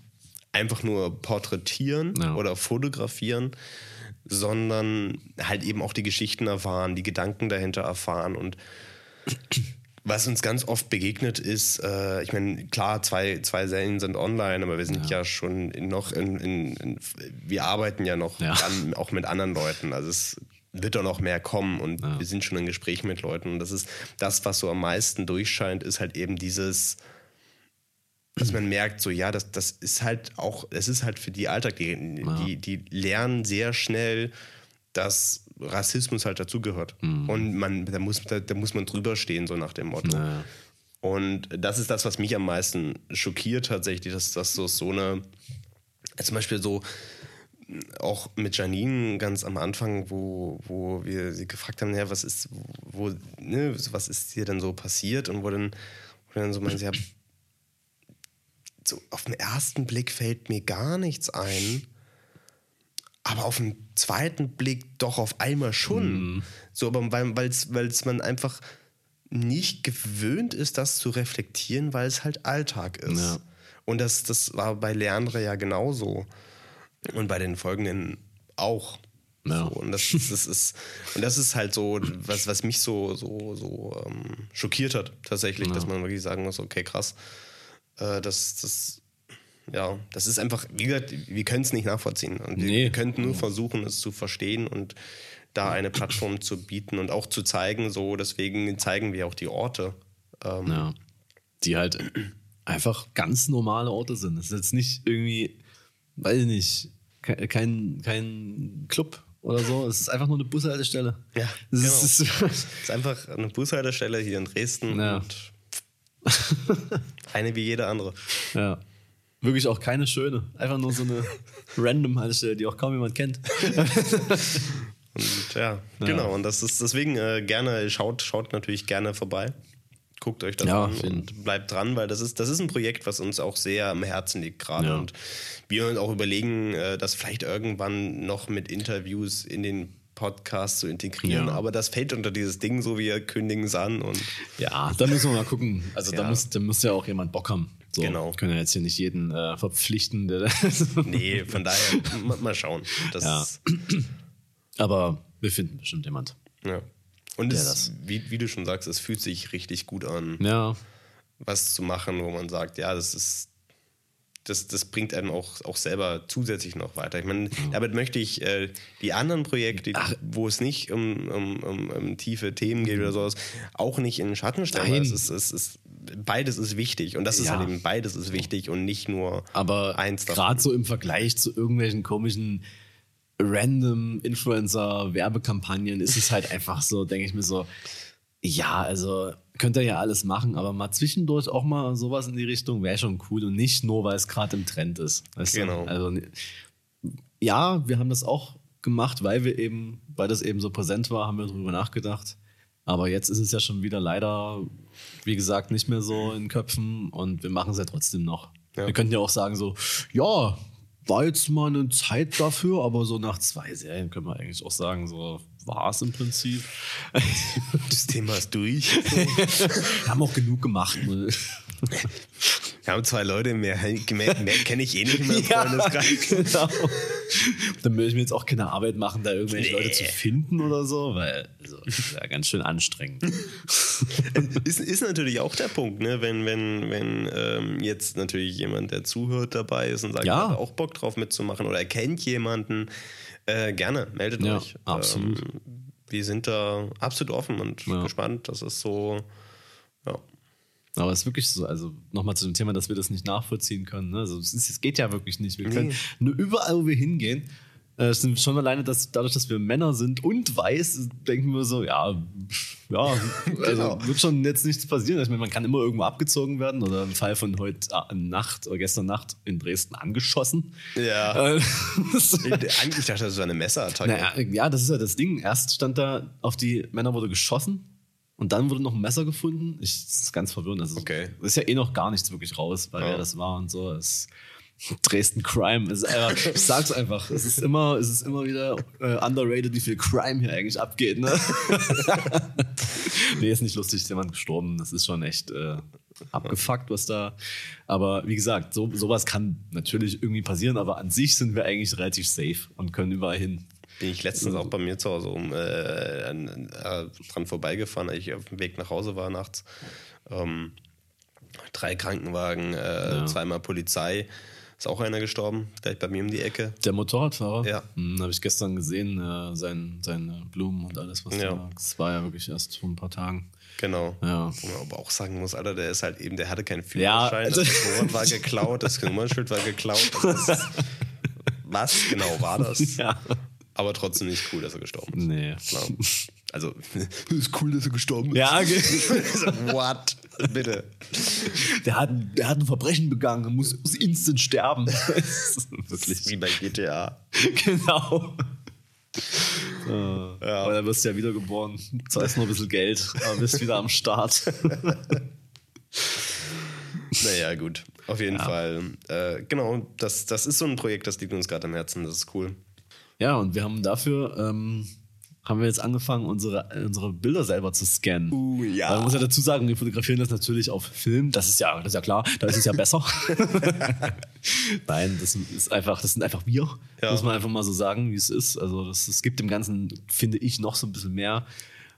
einfach nur porträtieren ja. oder fotografieren, sondern halt eben auch die Geschichten erfahren, die Gedanken dahinter erfahren und was uns ganz oft begegnet ist, äh, ich meine, klar, zwei, zwei Serien sind online, aber wir sind ja, ja schon noch in, in, in, wir arbeiten ja noch ja. An, auch mit anderen Leuten. Also es wird doch noch mehr kommen und ja. wir sind schon in Gesprächen mit Leuten. Und das ist das, was so am meisten durchscheint, ist halt eben dieses, dass man merkt, so ja, das, das ist halt auch, es ist halt für die Alltag, die, die, die lernen sehr schnell, dass Rassismus halt dazugehört. Mhm. Und man, da muss, da, da, muss man drüber stehen, so nach dem Motto. Ja. Und das ist das, was mich am meisten schockiert tatsächlich, dass das so, so eine, zum Beispiel so, auch mit Janine ganz am Anfang, wo, wo wir sie gefragt haben, ja, was ist, wo, ne, was ist hier denn so passiert? Und wo dann, wo dann so meinte, ja, so auf den ersten Blick fällt mir gar nichts ein. Aber auf den zweiten Blick doch auf einmal schon. Mm. So, aber weil es man einfach nicht gewöhnt ist, das zu reflektieren, weil es halt Alltag ist. Ja. Und das, das war bei Leandre ja genauso. Und bei den folgenden auch. Ja. So, und, das, das, ist, und das ist halt so, was, was mich so, so, so ähm, schockiert hat, tatsächlich, ja. dass man wirklich sagen muss, okay, krass, äh, das, das, ja, das ist einfach, wie gesagt, wir können es nicht nachvollziehen. Und Nee. wir könnten nur versuchen, es zu verstehen und da eine Plattform zu bieten und auch zu zeigen. So, deswegen zeigen wir auch die Orte. Ähm, Ja. Die halt einfach ganz normale Orte sind. Das ist jetzt nicht irgendwie, weiß ich nicht, ke- kein, kein Club oder so. Es ist einfach nur eine Bushaltestelle. Ja, das genau. ist, Es ist einfach eine Bushaltestelle hier in Dresden Ja. und eine wie jede andere. ja. Wirklich auch keine schöne. Einfach nur so eine random Haltestelle, die auch kaum jemand kennt. Und ja, genau. Und das ist deswegen äh, gerne, schaut, schaut natürlich gerne vorbei. Guckt euch das Ja, an jeden- und bleibt dran, weil das ist, das ist ein Projekt, was uns auch sehr am Herzen liegt gerade. Ja. Und wir uns auch überlegen, äh, das vielleicht irgendwann noch mit Interviews in den Podcast zu integrieren. Ja. Aber das fällt unter dieses Ding, so wir kündigen es an und Ja, da müssen wir mal gucken. Also da, Ja. muss, da muss ja auch jemand Bock haben. So, Genau. Können ja jetzt hier nicht jeden äh, verpflichten. Der nee, von daher mal, schauen. Ja. Aber wir finden bestimmt jemand. ja. Und es. Wie, wie du schon sagst, es fühlt sich richtig gut an. Ja, was zu machen, wo man sagt, ja, das ist, das, das bringt einen auch, auch selber zusätzlich noch weiter. Ich meine, damit möchte ich äh, die anderen Projekte, wo es nicht um, um, um, um tiefe Themen geht oder sowas, auch nicht in den Schatten stellen. Nein. Es ist, es ist, beides ist wichtig und das ist Ja. halt eben beides ist wichtig und nicht nur aber eins davon. gerade so im Vergleich zu irgendwelchen komischen random Influencer-Werbekampagnen ist es halt einfach so, denke ich mir so, ja, also könnt ihr ja alles machen, aber mal zwischendurch auch mal sowas in die Richtung wäre schon cool und nicht nur, weil es gerade im Trend ist. Weißt du? Genau. Also ja, wir haben das auch gemacht, weil wir eben, weil das eben so präsent war, haben wir darüber nachgedacht. Aber jetzt ist es ja schon wieder leider, wie gesagt, nicht mehr so in Köpfen und wir machen es ja trotzdem noch. Ja. Wir könnten ja auch sagen so, ja, war jetzt mal eine Zeit dafür, aber so nach zwei Serien können wir eigentlich auch sagen, so war es im Prinzip. das Thema ist durch. wir haben auch genug gemacht. Ne? Wir haben zwei Leute, mehr, mehr, mehr kenne ich eh nicht mehr Freundeskreis. genau. Dann würde ich mir jetzt auch keine Arbeit machen, da irgendwelche Nee. Leute zu finden oder so, weil also, das ja ganz schön anstrengend. ist, ist natürlich auch der Punkt, ne? wenn, wenn, wenn ähm, jetzt natürlich jemand, der zuhört, dabei ist und sagt, Ja. hat auch Bock drauf mitzumachen oder er kennt jemanden, äh, gerne, meldet Ja, euch. absolut. Ähm, wir sind da absolut offen und Ja. gespannt. Das ist so, ja. Aber es ist wirklich so, also nochmal zu dem Thema, dass wir das nicht nachvollziehen können. Ne? Also es, ist, es geht ja wirklich nicht. Wir können Nee. nur überall, wo wir hingehen, äh, sind schon alleine, dass dadurch, dass wir Männer sind und weiß, denken wir so, ja, ja, also Genau. wird schon jetzt nichts passieren. Ich meine, man kann immer irgendwo abgezogen werden oder im Fall von heute äh, Nacht oder gestern Nacht in Dresden angeschossen. Ja. Äh, Ich dachte, das war eine Messerattacke. naja, ja, das ist ja das Ding. Erst stand da, auf die Männer wurde geschossen und dann wurde noch ein Messer gefunden. Ich, das ist ganz verwirrend. Also, Okay. Ist ja eh noch gar nichts wirklich raus, weil Ja. wer das war und so. Es, Dresden Crime. Ist einfach, ich sag's einfach. Es ist immer, es ist immer wieder äh, underrated, wie viel Crime hier eigentlich abgeht. Ne? nee, ist nicht lustig, ist jemand gestorben. Das ist schon echt äh, abgefuckt, was da. Aber wie gesagt, so, sowas kann natürlich irgendwie passieren, aber an sich sind wir eigentlich relativ safe und können überall hin. Bin ich letztens auch bei mir zu Hause um, äh, an, äh, dran vorbeigefahren, als ich auf dem Weg nach Hause war nachts. Ähm, drei Krankenwagen, äh, zweimal Polizei. Ist auch einer gestorben, gleich bei mir um die Ecke. Der Motorradfahrer? Ja. Hm, Habe ich gestern gesehen, äh, sein, seine Blumen und alles, was Ja. da war. Das war ja wirklich erst vor ein paar Tagen. Genau. Ja. Wo man aber auch sagen muss, Alter, der ist halt eben, der hatte keinen Ja, Führerschein, also- das Motorrad war geklaut, das Nummernschild war geklaut. Ist, was genau war das? Ja. Aber trotzdem nicht cool, dass er gestorben ist. Nee. Klar. Also, ist cool, dass er gestorben ist. Ja, So, What? Bitte. der hat, der hat ein Verbrechen begangen muss, muss instant sterben. Ist wirklich. Wie bei GTA. Genau. Äh, Aber dann wirst du ja wiedergeboren. Zahlst nur ein bisschen Geld, aber bist wieder am Start. Naja, gut. Auf jeden Fall. Äh, genau, das, das ist so ein Projekt, das liegt uns gerade am Herzen. Das ist cool. Ja, und wir haben dafür, ähm, haben wir jetzt angefangen, unsere, unsere Bilder selber zu scannen. Uh, ja. Man muss ja dazu sagen, wir fotografieren das natürlich auf Film. Das ist ja, das ist ja klar, da ist es ja besser. Nein, das ist einfach, das sind einfach wir. Ja. Muss man einfach mal so sagen, wie es ist. Also das, das gibt dem Ganzen, finde ich, noch so ein bisschen mehr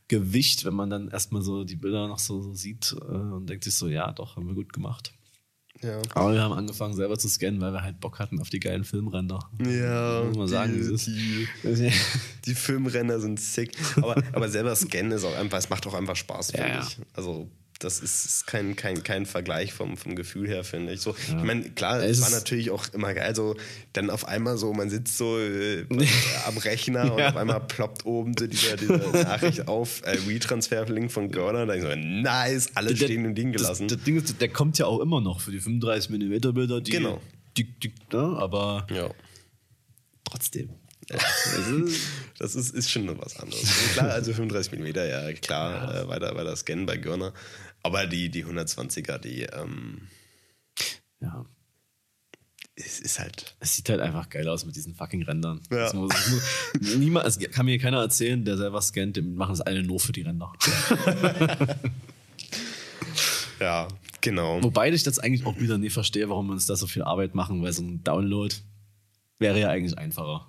Gewicht, wenn man dann erstmal so die Bilder noch so, so sieht äh, und denkt sich so, ja, doch, haben wir gut gemacht. Ja. Aber wir haben angefangen selber zu scannen, weil wir halt Bock hatten auf die geilen Filmränder. Ja, Muss man sagen, die, es ist- die, die Filmrenner sind sick. Aber, aber selber scannen ist auch einfach, es macht auch einfach Spaß, finde ja. ich. Also das ist, kein, kein, kein Vergleich vom, vom Gefühl her, finde ich. So, Ich meine, klar, Es war natürlich auch immer geil. So, dann auf einmal so, man sitzt so äh, am Rechner und Ja. auf einmal ploppt oben so dieser, diese Nachricht auf, äh, Retransfer-Link von Görner. Da ich so, nice, alle stehen und liegen gelassen. Das, das Ding ist, der kommt ja auch immer noch für die 35 mm Bilder, die, Genau. die, die ne? aber ja. trotzdem. Das ist, ist schon was anderes. Also klar, also 35 mm, ja klar, Äh, weiter, weiter scannen bei Görner. Aber die, die 120er, die ähm, Ja. es ist halt. Es sieht halt einfach geil aus mit diesen fucking Rändern. Ja. Das muss, das muss, niemand, es kann mir keiner erzählen, der selber scannt, die machen es alle nur für die Ränder. Ja, genau. Wobei ich das eigentlich auch wieder nie verstehe, warum wir uns da so viel Arbeit machen, weil so ein Download wäre ja eigentlich einfacher.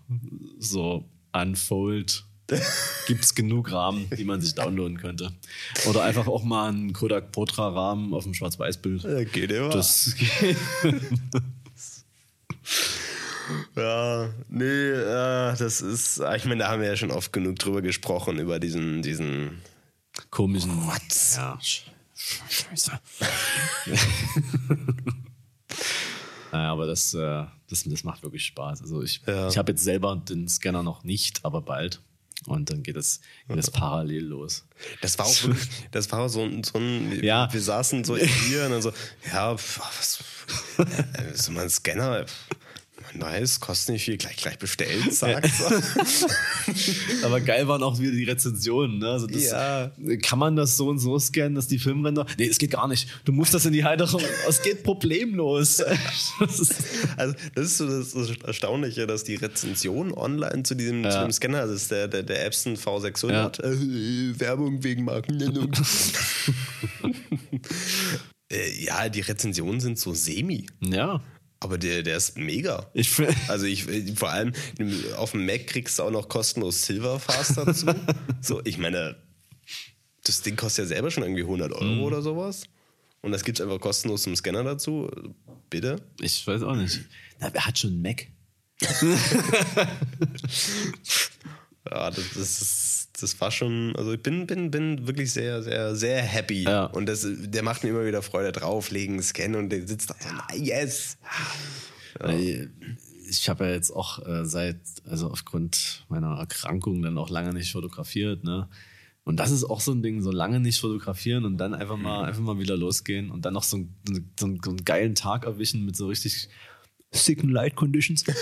So Unfold gibt es genug Rahmen, die man sich downloaden könnte. Oder einfach auch mal einen Kodak Potra Rahmen auf dem Schwarz-Weiß-Bild. Ja, geht immer. Das geht. ja, nee, äh, das ist. Ich meine, da haben wir ja schon oft genug drüber gesprochen, über diesen, diesen. komischen. What? Ja. Sch- Scheiße. naja, aber das, äh, das, das macht wirklich Spaß. Also ich, Ja. ich habe jetzt selber den Scanner noch nicht, aber bald. Und dann geht es, geht es parallel los. Das war auch wirklich, das war so ein, so ein Ja. wir saßen so hier und dann so, ja, was, äh, so mein Scanner, nice, kostet nicht viel, gleich, gleich bestellt, zack. Aber geil waren auch wieder die Rezensionen. Ne? Also das, Ja. Kann man das so und so scannen, dass die Filmränder. Nee, es geht gar nicht. Du musst das in die Halterung. Es geht problemlos. Das ist, Also, das ist so das, das Erstaunliche, dass die Rezension online zu diesem, zu Ja. dem Scanner, das ist der, der, der Epson V600, Ja. äh, Werbung wegen Markennennung. äh, ja, die Rezensionen sind so semi, ja. Aber der, der ist mega. Ich Also ich vor allem auf dem Mac kriegst du auch noch kostenlos Silverfast dazu. so, ich meine, das Ding kostet ja selber schon irgendwie 100 Euro Mhm. oder sowas. Und das gibt's einfach kostenlos zum Scanner dazu. Bitte? Ich weiß auch nicht. Na, wer hat schon einen Mac? Ja, das, das, das war schon, also ich bin, bin, bin wirklich sehr, sehr, sehr happy. Ja. Und das, der macht mir immer wieder Freude drauflegen, scannen und der sitzt da so, "Ah, yes. Weil Ich habe ja jetzt auch äh, seit, also aufgrund meiner Erkrankung dann auch lange nicht fotografiert, ne? Und das ist auch so ein Ding, so lange nicht fotografieren und dann einfach mal, einfach mal wieder losgehen und dann noch so, ein, so, einen, so einen geilen Tag erwischen mit so richtig sicken Light Conditions.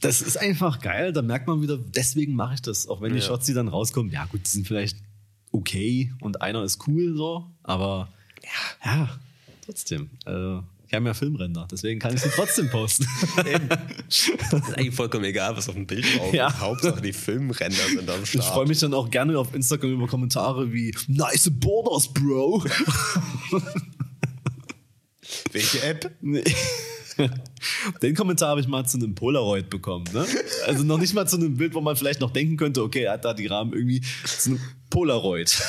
Das ist einfach geil, da merkt man wieder, deswegen mache ich das. Auch wenn die Ja. Shots, die dann rauskommen, ja gut, die sind vielleicht okay und einer ist cool so, aber ja, ja trotzdem. Also, ich habe ja Filmränder, deswegen kann ich sie trotzdem posten. Das ist eigentlich vollkommen egal, was auf dem Bild drauf Ja. ist. Hauptsache die Filmränder sind am Start. Ich freue mich dann auch gerne auf Instagram über Kommentare wie Nice Borders, Bro. Welche App? Nee. Den Kommentar habe ich mal zu einem Polaroid bekommen. Ne? Also noch nicht mal zu einem Bild, wo man vielleicht noch denken könnte, okay, er hat da die Rahmen irgendwie zu einem Polaroid.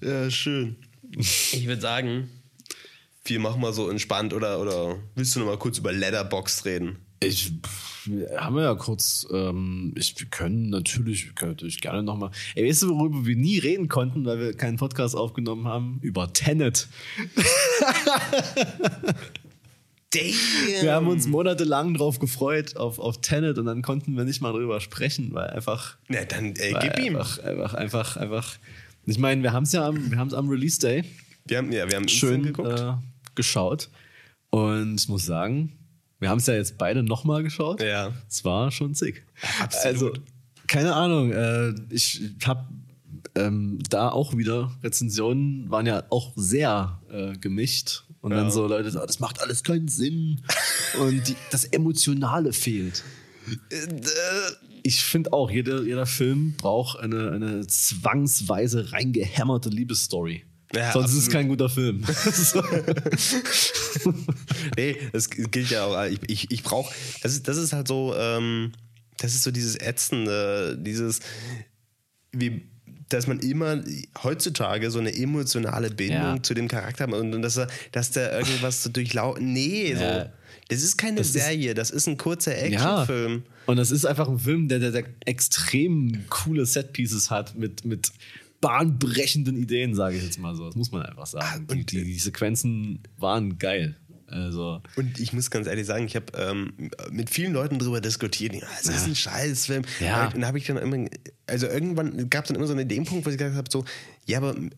Ja, schön. Ich würde sagen, wir machen mal so entspannt oder, oder willst du noch mal kurz über Letterboxd reden? Ich pff, haben wir ja kurz, ähm, ich, wir können natürlich, wir können natürlich gerne nochmal. Ey, weißt du, worüber wir nie reden konnten, weil wir keinen Podcast aufgenommen haben? Über Tenet. Damn! Wir haben uns monatelang drauf gefreut, auf, auf Tenet, und dann konnten wir nicht mal drüber sprechen, weil einfach. Na, dann äh, weil gib ihm. einfach, einfach, einfach, einfach. Ich meine, wir haben es ja am, wir haben's am Release Day Wir haben, ja, wir haben schön äh, geschaut. Und ich muss sagen, wir haben es ja jetzt beide nochmal geschaut. Ja. Es war schon sick. Absolut. Also, keine Ahnung. Äh, ich habe ähm, da auch wieder Rezensionen waren ja auch sehr äh, gemischt. Und dann Ja. so Leute, so, das macht alles keinen Sinn. Und die, das Emotionale fehlt. Ich finde auch, jeder, jeder Film braucht eine, eine zwangsweise reingehämmerte Liebesstory. Ja, Sonst ist es absolut. kein guter Film. nee, das gilt ja auch. Ich, ich, ich brauche, das ist, das ist halt so, ähm, das ist so dieses Ätzende, dieses, wir dass man immer heutzutage so eine emotionale Bindung Ja. zu dem Charakter hat und, und dass, er, dass der irgendwas so durchlaufen. Nee, so. Ja. Das ist keine Das ist- Serie, das ist ein kurzer Ja. Actionfilm. Und das ist einfach ein Film, der, der, der extrem coole Setpieces hat mit, mit bahnbrechenden Ideen, sage ich jetzt mal so. Das muss man einfach sagen. Die, und- die, die Sequenzen waren geil. Also, Und ich muss ganz ehrlich sagen, ich habe ähm, mit vielen Leuten darüber diskutiert. Ja, es ist ein Scheißfilm. Ja. Und dann habe ich dann immer, also irgendwann gab es dann immer so einen Ideenpunkt, wo ich gesagt habe: so, ja, aber äh,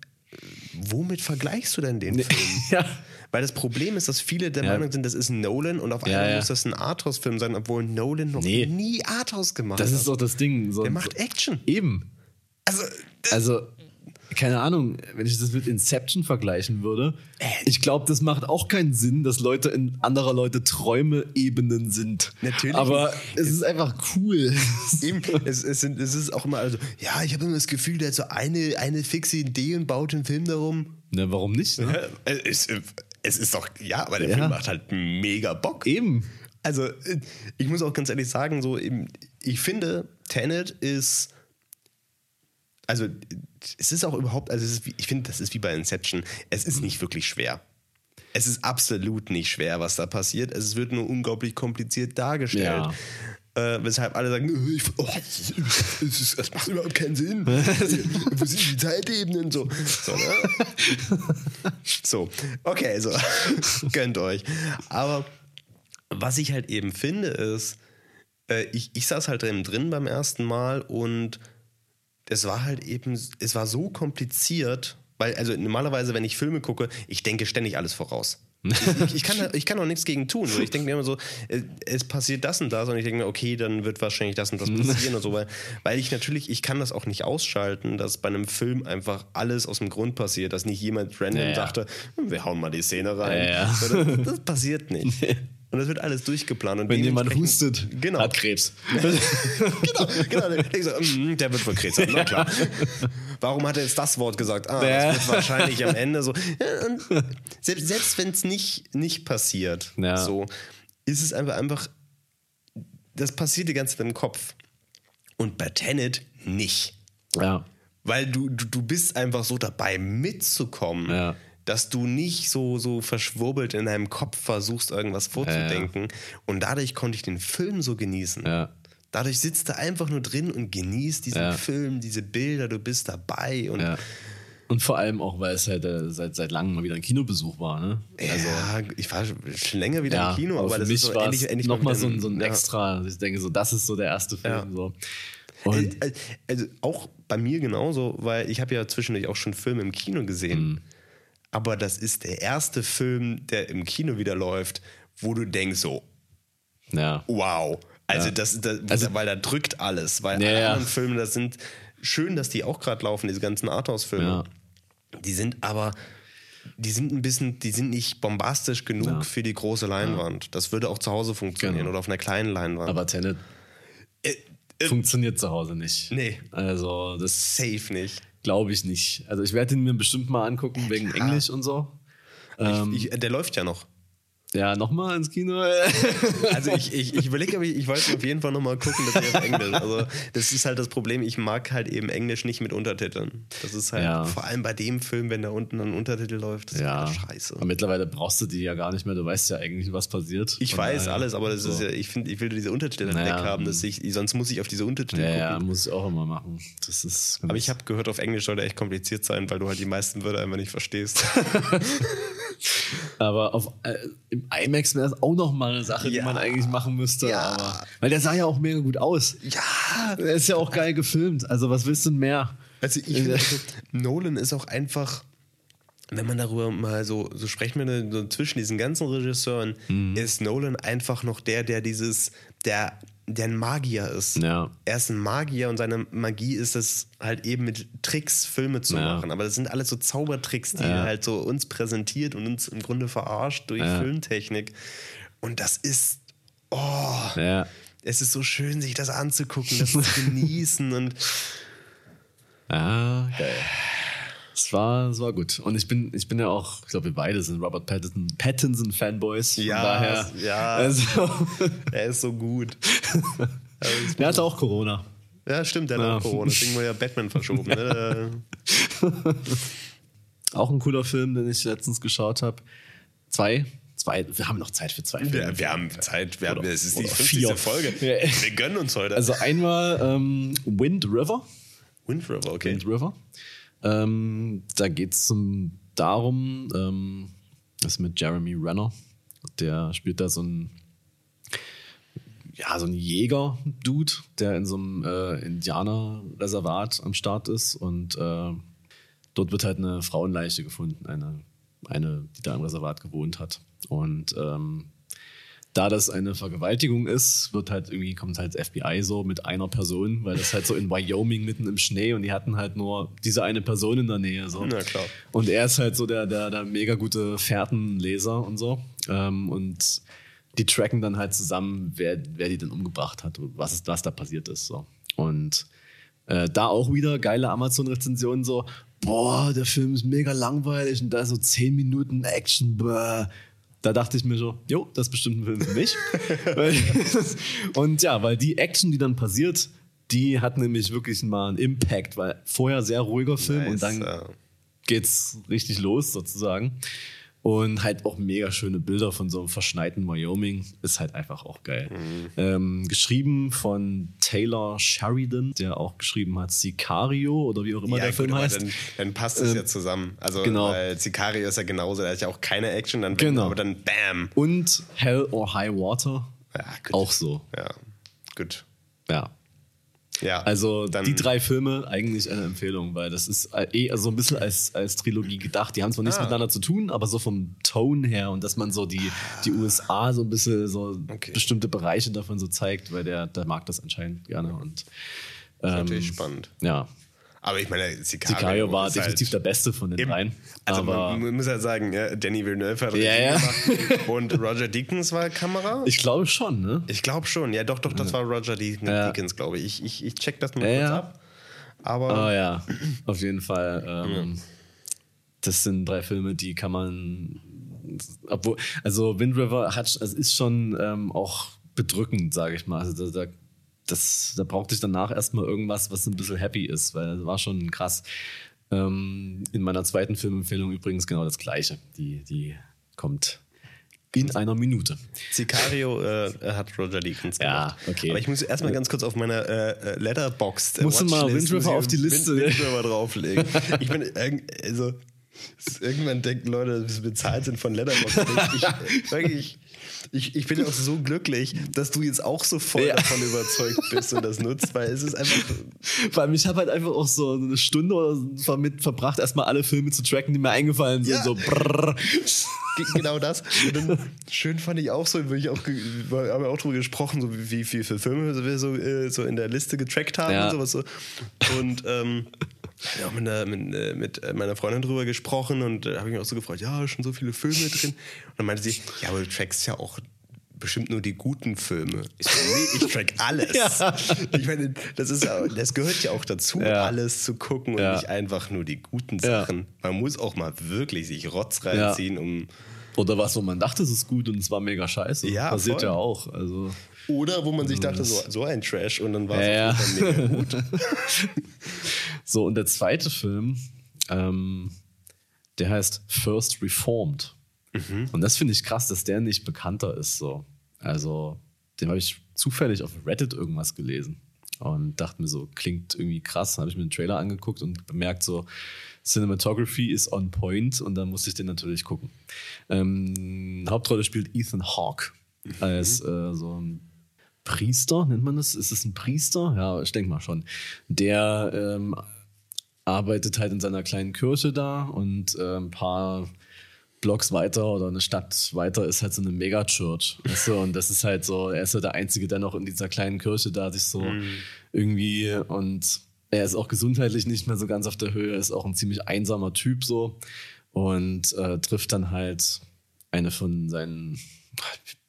womit vergleichst du denn den Film? ja. Weil das Problem ist, dass viele der Ja. Meinung sind, das ist ein Nolan und auf Ja, einmal ja. muss das ein Arthouse-Film sein, obwohl Nolan noch Nee. nie Arthouse gemacht Das hat. ist doch das Ding. So, Der macht Action. Eben. Also, Also, keine Ahnung, wenn ich das mit Inception vergleichen würde, Äh. ich glaube, das macht auch keinen Sinn, dass Leute in anderer Leute Träume-Ebenen sind. Natürlich. Aber es ist einfach cool. Eben, es, es, sind, es ist auch immer, also, ja, ich habe immer das Gefühl, der hat so eine, eine fixe Idee und baut den Film darum. Ne, warum nicht? Ne? Es, es ist doch, ja, aber der Ja. Film macht halt mega Bock. Eben. Also, äh, ich muss auch ganz ehrlich sagen, so, eben, ich finde, Tenet ist. Also, es ist auch überhaupt, also, ist ich finde, das ist wie bei Inception. Es ist nicht wirklich schwer. Es ist absolut nicht schwer, was da passiert. Es wird nur unglaublich kompliziert dargestellt. Äh, weshalb alle sagen, "Äh, ich, oh, das, ist, das, macht überhaupt keinen Sinn. Wo sind die Zeitebenen? So, so, ne? so okay, so, gönnt euch. Aber was ich halt eben finde, ist, äh, ich, ich saß halt drin beim ersten Mal und es war halt eben, es war so kompliziert, weil, also normalerweise, wenn ich Filme gucke, ich denke ständig alles voraus. ich, ich, kann, ich kann auch nichts gegen tun. Ich denke mir immer so, äh, es passiert das und das und ich denke mir, okay, dann wird wahrscheinlich das und das passieren und so, weil, weil ich natürlich, ich kann das auch nicht ausschalten, dass bei einem Film einfach alles aus dem Grund passiert, dass nicht jemand random Ja, ja. dachte, hm, wir hauen mal die Szene rein. Ja, Das, das passiert nicht. Und das wird alles durchgeplant. Und Wenn jemand hustet, genau. hat Krebs. genau, genau. Ich so, mm, der wird wohl Krebs haben, na klar. Warum hat er jetzt das Wort gesagt? Ah, Ja. das wird wahrscheinlich am Ende so. Und selbst selbst wenn es nicht, nicht passiert, Ja. so, ist es einfach, einfach, das passiert die ganze Zeit im Kopf. Und bei Tenet nicht. Ja. Weil du, du, du bist einfach so dabei mitzukommen, Ja. Dass du nicht so, so verschwurbelt in deinem Kopf versuchst, irgendwas vorzudenken. Und dadurch konnte ich den Film so genießen. Ja. Dadurch sitzt du einfach nur drin und genießt diesen Ja. Film, diese Bilder, du bist dabei. Und Ja. Und vor allem auch, weil es halt äh, seit, seit langem mal wieder ein Kinobesuch war. Ne? ja, ich war schon länger wieder im Kino, aber, für das mich ist so endlich, endlich mal nochmal so ein, so ein ja. extra. Ich denke so, das ist so der erste Film. Ja. So. Und Äh, Also auch bei mir genauso, weil ich habe ja zwischendurch auch schon Filme im Kino gesehen. Mhm. Aber das ist der erste Film, der im Kino wieder läuft, wo du denkst so, ja. wow. Also, Ja. das, das Also- weil da drückt alles. Weil Ja, alle anderen Filme, das sind schön, dass die auch gerade laufen, diese ganzen Arthouse-Filme. Die sind aber, die sind ein bisschen, die sind nicht bombastisch genug für die große Leinwand. Das würde auch zu Hause funktionieren Genau. oder auf einer kleinen Leinwand. Aber Tenet äh, äh, funktioniert zu Hause nicht. Nee. Also, das safe nicht. Glaube ich nicht. Also, ich werde ihn mir bestimmt mal angucken, wegen klar. Englisch und so. Ähm, Ich, der läuft ja noch. Ja, nochmal ins Kino. Also ich, ich, ich überlege, aber ich, ich wollte auf jeden Fall nochmal gucken, dass ich auf Englisch. Also das ist halt das Problem, ich mag halt eben Englisch nicht mit Untertiteln. Das ist halt Ja. vor allem bei dem Film, wenn da unten ein Untertitel läuft, das ist ja. halt scheiße. Aber mittlerweile brauchst du die ja gar nicht mehr. Du weißt ja eigentlich, was passiert. Ich Von weiß daher- alles, aber das so. ist ja, ich finde, ich will diese Untertitel halt Naja, weg haben, dass ich, sonst muss ich auf diese Untertitel Ja, gucken. ja, muss ich auch immer machen. Das ist. Aber ich habe gehört, auf Englisch soll der echt kompliziert sein, weil du halt die meisten Wörter einfach nicht verstehst. Aber auf, äh, im IMAX wäre es auch noch mal eine Sache, die Ja. man eigentlich machen müsste. Ja. Aber, weil der sah ja auch mega gut aus. ja, Der ist ja auch geil gefilmt. Also was willst du denn mehr? Also ich finde, also, Nolan ist auch einfach, wenn man darüber mal so, so sprechen wir so zwischen diesen ganzen Regisseuren, Mhm. ist Nolan einfach noch der, der dieses, der, der ein Magier ist. Ja. Er ist ein Magier und seine Magie ist es halt eben mit Tricks Filme zu Ja. machen. Aber das sind alles so Zaubertricks, die Ja. er halt so uns präsentiert und uns im Grunde verarscht durch. Filmtechnik. Und das ist, oh, es ist so schön, sich das anzugucken, das zu genießen und Ja, geil. Es war, es war gut. Und ich bin, ich bin ja auch, ich glaube, wir beide sind Robert Pattinson, Pattinson Fanboys. Von Ja, daher. ja. Also, er ist so gut. der hatte auch Corona. Ja, stimmt, der hat Ja. auch Corona. Deswegen wurde ja Batman verschoben. Ne? Auch ein cooler Film, den ich letztens geschaut habe. Zwei. Zwei. Wir haben noch Zeit für zwei Filme. Wir, wir haben Zeit, wir haben, es ist die oder 50. vier. Folge. Ja. Wir gönnen uns heute. Also einmal ähm, Wind River. Wind River, okay. Wind River. Ähm, da geht es darum, ähm, das ist mit Jeremy Renner. Der spielt da so ein, ja, so ein Jäger-Dude, der in so einem äh, Indianerreservat am Start ist und äh, dort wird halt eine Frauenleiche gefunden, eine, eine, die da im Reservat gewohnt hat. Und ähm, da das eine Vergewaltigung ist, wird halt irgendwie, kommt halt das FBI so mit einer Person, weil das halt so in Wyoming mitten im Schnee und die hatten halt nur diese eine Person in der Nähe. So. Na klar. Und er ist halt so der, der, der mega gute Fährtenleser und so. Ähm, und die tracken dann halt zusammen, wer, wer die denn umgebracht hat und was, ist, was da passiert ist. So. Und äh, da auch wieder geile Amazon-Rezensionen so, boah, der Film ist mega langweilig und da so 10 Minuten Action, bäh. Da dachte ich mir so, jo, das ist bestimmt ein Film für mich. Und ja, weil die Action, die dann passiert, die hat nämlich wirklich mal einen Impact, weil vorher sehr ruhiger Film und Nice, dann ja. geht's richtig los sozusagen. Und halt auch mega schöne Bilder von so einem verschneiten Wyoming. Ist halt einfach auch geil. Ähm, geschrieben von Taylor Sheridan, der auch geschrieben hat Sicario oder wie auch immer Ja, der gut, Film heißt. Dann, dann passt es ja zusammen. Also, genau. weil Sicario ist ja genauso, da ist ja auch keine Action, dann Genau. aber dann Bam. Und Hell or High Water Ja, auch so. Ja, gut. Ja. Ja, Also die drei Filme eigentlich eine Empfehlung, weil das ist äh, eh so ein bisschen als, als Trilogie gedacht. Die haben zwar nichts Ah. miteinander zu tun, aber so vom Tone her und dass man so die, die USA so ein bisschen so Okay. bestimmte Bereiche davon so zeigt, weil der, der mag das anscheinend gerne. Und ähm, natürlich spannend. ja, Aber ich meine, Sicario, Sicario war ist definitiv der halt Beste von den dreien. Also aber man, man muss ja sagen, ja, Danny Villeneuve hat Ja, ja. gemacht und Roger Deakins war Kamera. ich glaube schon, ne? Ich glaube schon, ja doch, doch, das war Roger Deakins, Ja. Deakins glaube ich. ich. Ich ich check das mal kurz ab. Aber Ah ja, auf jeden Fall. Ähm, Das sind drei Filme, die kann man. Obwohl, also Wind River hat, also ist schon ähm, auch bedrückend, sage ich mal. Also da, da, das, da brauchte ich danach erstmal irgendwas, was ein bisschen happy ist, weil das war schon krass. Ähm, in meiner zweiten Filmempfehlung übrigens genau das Gleiche. Die, die kommt in einer Minute. Sicario äh, hat Roger Deakins Ja, gemacht. okay. Aber ich muss erstmal ganz kurz auf meiner äh, äh, Letterboxd. äh, Musst du mal Wind muss River auf die Liste, Wind, ne? Wind River drauflegen. ich bin irgend- also irgendwann denken Leute, dass wir bezahlt sind von Letterboxd. Ich, ich, wirklich, ich, ich bin auch so glücklich, dass du jetzt auch so voll Ja. davon überzeugt bist und das nutzt, weil es ist einfach Vor allem, ich habe halt einfach auch so eine Stunde oder so damit verbracht, erstmal alle Filme zu tracken, die mir eingefallen sind. Ja. So brrr. Ge- genau das. Dann, schön fand ich auch so, weil ich auch, wir haben ja auch drüber gesprochen, so wie, wie viele Filme wir so, äh, so in der Liste getrackt haben Ja. und sowas so. Und ähm, ich habe auch mit, einer- mit, äh, mit äh, meiner Freundin drüber gesprochen und da habe ich mich auch so gefreut, ja, schon so viele Filme drin. Und dann meinte sie, ja, aber du trackst ja auch bestimmt nur die guten Filme. Ich nee, ich track alles. Ja. Ich meine, das, ist, das gehört ja auch dazu, Ja. alles zu gucken und Ja. nicht einfach nur die guten. Sachen. Man muss auch mal wirklich sich Rotz reinziehen, um Oder was, wo man dachte, es ist gut und es war mega scheiße. Ja, Passiert voll. ja auch. Also, Oder wo man sich dachte, so, so ein Trash und dann war Ja, es ja. mega gut. so, und der zweite Film, ähm, der heißt First Reformed. Und das finde ich krass, dass der nicht bekannter ist. So. Also, den habe ich zufällig auf Reddit irgendwas gelesen und dachte mir so, klingt irgendwie krass. Dann habe ich mir den Trailer angeguckt und bemerkt so, Cinematography ist on point und dann musste ich den natürlich gucken. Ähm, Hauptrolle spielt Ethan Hawke als äh, so ein Priester, nennt man das? Ist es ein Priester? Ja, ich denke mal schon. Der ähm, arbeitet halt in seiner kleinen Kirche da und äh, ein paar Blocks weiter oder eine Stadt weiter ist halt so eine Megachurch. Weißt du? Und das ist halt so, er ist ja der Einzige, der noch in dieser kleinen Kirche da sich so irgendwie und er ist auch gesundheitlich nicht mehr so ganz auf der Höhe, ist auch ein ziemlich einsamer Typ so und äh, trifft dann halt eine von seinen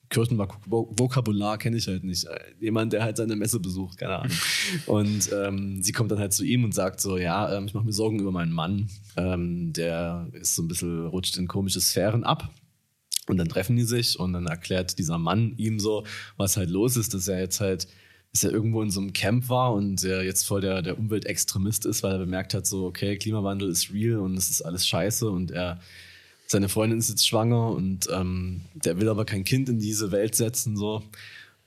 Kirchenvokabular kenne ich halt nicht. Äh, Jemand, der halt seine Messe besucht, keine Ahnung. Und ähm, sie kommt dann halt zu ihm und sagt so, ja, ähm, ich mache mir Sorgen über meinen Mann. Ähm, der ist so ein bisschen, rutscht in komische Sphären ab. Und dann treffen die sich und dann erklärt dieser Mann ihm so, was halt los ist, dass er jetzt halt dass er irgendwo in so einem Camp war und der jetzt voll der, der Umweltextremist ist, weil er bemerkt hat, so, okay, Klimawandel ist real und es ist alles scheiße und er, seine Freundin ist jetzt schwanger und ähm, der will aber kein Kind in diese Welt setzen, so.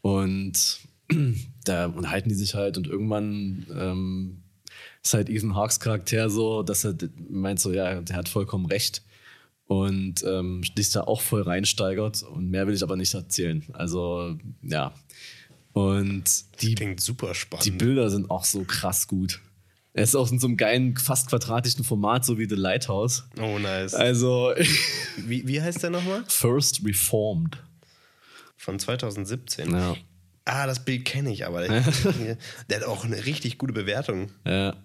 Und da unterhalten die sich halt und irgendwann ähm, ist halt Ethan Hawks Charakter so, dass er meint so, ja, der hat vollkommen recht und ähm, sich da auch voll reinsteigert und mehr will ich aber nicht erzählen. Also ja, und die, Klingt super spannend. die Bilder sind auch so krass gut. Er ist auch in so einem geilen, fast quadratischen Format, so wie The Lighthouse. oh, nice. Also Wie, wie heißt der nochmal? First Reformed. Von 2017. Ja. Ah, das Bild kenne ich, aber der, der hat auch eine richtig gute Bewertung. Ja.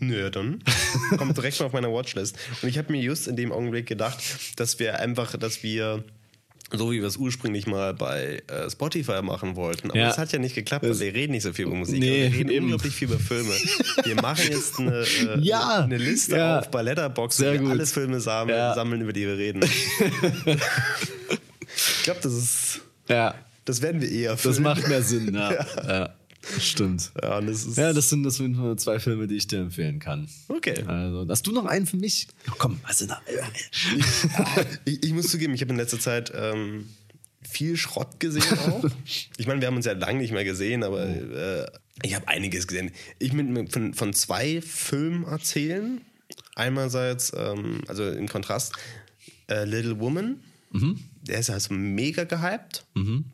Nö, dann kommt direkt mal auf meiner Watchlist. Und ich habe mir just in dem Augenblick gedacht, dass wir einfach, dass wir so wie wir es ursprünglich mal bei äh, Spotify machen wollten. Aber Ja. das hat ja nicht geklappt, weil wir reden nicht so viel über Musik. Nee, wir reden eben. unglaublich viel über Filme. Wir machen jetzt eine, äh, Ja. eine Liste Ja. auf bei Letterboxd, wo wir gut. alle Filme sammeln, sammeln, über die wir reden. ich glaube, das ist, Ja, das werden wir eher das füllen. macht mehr Sinn, ja. Stimmt. Ja, das ist, Ja, das sind, das sind nur zwei Filme, die ich dir empfehlen kann. okay. Also, hast du noch einen für mich? Ja, komm, also na, Ich, ich muss zugeben, ich habe in letzter Zeit ähm, viel Schrott gesehen auch. ich meine, wir haben uns ja lange nicht mehr gesehen, aber äh, ich habe einiges gesehen. Ich will von, von zwei Filmen erzählen. Einerseits, ähm, also im Kontrast, äh, Little Woman. Der ist also mega gehypt.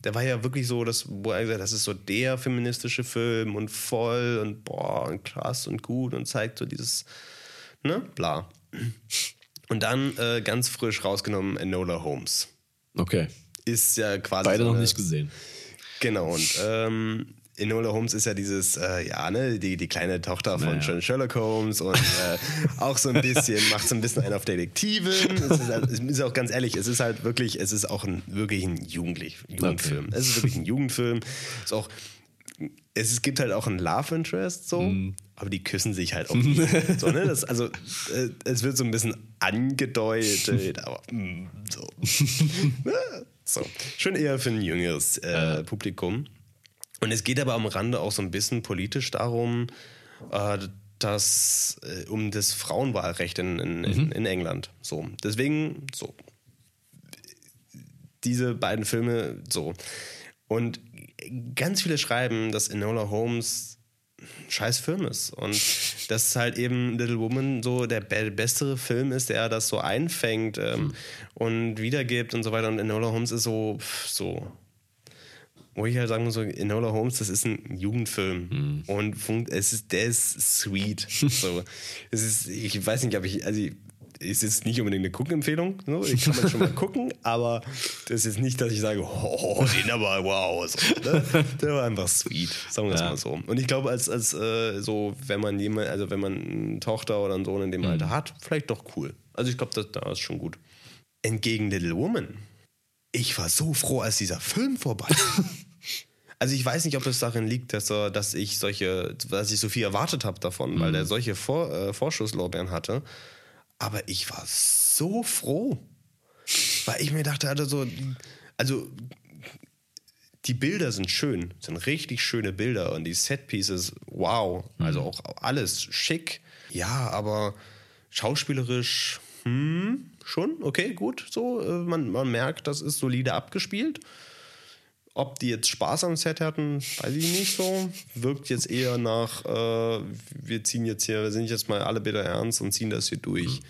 Der war ja wirklich so, dass, wo er gesagt hat, das ist so der feministische Film und voll und boah und krass und gut und zeigt so dieses, ne, bla. Und dann äh, ganz frisch rausgenommen Enola Holmes. Okay. Ist ja quasi. Beide so noch eine- nicht gesehen. Genau, und ähm, Enola Holmes ist ja dieses, äh, ja, ne, die, die kleine Tochter von Naja. Sherlock Holmes und äh, auch so ein bisschen, macht so ein bisschen einen auf Detektiven. Es ist, halt, es ist auch ganz ehrlich, es ist halt wirklich, es ist auch ein, wirklich ein Jugendlich, Jugendfilm. Es ist wirklich ein Jugendfilm. Es ist auch, es ist, gibt halt auch einen Love Interest so, aber die küssen sich halt auch nie. so, ne? das, also äh, es wird so ein bisschen angedeutet, aber mm, so. so. Schon eher für ein jüngeres äh, Publikum. Und es geht aber am Rande auch so ein bisschen politisch darum, äh, dass äh, um das Frauenwahlrecht in, in, in, in England. So. Deswegen, so. Diese beiden Filme, so. Und ganz viele schreiben, dass Enola Holmes ein scheiß Film ist. Und dass halt eben Little Woman so der be bessere Film ist, der das so einfängt ähm, und wiedergibt und so weiter. Und Enola Holmes ist so, so wo ich halt sagen muss, so, Enola Holmes, das ist ein Jugendfilm und funkt, es ist, der ist sweet. So, es ist, ich weiß nicht, ob ich, also es ist nicht unbedingt eine Guckempfehlung, so. ich kann man schon mal gucken, aber das ist nicht, dass ich sage, oh, den aber wow, so, ne? der war einfach sweet, sagen wir das Ja. mal so. Und ich glaube, als, als äh, so, wenn man jemand, also wenn man eine Tochter oder einen Sohn in dem Alter hat, vielleicht doch cool. Also ich glaube, das da ist schon gut. Entgegen Little Woman ich war so froh, als dieser Film vorbei war. Also ich weiß nicht, ob es darin liegt, dass, dass ich solche, dass ich so viel erwartet habe davon, weil er solche Vor, äh, Vorschusslorbeeren hatte. Aber ich war so froh, weil ich mir dachte, also so, also die Bilder sind schön, sind richtig schöne Bilder und die Setpieces, wow, also auch alles schick. Ja, aber schauspielerisch, hm, schon, okay, gut, so, äh, man, man merkt, das ist solide abgespielt. Ob die jetzt Spaß am Set hatten, weiß ich nicht so. Wirkt jetzt eher nach, äh, wir ziehen jetzt hier, wir sind jetzt mal alle bitte ernst und ziehen das hier durch.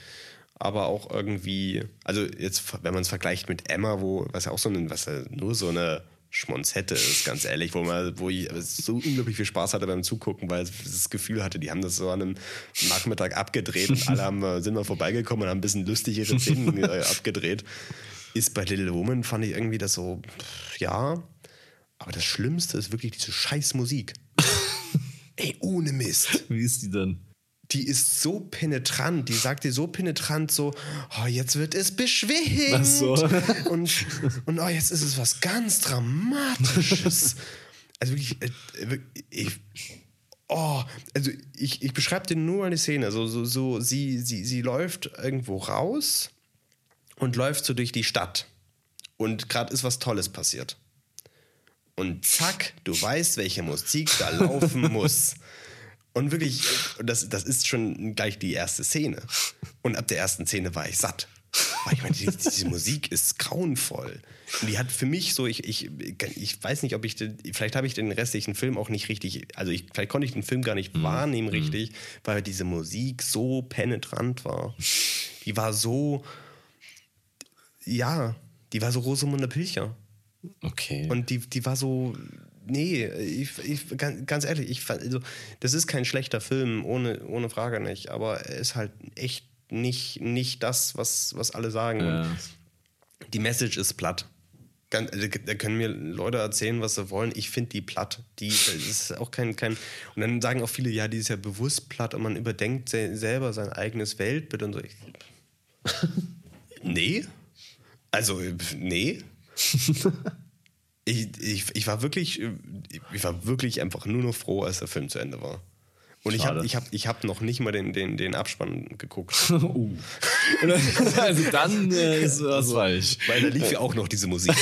Aber auch irgendwie, also jetzt, wenn man es vergleicht mit Emma, wo, was ja auch so ein, was ja nur so eine Schmonzette ist, ganz ehrlich, wo man, wo ich so unglaublich viel Spaß hatte beim Zugucken, weil ich das Gefühl hatte, die haben das so an einem Nachmittag abgedreht und alle haben, äh, sind mal vorbeigekommen und haben ein bisschen lustigere Szenen äh, abgedreht. Ist bei Little Woman, fand ich irgendwie das so, ja. Aber das Schlimmste ist wirklich diese scheiß Musik. Ey, ohne Mist Wie ist die denn? die ist so penetrant, die sagt dir so penetrant so, oh, jetzt wird es beschwingt. Ach so. Und, und oh, jetzt ist es was ganz Dramatisches. Also wirklich, äh, wirklich, ich, oh, also ich, ich beschreibe dir nur eine Szene. Also so, so sie, sie, sie läuft irgendwo raus und läuft so durch die Stadt. Und gerade ist was Tolles passiert. Und zack, du weißt, welche Musik da laufen muss. Und wirklich, das, das ist schon gleich die erste Szene. Und ab der ersten Szene war ich satt. Weil ich meine, die, diese Musik ist grauenvoll. Und die hat für mich so, ich, ich, ich weiß nicht, ob ich, den, vielleicht habe ich den restlichen Film auch nicht richtig, also ich, vielleicht konnte ich den Film gar nicht mhm. wahrnehmen richtig, weil diese Musik so penetrant war. Die war so, ja, die war so Rosamunde Pilcher. Okay. Und die, die war so, nee, ich, ich, ganz ehrlich, ich, also, das ist kein schlechter Film, ohne, ohne Frage nicht, aber er ist halt echt nicht, nicht das, was, was alle sagen. Ja. Die Message ist platt. Also, da können mir Leute erzählen, was sie wollen. Ich finde die platt. Die ist auch kein, kein. Und dann sagen auch viele, ja, die ist ja bewusst platt und man überdenkt selber sein eigenes Weltbild und so. Nee. Also, nee. ich, ich, ich war wirklich, ich war wirklich einfach nur noch froh, als der Film zu Ende war. Und ich habe ich hab, ich hab noch nicht mal den, den, den Abspann geguckt. uh. also dann äh, ist was also, falsch. Weil da lief ja auch noch diese Musik.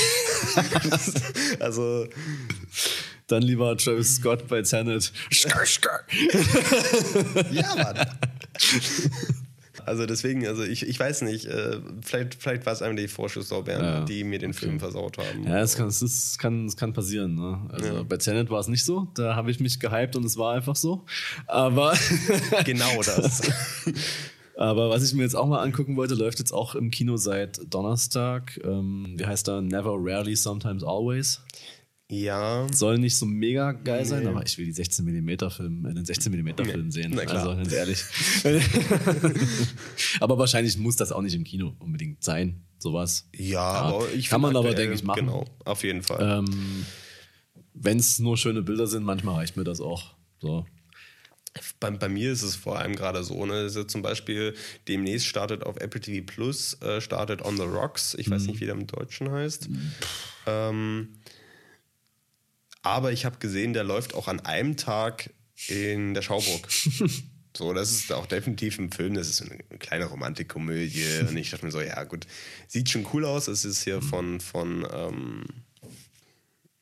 also. Dann lieber Travis Scott bei Tenet. ja, Mann. Also deswegen, also ich, ich weiß nicht, äh, vielleicht, vielleicht war es einfach die Vorschusslorbeeren, ja, die mir den okay. Film versaut haben. Ja, es kann, es kann, es kann passieren. Ne? Also ja. bei Tenet war es nicht so, da habe ich mich gehypt und es war einfach so. Aber genau das. Aber was ich mir jetzt auch mal angucken wollte, läuft jetzt auch im Kino seit Donnerstag. Ähm, wie heißt er? Never, Rarely, Sometimes, Always. Ja. Soll nicht so mega geil nee. sein, aber ich will die 16 mm Film, äh, den 16 mm Film sehen. Na klar. Also ganz ehrlich. aber wahrscheinlich muss das auch nicht im Kino unbedingt sein, sowas. Ja, ja aber ich kann man aber denke ich machen. Genau, auf jeden Fall. Ähm, Wenn es nur schöne Bilder sind, manchmal reicht mir das auch. So. Bei, bei, mir ist es vor allem gerade so, ne? Also zum Beispiel demnächst startet auf Apple TV Plus, äh, startet On the Rocks. Ich mhm. weiß nicht, wie der im Deutschen heißt. Mhm. Ähm, aber ich habe gesehen, der läuft auch an einem Tag in der Schauburg. so, das ist auch definitiv ein Film, das ist eine kleine Romantikkomödie. Und ich dachte mir so, ja gut, sieht schon cool aus. Es ist hier von, von ähm,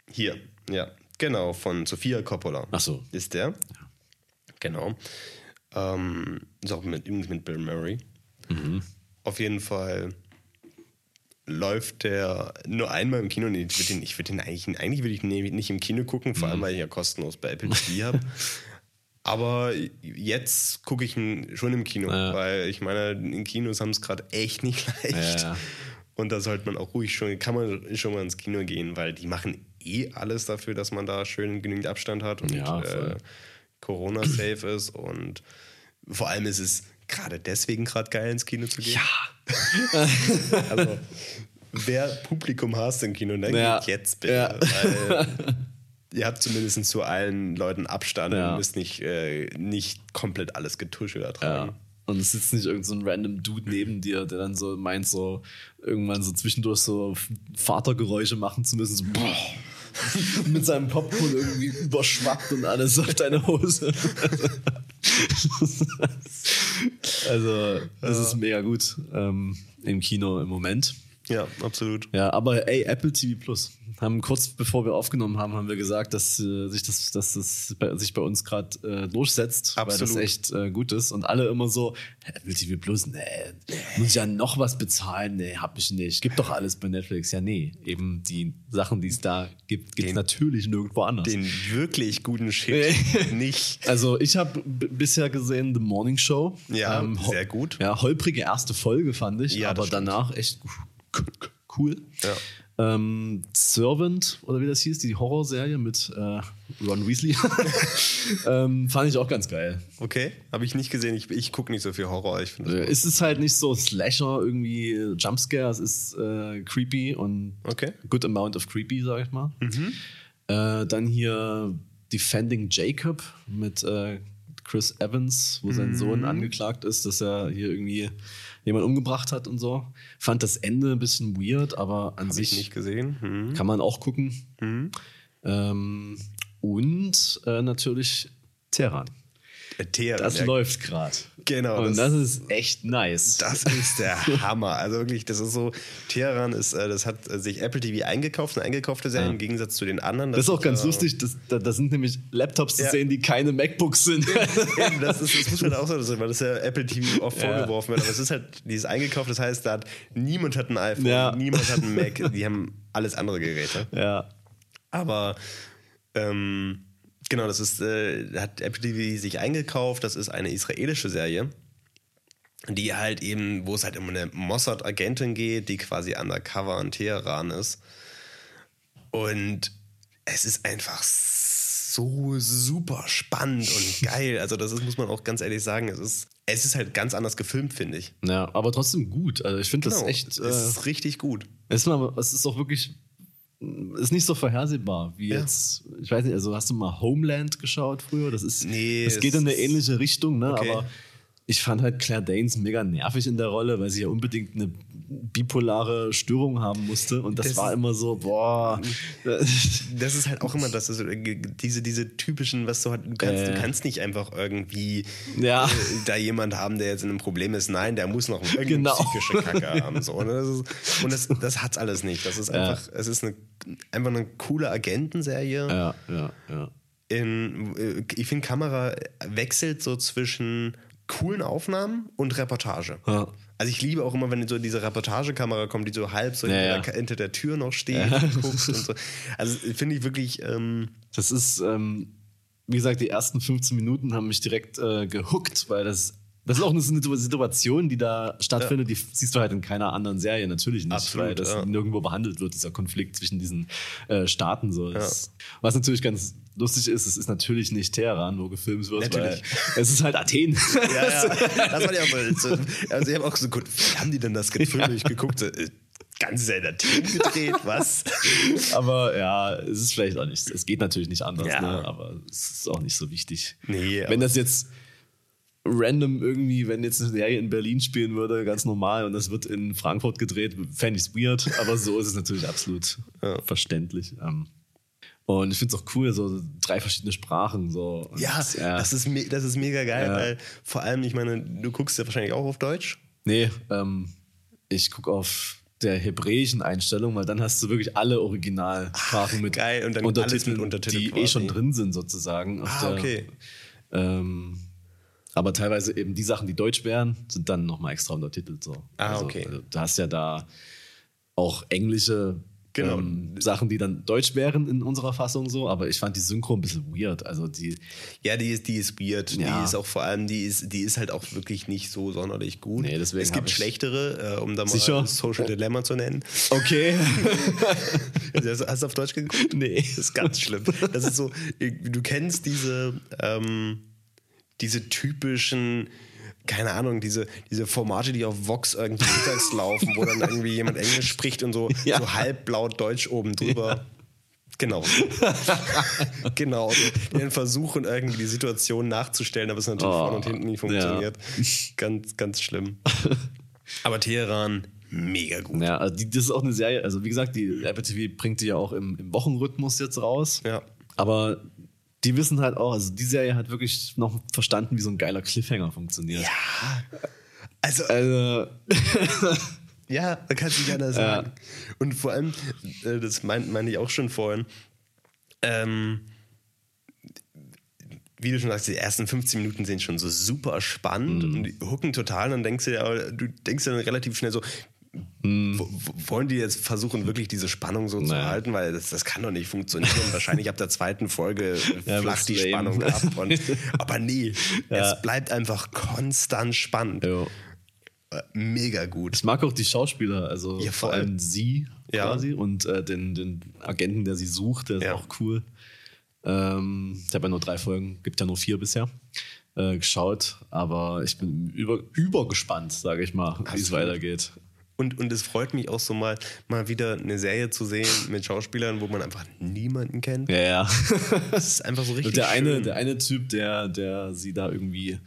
hier, ja, genau, von Sofia Coppola. Ach so. Ist der. Genau. Ähm, ist auch mit, mit Bill Murray. Mhm. Auf jeden Fall läuft der nur einmal im Kino. Nee, ich würde den, würd den eigentlich, eigentlich würde ich ihn nicht im Kino gucken, vor allem mhm. weil ich ja kostenlos bei Apple TV habe. Aber jetzt gucke ich ihn schon im Kino, ja. weil ich meine, in Kinos haben es gerade echt nicht leicht. Ja. Und da sollte man auch ruhig schon, kann man schon mal ins Kino gehen, weil die machen eh alles dafür, dass man da schön genügend Abstand hat und ja, äh, Corona safe ist. Und vor allem ist es gerade deswegen gerade geil ins Kino zu gehen. Ja. Also, wer Publikum hast im Kino, dann ja. geht jetzt bitte. Ja. Weil ihr habt zumindest zu allen Leuten Abstand ja. und müsst nicht, äh, nicht komplett alles Getusche ertragen. Ja. Und es sitzt nicht irgendein so random Dude neben dir, der dann so meint, so irgendwann so zwischendurch so Vatergeräusche machen zu müssen. So, boah mit seinem Popcorn irgendwie überschwappt und alles auf deine Hose. also, das ist mega gut ähm, im Kino im Moment. Ja, absolut. Ja, aber ey, Apple TV Plus haben kurz bevor wir aufgenommen haben, haben wir gesagt, dass äh, sich das, dass das bei, sich bei uns gerade äh, durchsetzt, Absolut. weil das echt äh, gut ist. Und alle immer so, Apple TV Plus, nee, muss ich ja noch was bezahlen? Nee, hab ich nicht. Gibt doch alles bei Netflix. Ja, nee, eben die Sachen, die es da gibt, gibt es natürlich nirgendwo anders. Den wirklich guten Shit nicht. Also ich habe bisher gesehen The Morning Show. Ja, ähm, sehr gut. Ja, holprige erste Folge fand ich, ja, aber danach echt cool. Ja. Ähm, Servant, oder wie das hieß, die Horrorserie mit äh, Ron Weasley. ähm, fand ich auch ganz geil. Okay, habe ich nicht gesehen. Ich, ich gucke nicht so viel Horror. Ich äh, ist es halt nicht so Slasher, irgendwie Jumpscare. Es ist äh, creepy und okay. good amount of creepy, sag ich mal. Mhm. Äh, dann hier Defending Jacob mit äh, Chris Evans, wo sein mhm. Sohn angeklagt ist, dass er hier irgendwie jemand umgebracht hat und so. Fand das Ende ein bisschen weird, aber an Hab sich nicht gesehen. Mhm. kann man auch gucken. Mhm. Ähm, und äh, natürlich Terran. Teheran. Das ja, läuft gerade. Genau, Und das- das, ist echt nice. Das ist der Hammer. Also wirklich, das ist so, Teheran ist, äh, das hat äh, sich Apple TV eingekauft, eine eingekaufte Serie Ja. im Gegensatz zu den anderen. Das ist auch ganz äh, lustig, das, da, sind nämlich Laptops zu Ja. sehen, die keine MacBooks sind. Das, ist, das muss man auch so sagen, weil das ja Apple TV oft Ja. vorgeworfen wird. Aber es ist halt, dieses eingekauft, das heißt, da hat niemand hat ein iPhone, niemand hat ein Mac, die haben alles andere Geräte. ja. Aber ähm, genau, das ist, äh, hat Apple TV sich eingekauft, das ist eine israelische Serie, die halt eben, wo es halt um eine Mossad-Agentin geht, die quasi undercover in Teheran ist. Und es ist einfach so super spannend und geil. Also, das ist, muss man auch ganz ehrlich sagen, es ist, es ist halt ganz anders gefilmt, finde ich. ja, aber trotzdem gut. Also ich finde das Genau, echt. Äh, es ist richtig gut. es, ist mal, es ist auch wirklich. Ist nicht so vorhersehbar wie Ja. jetzt. Ich weiß nicht, also hast du mal Homeland geschaut früher? Das ist. Nee, Es geht in eine ähnliche Richtung, ne? Okay. Aber ich fand halt Claire Danes mega nervig in der Rolle, weil sie ja unbedingt eine bipolare Störung haben musste. Und das, Das war immer so, boah. Das ist halt auch immer das, also diese, diese typischen, was du halt, du kannst, Äh. du kannst nicht einfach irgendwie Ja. äh, da jemand haben, der jetzt in einem Problem ist. Nein, der muss noch irgendeine Genau. psychische Kacke haben. So. Und das, ist, und das, das hat's alles nicht. Das ist einfach, es ist eine, einfach eine coole Agentenserie. ja, ja, ja. In, äh, ich finde, Kamera wechselt so zwischen coolen Aufnahmen und Reportage. Ja. Also ich liebe auch immer, wenn so diese Reportagekamera kommt, die so halb so Ja, hinter, ja. Der, hinter der Tür noch steht und guckt und so. Also finde ich wirklich, ähm, Das ist, ähm, wie gesagt, die ersten 15 Minuten haben mich direkt äh, gehuckt, weil das, das ist auch eine Situation, die da stattfindet, die siehst du halt in keiner anderen Serie natürlich nicht, Absolut, weil das ja. nirgendwo behandelt wird, dieser Konflikt zwischen diesen äh, Staaten. So. Das, Was natürlich ganz lustig ist, es ist natürlich nicht Teheran, wo gefilmt wird, Natürlich. weil es ist halt Athen. ja, ja, das war ja auch so. Also ich habe auch so gut, wie haben die denn das gefilmt? Ich geguckt, äh, ganz selber Team gedreht, was? aber ja, es ist vielleicht auch nicht, es geht natürlich nicht anders, Ja. ne? aber es ist auch nicht so wichtig. Nee, Wenn das jetzt random irgendwie, wenn jetzt eine Serie in Berlin spielen würde, ganz normal und das wird in Frankfurt gedreht, fände ich es weird, aber so ist es natürlich absolut verständlich. Ähm, und ich finde es auch cool, so drei verschiedene Sprachen. So. Und, Ja, Das, ist das ist mega geil, Ja. weil vor allem, ich meine, du guckst ja wahrscheinlich auch auf Deutsch. Nee, ähm, ich gucke auf der hebräischen Einstellung, weil dann hast du wirklich alle Originalsprachen mit, geil, und dann alles mit Untertitel die eh quasi. schon drin sind sozusagen. Ah, der- okay. Ähm, aber teilweise eben die Sachen, die deutsch wären, sind dann nochmal extra untertitelt. So. Ah, also, okay. Also, du hast ja da auch englische Genau. ähm, Sachen, die dann deutsch wären in unserer Fassung so, aber ich fand die Synchro ein bisschen weird. Also die, Ja, die ist, die ist weird. Ja. Die ist auch vor allem, die ist, die ist halt auch wirklich nicht so sonderlich gut. Nee, deswegen es gibt schlechtere, äh, um da mal Sicher? Social Dilemma zu nennen. okay. hast, hast du auf Deutsch geguckt? nee. Das ist ganz schlimm. Das ist so, du kennst diese, ähm, diese typischen, keine Ahnung, diese, diese Formate, die auf Vox irgendwie mittags laufen, wo dann irgendwie jemand Englisch spricht und so, Ja. so halblaut Deutsch oben drüber. Genau. genau. Die dann versuchen, irgendwie die Situation nachzustellen, aber es natürlich Oh, vorne und hinten nicht funktioniert. Ganz, ganz schlimm. Aber Teheran, mega gut. Ja, also die, das ist auch eine Serie, also wie gesagt, die Apple TV bringt die ja auch im, im Wochenrhythmus jetzt raus. Ja. Aber die wissen halt auch, also die Serie hat wirklich noch verstanden, wie so ein geiler Cliffhanger funktioniert. Also, Also, Ja, man kann es nicht anders sagen. Und vor allem, äh, das meinte mein ich auch schon vorhin, ähm, wie du schon sagst, die ersten 15 Minuten sind schon so super spannend Mhm. und die hucken total. Und dann denkst du ja, du denkst dann relativ schnell so, Wo- wollen die jetzt versuchen, wirklich diese Spannung so zu Naja. halten? Weil das, das kann doch nicht funktionieren. Wahrscheinlich ab der zweiten Folge Ja, flacht die. Spannung ab. Und, aber nee, Ja. es bleibt einfach konstant spannend. jo. Äh, Mega gut. Ich mag auch die Schauspieler, also Ja, vor allem sie quasi und äh, den, den Agenten, der sie sucht, der ist auch cool. Ähm, ich habe ja nur drei Folgen, gibt ja nur vier bisher, äh, geschaut, aber ich bin über, übergespannt, sage ich mal, wie es weitergeht. Und, und es freut mich auch so mal, mal wieder eine Serie zu sehen mit Schauspielern, wo man einfach niemanden kennt. Ja, ja. Das ist einfach so richtig Und der eine, schön. der eine Typ, der, der sie da irgendwie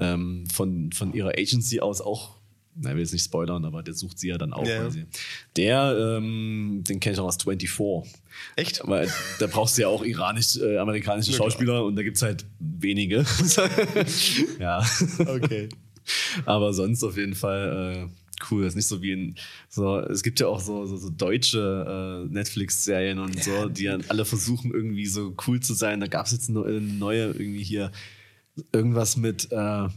ähm, von, von ihrer Agency aus auch na, will jetzt nicht spoilern, aber der sucht sie ja dann auch. Ja. Der, ähm, den kenne ich auch aus 24. Echt? Weil da brauchst du ja auch iranisch-amerikanische Ja, klar. Schauspieler und da gibt es halt wenige. ja. Okay. Aber sonst auf jeden Fall äh, cool. Das ist nicht so wie in so, es gibt ja auch so, so, so deutsche äh, Netflix-Serien und so, die ja alle versuchen, irgendwie so cool zu sein. Da gab es jetzt eine, neue irgendwie hier irgendwas mit äh,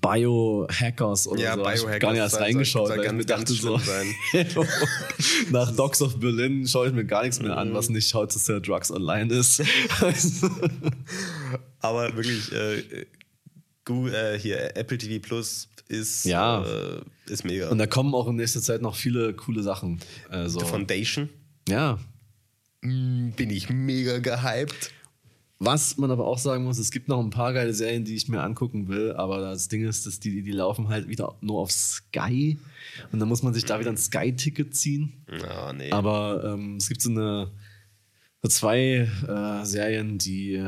Biohackers oder Ja, so. Hab ich Biohackers gar nicht erst soll- reingeschaut, soll weil ich ganz, mir dachte so, nach Dogs of Berlin schaue ich mir gar nichts mehr an, Mhm. was nicht How to Sell Drugs Online ist. Aber wirklich, äh, gu- äh, hier Apple TV Plus ist, Ja. äh, ist mega. und da kommen auch in nächster Zeit noch viele coole Sachen. Also, Foundation ja, mm, bin ich mega gehypt. Was man aber auch sagen muss, es gibt noch ein paar geile Serien, die ich mir angucken will, aber das Ding ist, dass die, die laufen halt wieder nur auf Sky und dann muss man sich da wieder ein Sky-Ticket ziehen. Ja, nee. Aber ähm, es gibt so eine so zwei äh, Serien, die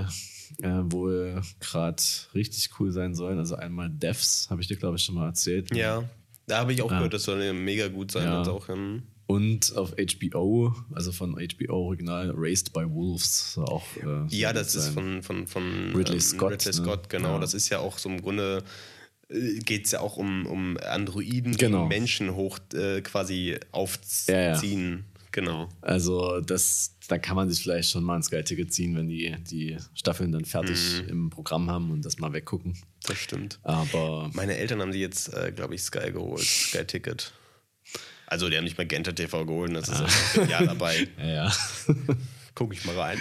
äh, wohl gerade richtig cool sein sollen. Also einmal Devs, habe ich dir glaube ich schon mal erzählt. ja, da habe ich auch Ja. gehört, das soll ja mega gut sein. Ja. Und auch, ähm, Und auf HBO, also von HBO Original, Raised by Wolves. Auch, äh, ja, das ist von, von, von Ridley ähm, Scott, Ridley ne? Scott, genau. Ja. Das ist ja auch so im Grunde geht es ja auch um, um Androiden, Genau. die Menschen hoch äh, quasi aufziehen. Genau. Also das, da kann man sich vielleicht schon mal ein Sky-Ticket ziehen, wenn die, die Staffeln dann fertig Mhm. im Programm haben und das mal weggucken. Das stimmt. Aber Meine Eltern haben die jetzt, äh, glaube ich, Sky geholt, Sky Ticket. Also die haben nicht mal Magenta TV geholt, das ist ja ein Jahr dabei. ja, ja. Guck ich mal rein.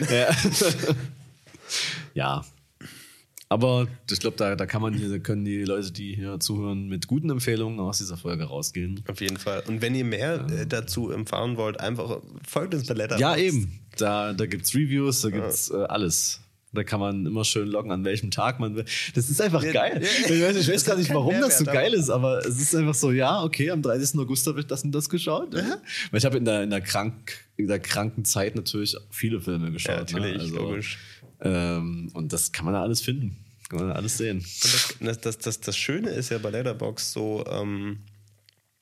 ja. Aber ich glaube, da, da kann man hier, da können die Leute, die hier zuhören, mit guten Empfehlungen aus dieser Folge rausgehen. Auf jeden Fall. Und wenn ihr mehr äh, dazu erfahren wollt, einfach folgt uns bei Letterboxd. Ja, eben. Da, da gibt es Reviews, da gibt es äh, alles. Da kann man immer schön loggen, an welchem Tag man will. Das ist einfach Ja, geil. ja, ich weiß, ich weiß gar nicht, warum das so geil ist, aber es ist einfach so, ja, okay, am 30. August habe ich das und das geschaut. Weil ich habe in der, in, der krank, in der kranken Zeit natürlich viele Filme geschaut. Ja, natürlich, ne? logisch. Ähm, und das kann man da alles finden. Kann man da alles sehen. Und das, das, das, das Schöne ist ja bei Letterboxd so, ähm,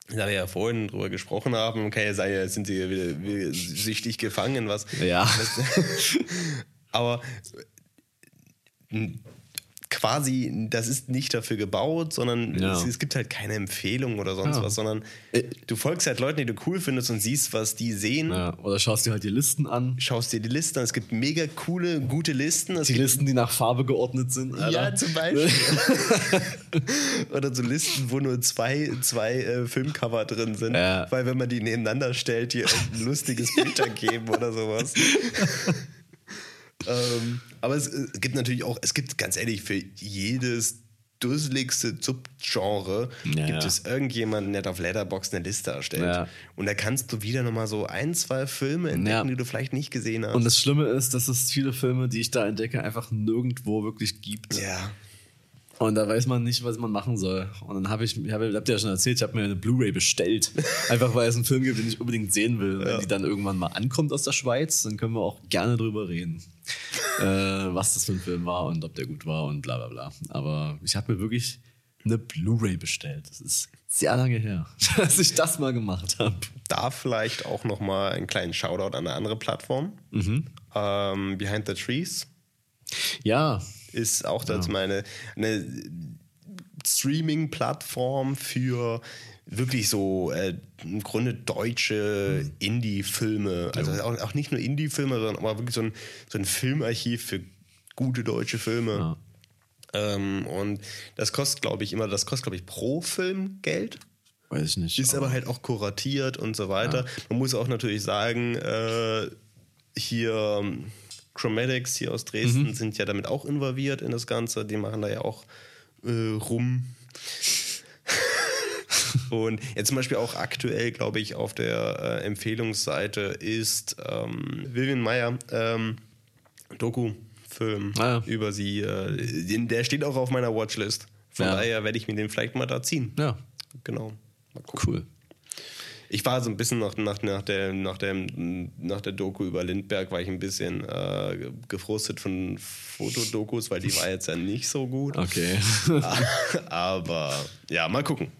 da wir ja vorhin drüber gesprochen haben, okay, sei ja, sind sie wieder, wieder süchtig gefangen, was. Ja. Aber quasi, das ist nicht dafür gebaut, sondern Ja. es, es gibt halt keine Empfehlung oder sonst Ja. was, sondern Äh, du folgst halt Leuten, die du cool findest und siehst, was die sehen. Ja, oder schaust dir halt die Listen an. Schaust dir die Listen an. Es gibt mega coole, gute Listen. Es Die Listen, die nach Farbe geordnet sind. Alter. Ja, zum Beispiel. oder so Listen, wo nur zwei, zwei äh, Filmcover drin sind. Weil wenn man die nebeneinander stellt, die ein lustiges Bild ergeben oder sowas. ähm, aber es, äh, gibt natürlich auch, es gibt ganz ehrlich, für jedes dusseligste Subgenre Ja, gibt ja. es irgendjemanden, der auf Letterboxd eine Liste erstellt. Ja. Und da kannst du wieder nochmal so ein, zwei Filme entdecken, die du vielleicht nicht gesehen hast. Und das Schlimme ist, dass es viele Filme, die ich da entdecke, einfach nirgendwo wirklich gibt. ja. Und da weiß man nicht, was man machen soll. Und dann habe ich, ich hab, habt ihr ja schon erzählt, ich habe mir eine Blu-ray bestellt. Einfach weil es einen Film gibt, den ich unbedingt sehen will. Wenn die dann irgendwann mal ankommt aus der Schweiz, dann können wir auch gerne drüber reden. äh, was das für ein Film war und ob der gut war und bla bla bla. Aber ich habe mir wirklich eine Blu-ray bestellt. Das ist sehr lange her, dass ich das mal gemacht habe. da vielleicht auch noch mal einen kleinen Shoutout an eine andere Plattform. Mhm. Ähm, Behind the Trees Ja, ist auch das meine eine Streaming-Plattform für wirklich so äh, im Grunde deutsche Mhm. Indie-Filme. Also auch, auch nicht nur Indie-Filme, sondern aber wirklich so ein, so ein Filmarchiv für gute deutsche Filme. Ja. Ähm, und das kostet, glaube ich, immer, das kostet, glaube ich, pro Film Geld. weiß ich nicht. Ist aber halt auch kuratiert und so weiter. Man muss auch natürlich sagen, äh, hier ähm, Chromatics hier aus Dresden sind ja damit auch involviert in das Ganze. Die machen da ja auch äh, rum. und jetzt zum Beispiel auch aktuell, glaube ich, auf der äh, Empfehlungsseite ist ähm, Vivian Meyer ähm, Doku-Film Ah, ja. über sie. Äh, der steht auch auf meiner Watchlist. Von Ja. daher werde ich mir den vielleicht mal da ziehen. Ja, Genau. Mal gucken. cool. Ich war so ein bisschen nach, nach, nach, der, nach, der, nach der Doku über Lindbergh, war ich ein bisschen äh, gefrustet von Fotodokus, weil die war jetzt ja nicht so gut. Okay. Aber ja, mal gucken.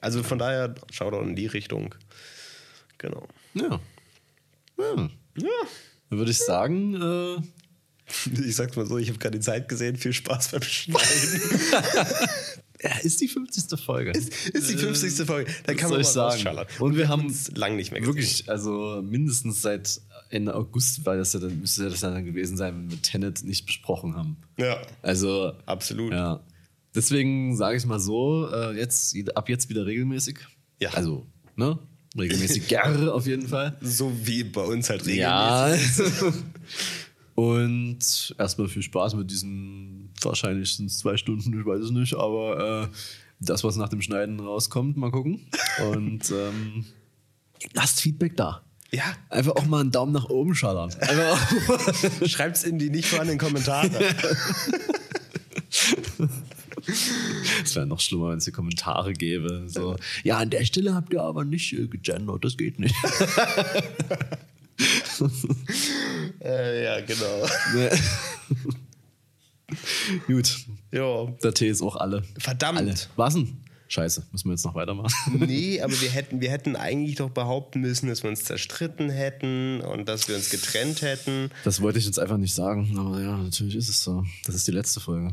Also von daher, Shoutout in die Richtung. Genau. Ja. ja. Ja. Dann würde ich sagen, äh, Ich sag's mal so, ich habe keine Zeit gesehen. Viel Spaß beim Schneiden. ja, ist die 50. Folge. ist, ist die 50. Folge. Da kann man mal sagen? rausschallern. Und wir haben uns lang nicht mehr gesehen. Wirklich, also mindestens seit Ende August war das ja dann, müsste das ja dann gewesen sein, wenn wir Tenet nicht besprochen haben. Ja, Also, absolut. ja. Deswegen sage ich mal so, äh, jetzt, ab jetzt wieder regelmäßig. Ja. Also, ne? Regelmäßig gerne auf jeden Fall. So wie bei uns halt regelmäßig. Ja. Und erstmal viel Spaß mit diesen, wahrscheinlich sind es zwei Stunden, ich weiß es nicht, aber äh, das, was nach dem Schneiden rauskommt, mal gucken. Und ähm, lasst Feedback da. Ja. Einfach auch mal einen Daumen nach oben schallern. Auch Schreibt's in die nicht vorhandenen Kommentare. Es wäre noch schlimmer, wenn es hier Kommentare gäbe. So, ja, an der Stelle habt ihr aber nicht äh, gegendert, das geht nicht. äh, ja, genau. Nee. Gut, Ja. der Tee ist auch alle. Verdammt. Alle. Was denn? Scheiße, müssen wir jetzt noch weitermachen? Nee, aber wir hätten, wir hätten eigentlich doch behaupten müssen, dass wir uns zerstritten hätten und dass wir uns getrennt hätten. Das wollte ich jetzt einfach nicht sagen, aber ja, natürlich ist es so. Das ist die letzte Folge.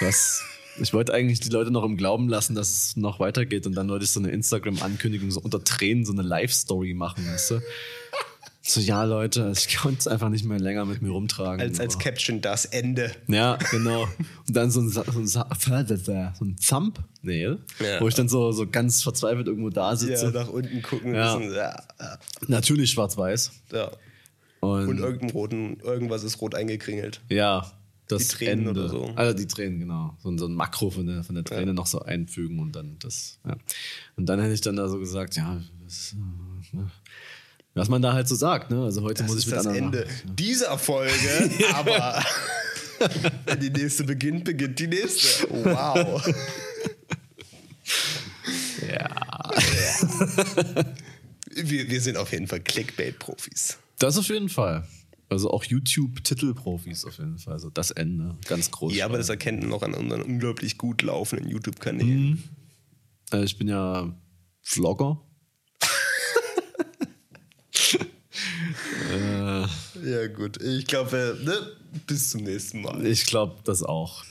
Was? Ich wollte eigentlich die Leute noch im Glauben lassen, dass es noch weitergeht und dann wollte ich so eine Instagram-Ankündigung so unter Tränen so eine Live-Story machen, weißt du? So, ja, Leute, ich konnte es einfach nicht mehr länger mit mir rumtragen. Als, als Caption das Ende. Ja, genau. Und dann so ein, so ein, so ein Thumbnail, Ja. wo ich dann so, so ganz verzweifelt irgendwo da sitze. Ja, nach unten gucken Ja. müssen. Ja. Natürlich schwarz-weiß. ja. Und, Und irgendein roten, irgendwas ist rot eingekringelt. ja, das Die Tränen Ende. oder so. Also die Tränen, genau. So, ein- so ein Makro von der, von der Träne noch so einfügen und dann das. Ja. Und dann hätte ich dann da so gesagt, ja, das, äh, ne. Was man da halt so sagt. Ne? Also heute Das muss ich ist mit das anderen. Ende dieser Folge, aber wenn die nächste beginnt, beginnt die nächste. Wow. Ja. Wir, wir sind auf jeden Fall Clickbait-Profis. Das auf jeden Fall. Also auch YouTube-Titelprofis auf jeden Fall. Also das Ende, ganz groß. Ja, aber das erkennt man auch an unseren unglaublich gut laufenden YouTube-Kanälen. Äh, Ich bin ja Vlogger. Ja, gut. Ich glaube, ne? bis zum nächsten Mal. Ich glaube, das auch.